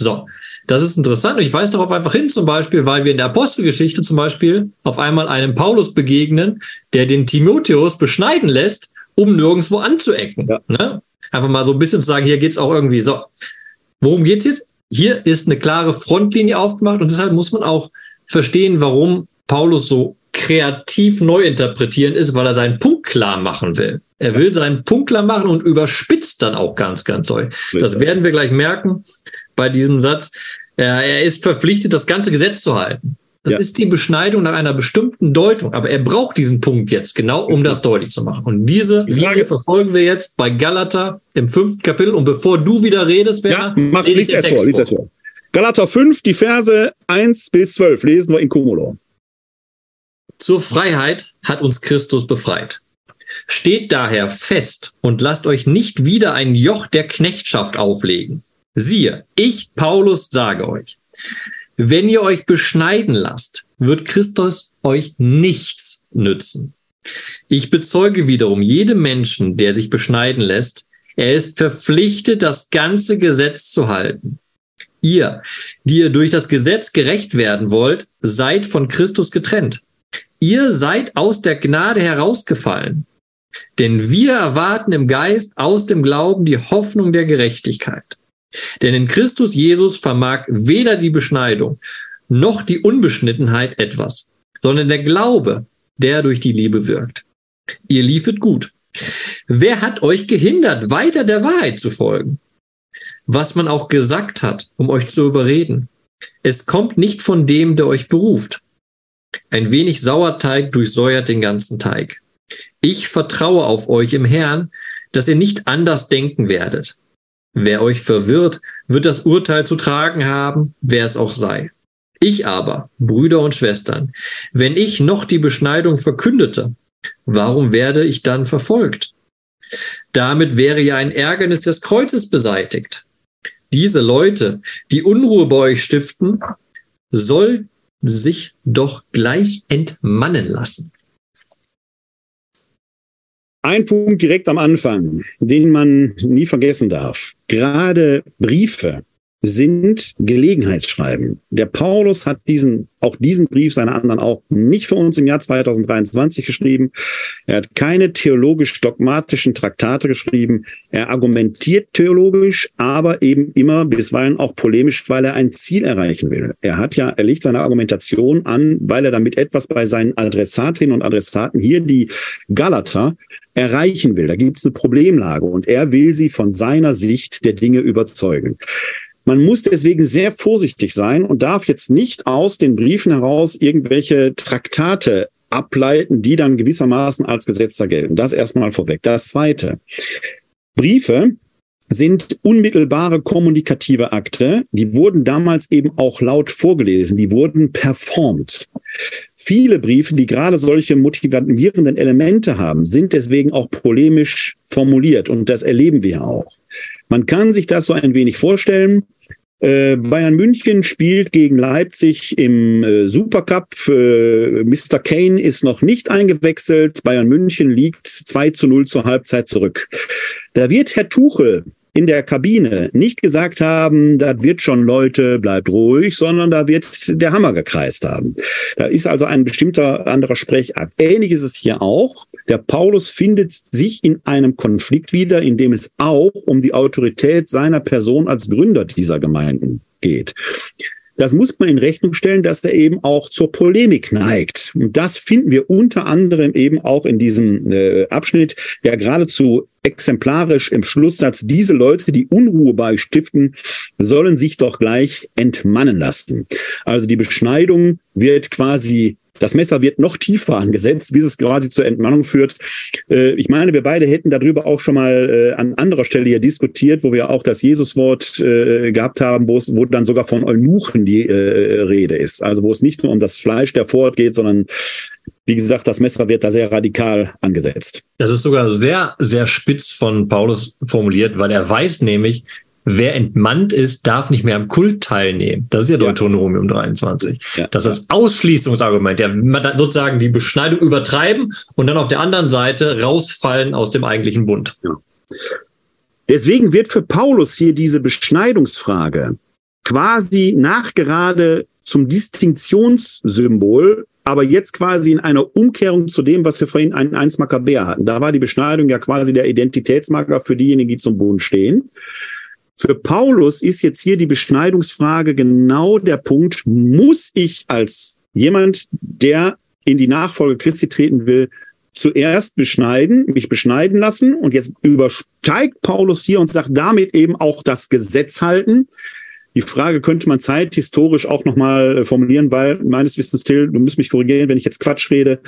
So, das ist interessant. Und ich weise darauf einfach hin, zum Beispiel, weil wir in der Apostelgeschichte zum Beispiel auf einmal einem Paulus begegnen, der den Timotheus beschneiden lässt, um nirgendwo anzuecken. Ja. Ne? Einfach mal so ein bisschen zu sagen, hier geht's auch irgendwie. So, worum geht's jetzt? Hier ist eine klare Frontlinie aufgemacht und deshalb muss man auch verstehen, warum Paulus so kreativ neu interpretieren ist, weil er seinen Punkt klar machen will. Er will seinen Punkt klar machen und überspitzt dann auch ganz, ganz doll. Das werden wir gleich merken bei diesem Satz. Er ist verpflichtet, das ganze Gesetz zu halten. Das Ja. ist die Beschneidung nach einer bestimmten Deutung. Aber er braucht diesen Punkt jetzt genau, um das deutlich zu machen. Und diese Die Frage- Linie verfolgen wir jetzt bei Galater im fünften Kapitel. Und bevor du wieder redest, Ja, Werner, mach, lese ich lies den erst Text vor, lies erst vor. Galater 5, die Verse 1 bis 12, lesen wir in Cumulo. Zur Freiheit hat uns Christus befreit. Steht daher fest und lasst euch nicht wieder ein Joch der Knechtschaft auflegen. Siehe, ich, Paulus, sage euch, wenn ihr euch beschneiden lasst, wird Christus euch nichts nützen. Ich bezeuge wiederum jedem Menschen, der sich beschneiden lässt, er ist verpflichtet, das ganze Gesetz zu halten. Ihr, die ihr durch das Gesetz gerecht werden wollt, seid von Christus getrennt. Ihr seid aus der Gnade herausgefallen. Denn wir erwarten im Geist aus dem Glauben die Hoffnung der Gerechtigkeit. Denn in Christus Jesus vermag weder die Beschneidung noch die Unbeschnittenheit etwas, sondern der Glaube, der durch die Liebe wirkt. Ihr liefet gut. Wer hat euch gehindert, weiter der Wahrheit zu folgen? Was man auch gesagt hat, um euch zu überreden. Es kommt nicht von dem, der euch beruft. Ein wenig Sauerteig durchsäuert den ganzen Teig. Ich vertraue auf euch im Herrn, dass ihr nicht anders denken werdet. Wer euch verwirrt, wird das Urteil zu tragen haben, wer es auch sei. Ich aber, Brüder und Schwestern, wenn ich noch die Beschneidung verkündete, warum werde ich dann verfolgt? Damit wäre ja ein Ärgernis des Kreuzes beseitigt. Diese Leute, die Unruhe bei euch stiften, soll sich doch gleich entmannen lassen. Ein Punkt direkt am Anfang, den man nie vergessen darf. Gerade Briefe sind Gelegenheitsschreiben. Der Paulus hat diesen, auch diesen Brief, seine anderen auch, nicht für uns im Jahr 2023 geschrieben. Er hat keine theologisch-dogmatischen Traktate geschrieben. Er argumentiert theologisch, aber eben immer bisweilen auch polemisch, weil er ein Ziel erreichen will. Er hat ja, er legt seine Argumentation an, weil er damit etwas bei seinen Adressatinnen und Adressaten hier, die Galater, erreichen will. Da gibt es eine Problemlage und er will sie von seiner Sicht der Dinge überzeugen. Man muss deswegen sehr vorsichtig sein und darf jetzt nicht aus den Briefen heraus irgendwelche Traktate ableiten, die dann gewissermaßen als Gesetzer gelten. Das erstmal vorweg. Das Zweite. Briefe sind unmittelbare kommunikative Akte. Die wurden damals eben auch laut vorgelesen. Die wurden performt. Viele Briefe, die gerade solche motivierenden Elemente haben, sind deswegen auch polemisch formuliert. Und das erleben wir auch. Man kann sich das so ein wenig vorstellen. Äh, Bayern München spielt gegen Leipzig im äh, Supercup. Äh, Mr. Kane ist noch nicht eingewechselt. Bayern München liegt 2 zu 0 zur Halbzeit zurück. Da wird Herr Tuchel in der Kabine nicht gesagt haben, das wird schon Leute, bleibt ruhig, sondern da wird der Hammer gekreist haben. Da ist also ein bestimmter anderer Sprechakt. Ähnlich ist es hier auch. Der Paulus findet sich in einem Konflikt wieder, in dem es auch um die Autorität seiner Person als Gründer dieser Gemeinden geht. Das muss man in Rechnung stellen, dass er eben auch zur Polemik neigt. Und das finden wir unter anderem eben auch in diesem äh, Abschnitt, ja geradezu exemplarisch im Schlusssatz. Diese Leute, die Unruhe bei stiften, sollen sich doch gleich entmannen lassen. Also die Beschneidung wird quasi das Messer wird noch tiefer angesetzt, bis es quasi zur Entmannung führt. Äh, ich meine, wir beide hätten darüber auch schon mal äh, an anderer Stelle hier diskutiert, wo wir auch das Jesuswort äh, gehabt haben, wo es, wo dann sogar von Eunuchen die Rede ist. Also wo es nicht nur um das Fleisch der Vorort geht, sondern wie gesagt, das Messer wird da sehr radikal angesetzt. Das ist sogar sehr, sehr spitz von Paulus formuliert, weil er weiß nämlich, wer entmannt ist, darf nicht mehr am Kult teilnehmen. Das ist ja Deuteronomium 23. Ja. Das ist das Ausschließungsargument. Der sozusagen die Beschneidung übertreiben und dann auf der anderen Seite rausfallen aus dem eigentlichen Bund. Deswegen wird für Paulus hier diese Beschneidungsfrage quasi nachgerade zum Distinktionssymbol, aber jetzt quasi in einer Umkehrung zu dem, was wir vorhin in 1 Makkabäer hatten. Da war die Beschneidung ja quasi der Identitätsmarker für diejenigen, die zum Bund stehen. Für Paulus ist jetzt hier die Beschneidungsfrage genau der Punkt, muss ich als jemand, der in die Nachfolge Christi treten will, zuerst beschneiden, mich beschneiden lassen und jetzt übersteigt Paulus hier und sagt damit eben auch das Gesetz halten. Die Frage könnte man zeithistorisch auch nochmal äh, formulieren, weil meines Wissens, Till, du musst mich korrigieren, wenn ich jetzt Quatsch rede.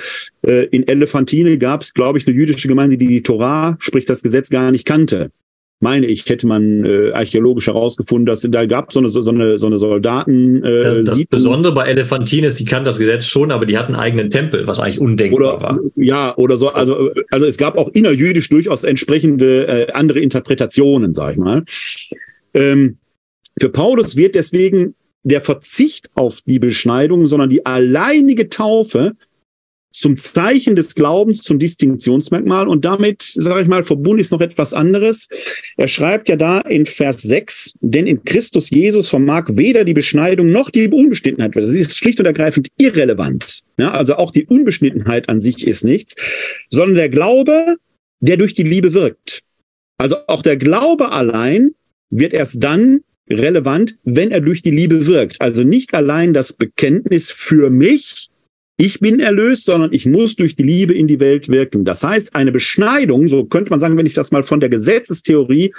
Äh, in Elefantine gab es, glaube ich, eine jüdische Gemeinde, die die Torah, sprich das Gesetz, gar nicht kannte meine ich, hätte man äh, archäologisch herausgefunden, dass da gab so eine, so eine, so eine Soldaten. Äh, das, das Besondere bei Elefantin ist, die kannten das Gesetz schon, aber die hatten einen eigenen Tempel, was eigentlich undenkbar oder, war. Ja, oder so. Also, also es gab auch innerjüdisch durchaus entsprechende äh, andere Interpretationen, sag ich mal. Ähm, für Paulus wird deswegen der Verzicht auf die Beschneidung, sondern die alleinige Taufe zum Zeichen des Glaubens, zum Distinktionsmerkmal. Und damit, sage ich mal, verbunden ist noch etwas anderes. Er schreibt ja da in Vers 6, denn in Christus Jesus vermag weder die Beschneidung noch die Unbeschnittenheit. Das ist schlicht und ergreifend irrelevant. Ja, also auch die Unbeschnittenheit an sich ist nichts, sondern der Glaube, der durch die Liebe wirkt. Also auch der Glaube allein wird erst dann relevant, wenn er durch die Liebe wirkt. Also nicht allein das Bekenntnis für mich, ich bin erlöst, sondern ich muss durch die Liebe in die Welt wirken. Das heißt, eine Beschneidung, so könnte man sagen, wenn ich das mal von der Gesetzestheorie,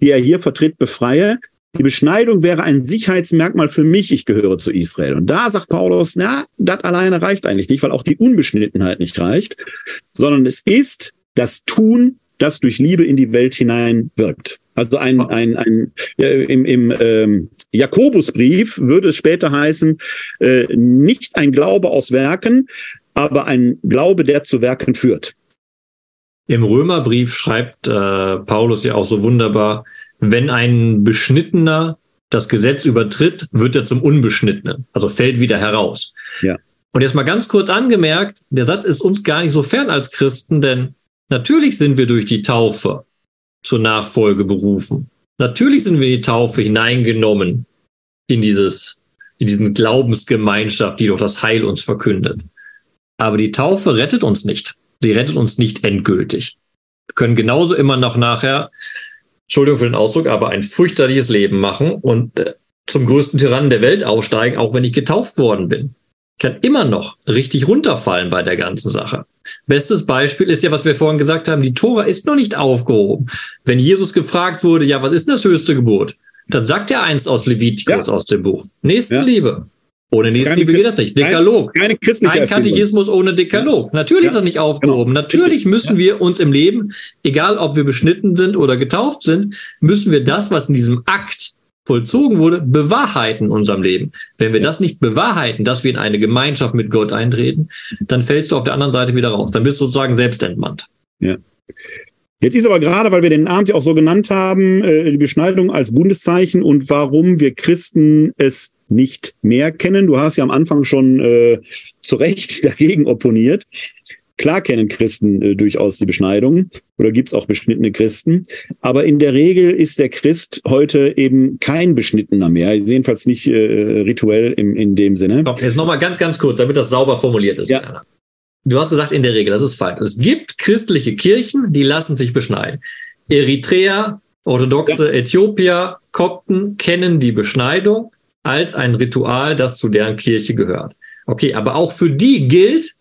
die er hier vertritt, befreie, die Beschneidung wäre ein Sicherheitsmerkmal für mich, ich gehöre zu Israel. Und da sagt Paulus, na, das alleine reicht eigentlich nicht, weil auch die Unbeschnittenheit nicht reicht, sondern es ist das Tun, das durch Liebe in die Welt hinein wirkt. Also ein, ein, ein äh, im, im ähm, Jakobusbrief würde es später heißen, äh, nicht ein Glaube aus Werken, aber ein Glaube, der zu Werken führt. Im Römerbrief schreibt äh, Paulus ja auch so wunderbar, wenn ein Beschnittener das Gesetz übertritt, wird er zum Unbeschnittenen, also fällt wieder heraus. Ja. Und jetzt mal ganz kurz angemerkt, der Satz ist uns gar nicht so fern als Christen, denn natürlich sind wir durch die Taufe zur Nachfolge berufen. Natürlich sind wir in die Taufe hineingenommen in dieses, in diesen Glaubensgemeinschaft, die doch das Heil uns verkündet. Aber die Taufe rettet uns nicht. Sie rettet uns nicht endgültig. Wir können genauso immer noch nachher, Entschuldigung für den Ausdruck, aber ein fürchterliches Leben machen und äh, zum größten Tyrannen der Welt aufsteigen, auch wenn ich getauft worden bin. Kann immer noch richtig runterfallen bei der ganzen Sache. Bestes Beispiel ist ja, was wir vorhin gesagt haben, die Tora ist noch nicht aufgehoben. Wenn Jesus gefragt wurde, ja, was ist denn das höchste Gebot? Dann sagt er eins aus Levitikus ja. aus dem Buch. Nächstenliebe. Ja. Ohne Nächstenliebe geht das nicht. Dekalog. Keine, keine Kein Katechismus ohne Dekalog. Ja. Natürlich ist das nicht aufgehoben. Genau. Natürlich müssen wir uns im Leben, egal ob wir beschnitten sind oder getauft sind, müssen wir das, was in diesem Akt vollzogen wurde, bewahrheiten in unserem Leben. Wenn wir das nicht bewahrheiten, dass wir in eine Gemeinschaft mit Gott eintreten, dann fällst du auf der anderen Seite wieder raus. Dann bist du sozusagen selbst entmannt. Ja. Jetzt ist aber gerade, weil wir den Abend ja auch so genannt haben, äh, die Beschneidung als Bundeszeichen und warum wir Christen es nicht mehr kennen. Du hast ja am Anfang schon äh, zu Recht (laughs) dagegen opponiert. Klar kennen Christen äh, durchaus die Beschneidung oder gibt's auch beschnittene Christen. Aber in der Regel ist der Christ heute eben kein Beschnittener mehr. Jedenfalls nicht äh, rituell im, in dem Sinne. Doch, jetzt nochmal ganz, ganz kurz, damit das sauber formuliert ist. Ja. Du hast gesagt, in der Regel, das ist falsch. Es gibt christliche Kirchen, die lassen sich beschneiden. Eritrea, orthodoxe ja. Äthiopier, Kopten kennen die Beschneidung als ein Ritual, das zu deren Kirche gehört. Okay, aber auch für die gilt,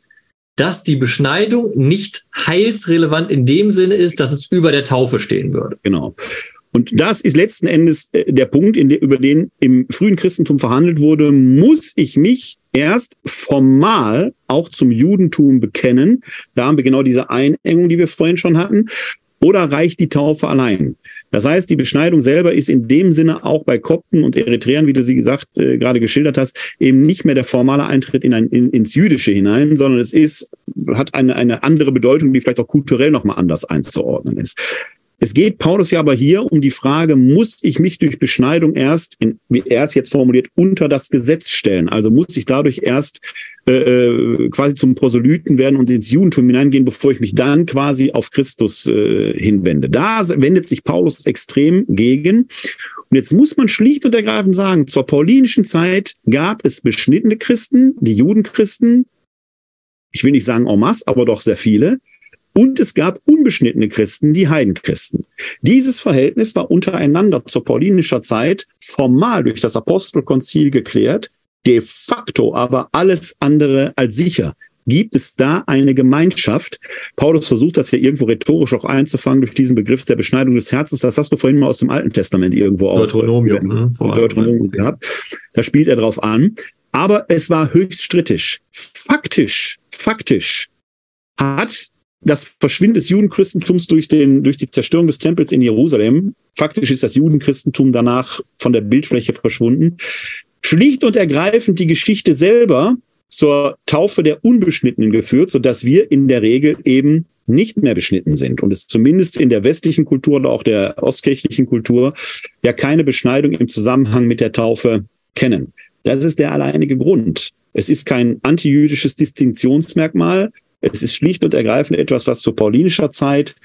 dass die Beschneidung nicht heilsrelevant in dem Sinne ist, dass es über der Taufe stehen würde. Genau. Und das ist letzten Endes äh, der Punkt, de, über den im frühen Christentum verhandelt wurde. Muss ich mich erst formal auch zum Judentum bekennen? Da haben wir genau diese Einengung, die wir vorhin schon hatten. Oder reicht die Taufe allein? Das heißt, die Beschneidung selber ist in dem Sinne auch bei Kopten und Eritreern, wie du sie gesagt, äh, gerade geschildert hast, eben nicht mehr der formale Eintritt in ein, in, ins Jüdische hinein, sondern es ist, hat eine, eine andere Bedeutung, die vielleicht auch kulturell nochmal anders einzuordnen ist. Es geht Paulus ja aber hier um die Frage, muss ich mich durch Beschneidung erst, in, wie er es jetzt formuliert, unter das Gesetz stellen? Also muss ich dadurch erst äh, äh, quasi zum Proselyten werden und ins Judentum hineingehen, bevor ich mich dann quasi auf Christus äh, hinwende. Da wendet sich Paulus extrem gegen. Und jetzt muss man schlicht und ergreifend sagen, zur paulinischen Zeit gab es beschnittene Christen, die Judenchristen, ich will nicht sagen en masse, aber doch sehr viele, und es gab unbeschnittene Christen, die Heidenchristen. Dieses Verhältnis war untereinander zur paulinischer Zeit formal durch das Apostelkonzil geklärt, de facto aber alles andere als sicher. gibt es da eine Gemeinschaft? Paulus versucht das ja irgendwo rhetorisch auch einzufangen durch diesen Begriff der Beschneidung des Herzens. Das hast du vorhin mal aus dem Alten Testament irgendwo auch Deuteronomium, äh, Deuteronomium gehabt. Da spielt er drauf an. Aber es war höchst strittig. Faktisch, faktisch hat das Verschwinden des Judenchristentums durch, den, durch die Zerstörung des Tempels in Jerusalem, faktisch ist das Judenchristentum danach von der Bildfläche verschwunden, schlicht und ergreifend die Geschichte selber zur Taufe der Unbeschnittenen geführt, sodass wir in der Regel eben nicht mehr beschnitten sind und es zumindest in der westlichen Kultur oder auch der ostkirchlichen Kultur ja keine Beschneidung im Zusammenhang mit der Taufe kennen. Das ist der alleinige Grund. Es ist kein antijüdisches Distinktionsmerkmal. Es ist schlicht und ergreifend etwas, was zu paulinischer Zeit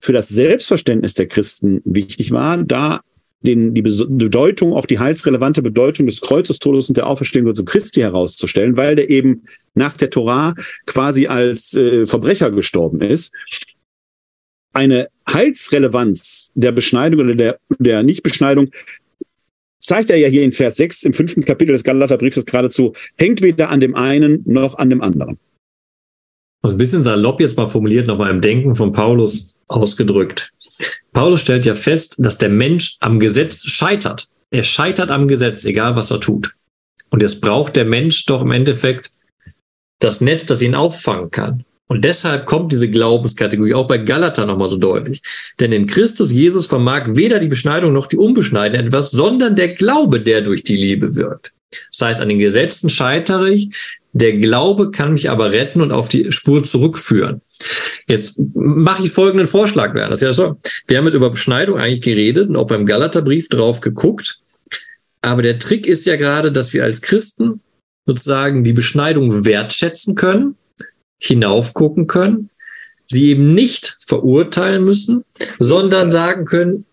für das Selbstverständnis der Christen wichtig war, da den, die Bedeutung, auch die heilsrelevante Bedeutung des Kreuzestodes und der Auferstehung Jesu Christi herauszustellen, weil der eben nach der Torah quasi als äh, Verbrecher gestorben ist. Eine Heilsrelevanz der Beschneidung oder der, der Nichtbeschneidung zeigt er ja hier in Vers 6 im fünften Kapitel des Galaterbriefes geradezu, hängt weder an dem einen noch an dem anderen. Und ein bisschen salopp jetzt mal formuliert, nochmal im Denken von Paulus ausgedrückt. Paulus stellt ja fest, dass der Mensch am Gesetz scheitert. Er scheitert am Gesetz, egal was er tut. Und jetzt braucht der Mensch doch im Endeffekt das Netz, das ihn auffangen kann. Und deshalb kommt diese Glaubenskategorie auch bei Galater nochmal so deutlich. Denn in Christus Jesus vermag weder die Beschneidung noch die Unbeschneidung etwas, sondern der Glaube, der durch die Liebe wirkt. Das heißt, an den Gesetzen scheitere ich, der Glaube kann mich aber retten und auf die Spur zurückführen. Jetzt mache ich folgenden Vorschlag, Werner. Ja so. Wir haben jetzt über Beschneidung eigentlich geredet und auch beim Galaterbrief drauf geguckt. Aber der Trick ist ja gerade, dass wir als Christen sozusagen die Beschneidung wertschätzen können, hinaufgucken können, sie eben nicht verurteilen müssen, sondern sagen können,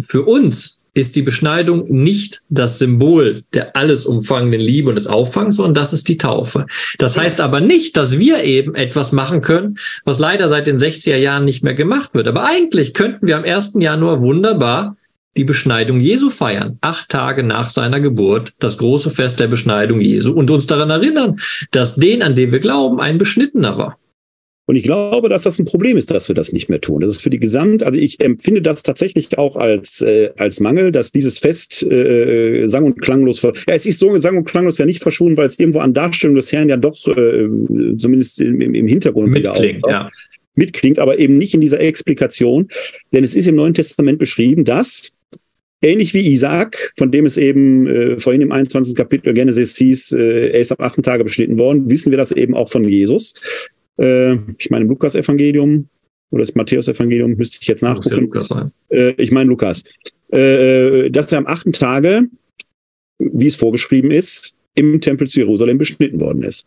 für uns ist die Beschneidung nicht das Symbol der alles umfangenden Liebe und des Auffangs, sondern das ist die Taufe. Das heißt aber nicht, dass wir eben etwas machen können, was leider seit den 60er Jahren nicht mehr gemacht wird. Aber eigentlich könnten wir am 1. Januar wunderbar die Beschneidung Jesu feiern, acht Tage nach seiner Geburt, das große Fest der Beschneidung Jesu und uns daran erinnern, dass den, an den wir glauben, ein Beschnittener war. Und ich glaube, dass das ein Problem ist, dass wir das nicht mehr tun. Das ist für die Gesamt, also ich empfinde das tatsächlich auch als, äh, als Mangel, dass dieses Fest äh, sang- und klanglos, ja, es ist so sang- und klanglos ja nicht verschwunden, weil es irgendwo an Darstellung des Herrn ja doch äh, zumindest im, im Hintergrund mitklingt, ja. mitklingt, aber eben nicht in dieser Explikation. Denn es ist im Neuen Testament beschrieben, dass ähnlich wie Isaac, von dem es eben äh, vorhin im 21. Kapitel Genesis hieß, äh, er ist am achten Tage beschnitten worden, wissen wir das eben auch von Jesus äh, ich meine im Lukas-Evangelium oder das Matthäus-Evangelium, müsste ich jetzt nachgucken. Ja Lukas sein. Äh, ich meine Lukas. Äh, dass er am achten Tage, wie es vorgeschrieben ist, im Tempel zu Jerusalem beschnitten worden ist.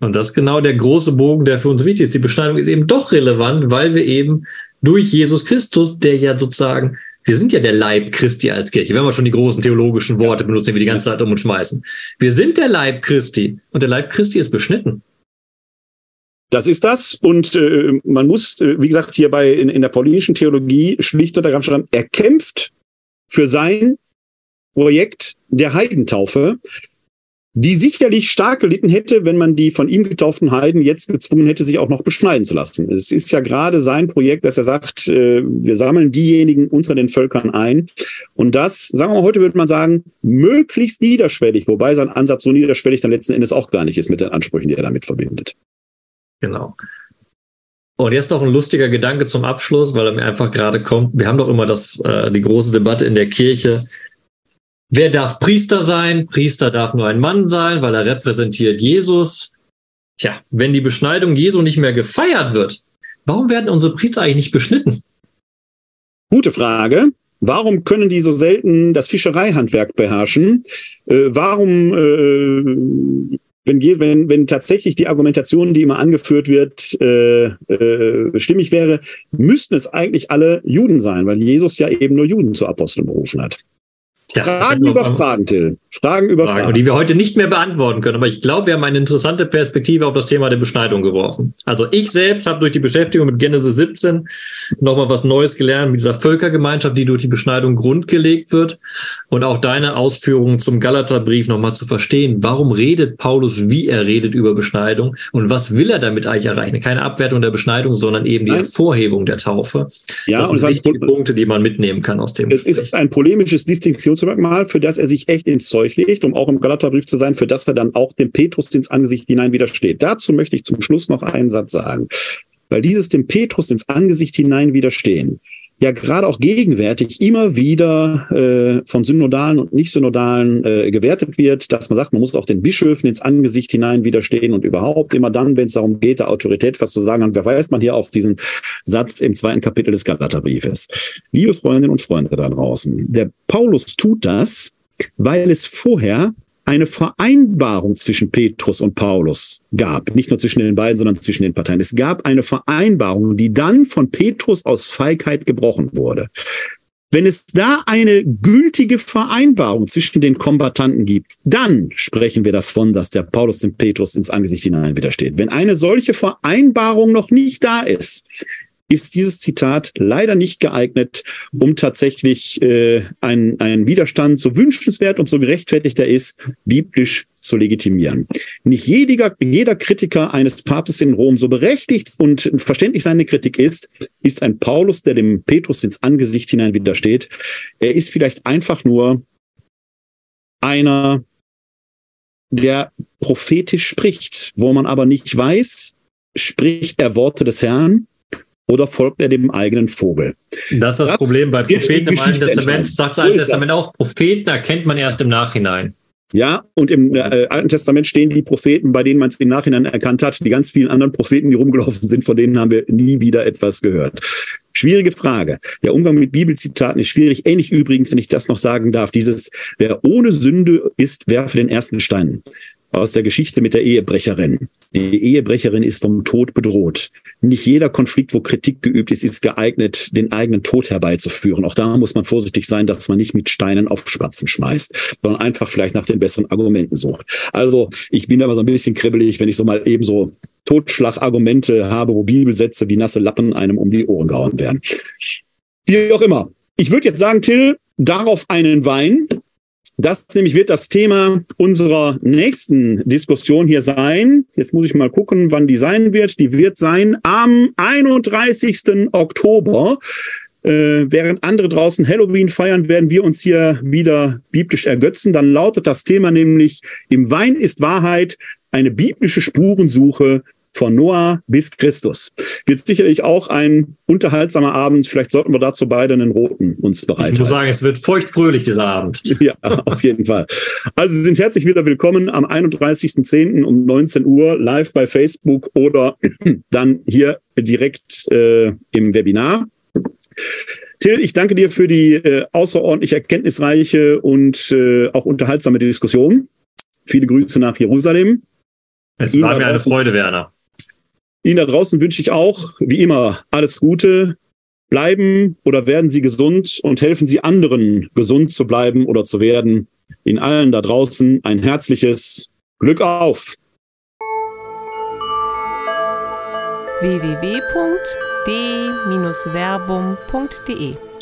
Und das ist genau der große Bogen, der für uns wichtig ist. Die Beschneidung ist eben doch relevant, weil wir eben durch Jesus Christus, der ja sozusagen, wir sind ja der Leib Christi als Kirche, wenn wir schon die großen theologischen Worte benutzen, die wir die ganze Zeit um uns schmeißen. Wir sind der Leib Christi und der Leib Christi ist beschnitten. Das ist das. Und äh, man muss, äh, wie gesagt, hier bei in, in der paulinischen Theologie schlicht und ergreifend er kämpft für sein Projekt der Heidentaufe, die sicherlich stark gelitten hätte, wenn man die von ihm getauften Heiden jetzt gezwungen hätte, sich auch noch beschneiden zu lassen. Es ist ja gerade sein Projekt, dass er sagt, äh, wir sammeln diejenigen unter den Völkern ein. Und das, sagen wir mal, heute würde man sagen, möglichst niederschwellig, wobei sein Ansatz so niederschwellig dann letzten Endes auch gar nicht ist mit den Ansprüchen, die er damit verbindet. Genau. Und jetzt noch ein lustiger Gedanke zum Abschluss, weil er mir einfach gerade kommt. Wir haben doch immer das, äh, die große Debatte in der Kirche. Wer darf Priester sein? Priester darf nur ein Mann sein, weil er repräsentiert Jesus. Tja, wenn die Beschneidung Jesu nicht mehr gefeiert wird, warum werden unsere Priester eigentlich nicht beschnitten? Gute Frage. Warum können die so selten das Fischereihandwerk beherrschen? Äh, warum äh, wenn, wenn, wenn tatsächlich die Argumentation, die immer angeführt wird, äh, äh, stimmig wäre, müssten es eigentlich alle Juden sein, weil Jesus ja eben nur Juden zu Aposteln berufen hat. Ja, Fragen über Fragen, Till. Fragen über Fragen. Fragen. Die wir heute nicht mehr beantworten können. Aber ich glaube, wir haben eine interessante Perspektive auf das Thema der Beschneidung geworfen. Also ich selbst habe durch die Beschäftigung mit Genesis 17 nochmal was Neues gelernt mit dieser Völkergemeinschaft, die durch die Beschneidung grundgelegt wird. Und auch deine Ausführungen zum Galaterbrief nochmal zu verstehen. Warum redet Paulus, wie er redet über Beschneidung? Und was will er damit eigentlich erreichen? Keine Abwertung der Beschneidung, sondern eben die Nein. Hervorhebung der Taufe. Ja, das sind wichtige Punkte, die man mitnehmen kann aus dem Es Gespräch. ist ein polemisches Distinktionsmerkmal, für das er sich echt ins Zeug legt, um auch im Galaterbrief zu sein, für das er dann auch dem Petrus ins Angesicht hinein widersteht. Dazu möchte ich zum Schluss noch einen Satz sagen. Weil dieses dem Petrus ins Angesicht hinein widerstehen, ja gerade auch gegenwärtig immer wieder äh, von Synodalen und Nicht-Synodalen äh, gewertet wird, dass man sagt, man muss auch den Bischöfen ins Angesicht hinein widerstehen und überhaupt immer dann, wenn es darum geht, der Autorität was zu sagen, dann verweist man hier auf diesen Satz im zweiten Kapitel des Galaterbriefes. Liebe Freundinnen und Freunde da draußen, der Paulus tut das, weil es vorher eine Vereinbarung zwischen Petrus und Paulus gab. Nicht nur zwischen den beiden, sondern zwischen den Parteien. Es gab eine Vereinbarung, die dann von Petrus aus Feigheit gebrochen wurde. Wenn es da eine gültige Vereinbarung zwischen den Kombatanten gibt, dann sprechen wir davon, dass der Paulus dem Petrus ins Angesicht hinein widersteht. Wenn eine solche Vereinbarung noch nicht da ist, ist dieses Zitat leider nicht geeignet, um tatsächlich äh, einen, einen Widerstand, so wünschenswert und so gerechtfertigt er ist, biblisch zu legitimieren. Nicht jeder, jeder Kritiker eines Papstes in Rom, so berechtigt und verständlich seine Kritik ist, ist ein Paulus, der dem Petrus ins Angesicht hinein widersteht. Er ist vielleicht einfach nur einer, der prophetisch spricht, wo man aber nicht weiß, spricht er Worte des Herrn oder folgt er dem eigenen Vogel? Das ist das, das Problem bei Propheten im Alten Testament. Sagt das Alte Testament auch, Propheten erkennt man erst im Nachhinein. Ja, und im äh, Alten Testament stehen die Propheten, bei denen man es im Nachhinein erkannt hat. Die ganz vielen anderen Propheten, die rumgelaufen sind, von denen haben wir nie wieder etwas gehört. Schwierige Frage. Der Umgang mit Bibelzitaten ist schwierig. Ähnlich übrigens, wenn ich das noch sagen darf, dieses, wer ohne Sünde ist, werfe den ersten Stein aus der Geschichte mit der Ehebrecherin. Die Ehebrecherin ist vom Tod bedroht. Nicht jeder Konflikt, wo Kritik geübt ist, ist geeignet, den eigenen Tod herbeizuführen. Auch da muss man vorsichtig sein, dass man nicht mit Steinen auf Spatzen schmeißt, sondern einfach vielleicht nach den besseren Argumenten sucht. Also ich bin aber so ein bisschen kribbelig, wenn ich so mal eben so Totschlagargumente habe, wo Bibelsätze wie nasse Lappen einem um die Ohren gehauen werden. Wie auch immer. Ich würde jetzt sagen, Till, darauf einen Wein. Das nämlich wird das Thema unserer nächsten Diskussion hier sein. Jetzt muss ich mal gucken, wann die sein wird. Die wird sein am 31. Oktober. Äh, während andere draußen Halloween feiern, werden wir uns hier wieder biblisch ergötzen. Dann lautet das Thema nämlich, im Wein ist Wahrheit, eine biblische Spurensuche von Noah bis Christus. Wird sicherlich auch ein unterhaltsamer Abend. Vielleicht sollten wir dazu beide einen roten uns bereiten. Ich muss sagen, es wird feuchtfröhlich dieser Abend. (laughs) Ja, auf jeden Fall. Also Sie sind herzlich wieder willkommen am 31.10. um 19 Uhr live bei Facebook oder (clears throat) dann hier direkt äh, im Webinar. Till, ich danke dir für die äh, außerordentlich erkenntnisreiche und äh, auch unterhaltsame Diskussion. Viele Grüße nach Jerusalem. Es war mir eine Freude, Werner. Ihnen da draußen wünsche ich auch, wie immer, alles Gute. Bleiben oder werden Sie gesund und helfen Sie anderen, gesund zu bleiben oder zu werden. Ihnen allen da draußen ein herzliches Glück auf. www.d-verbum.de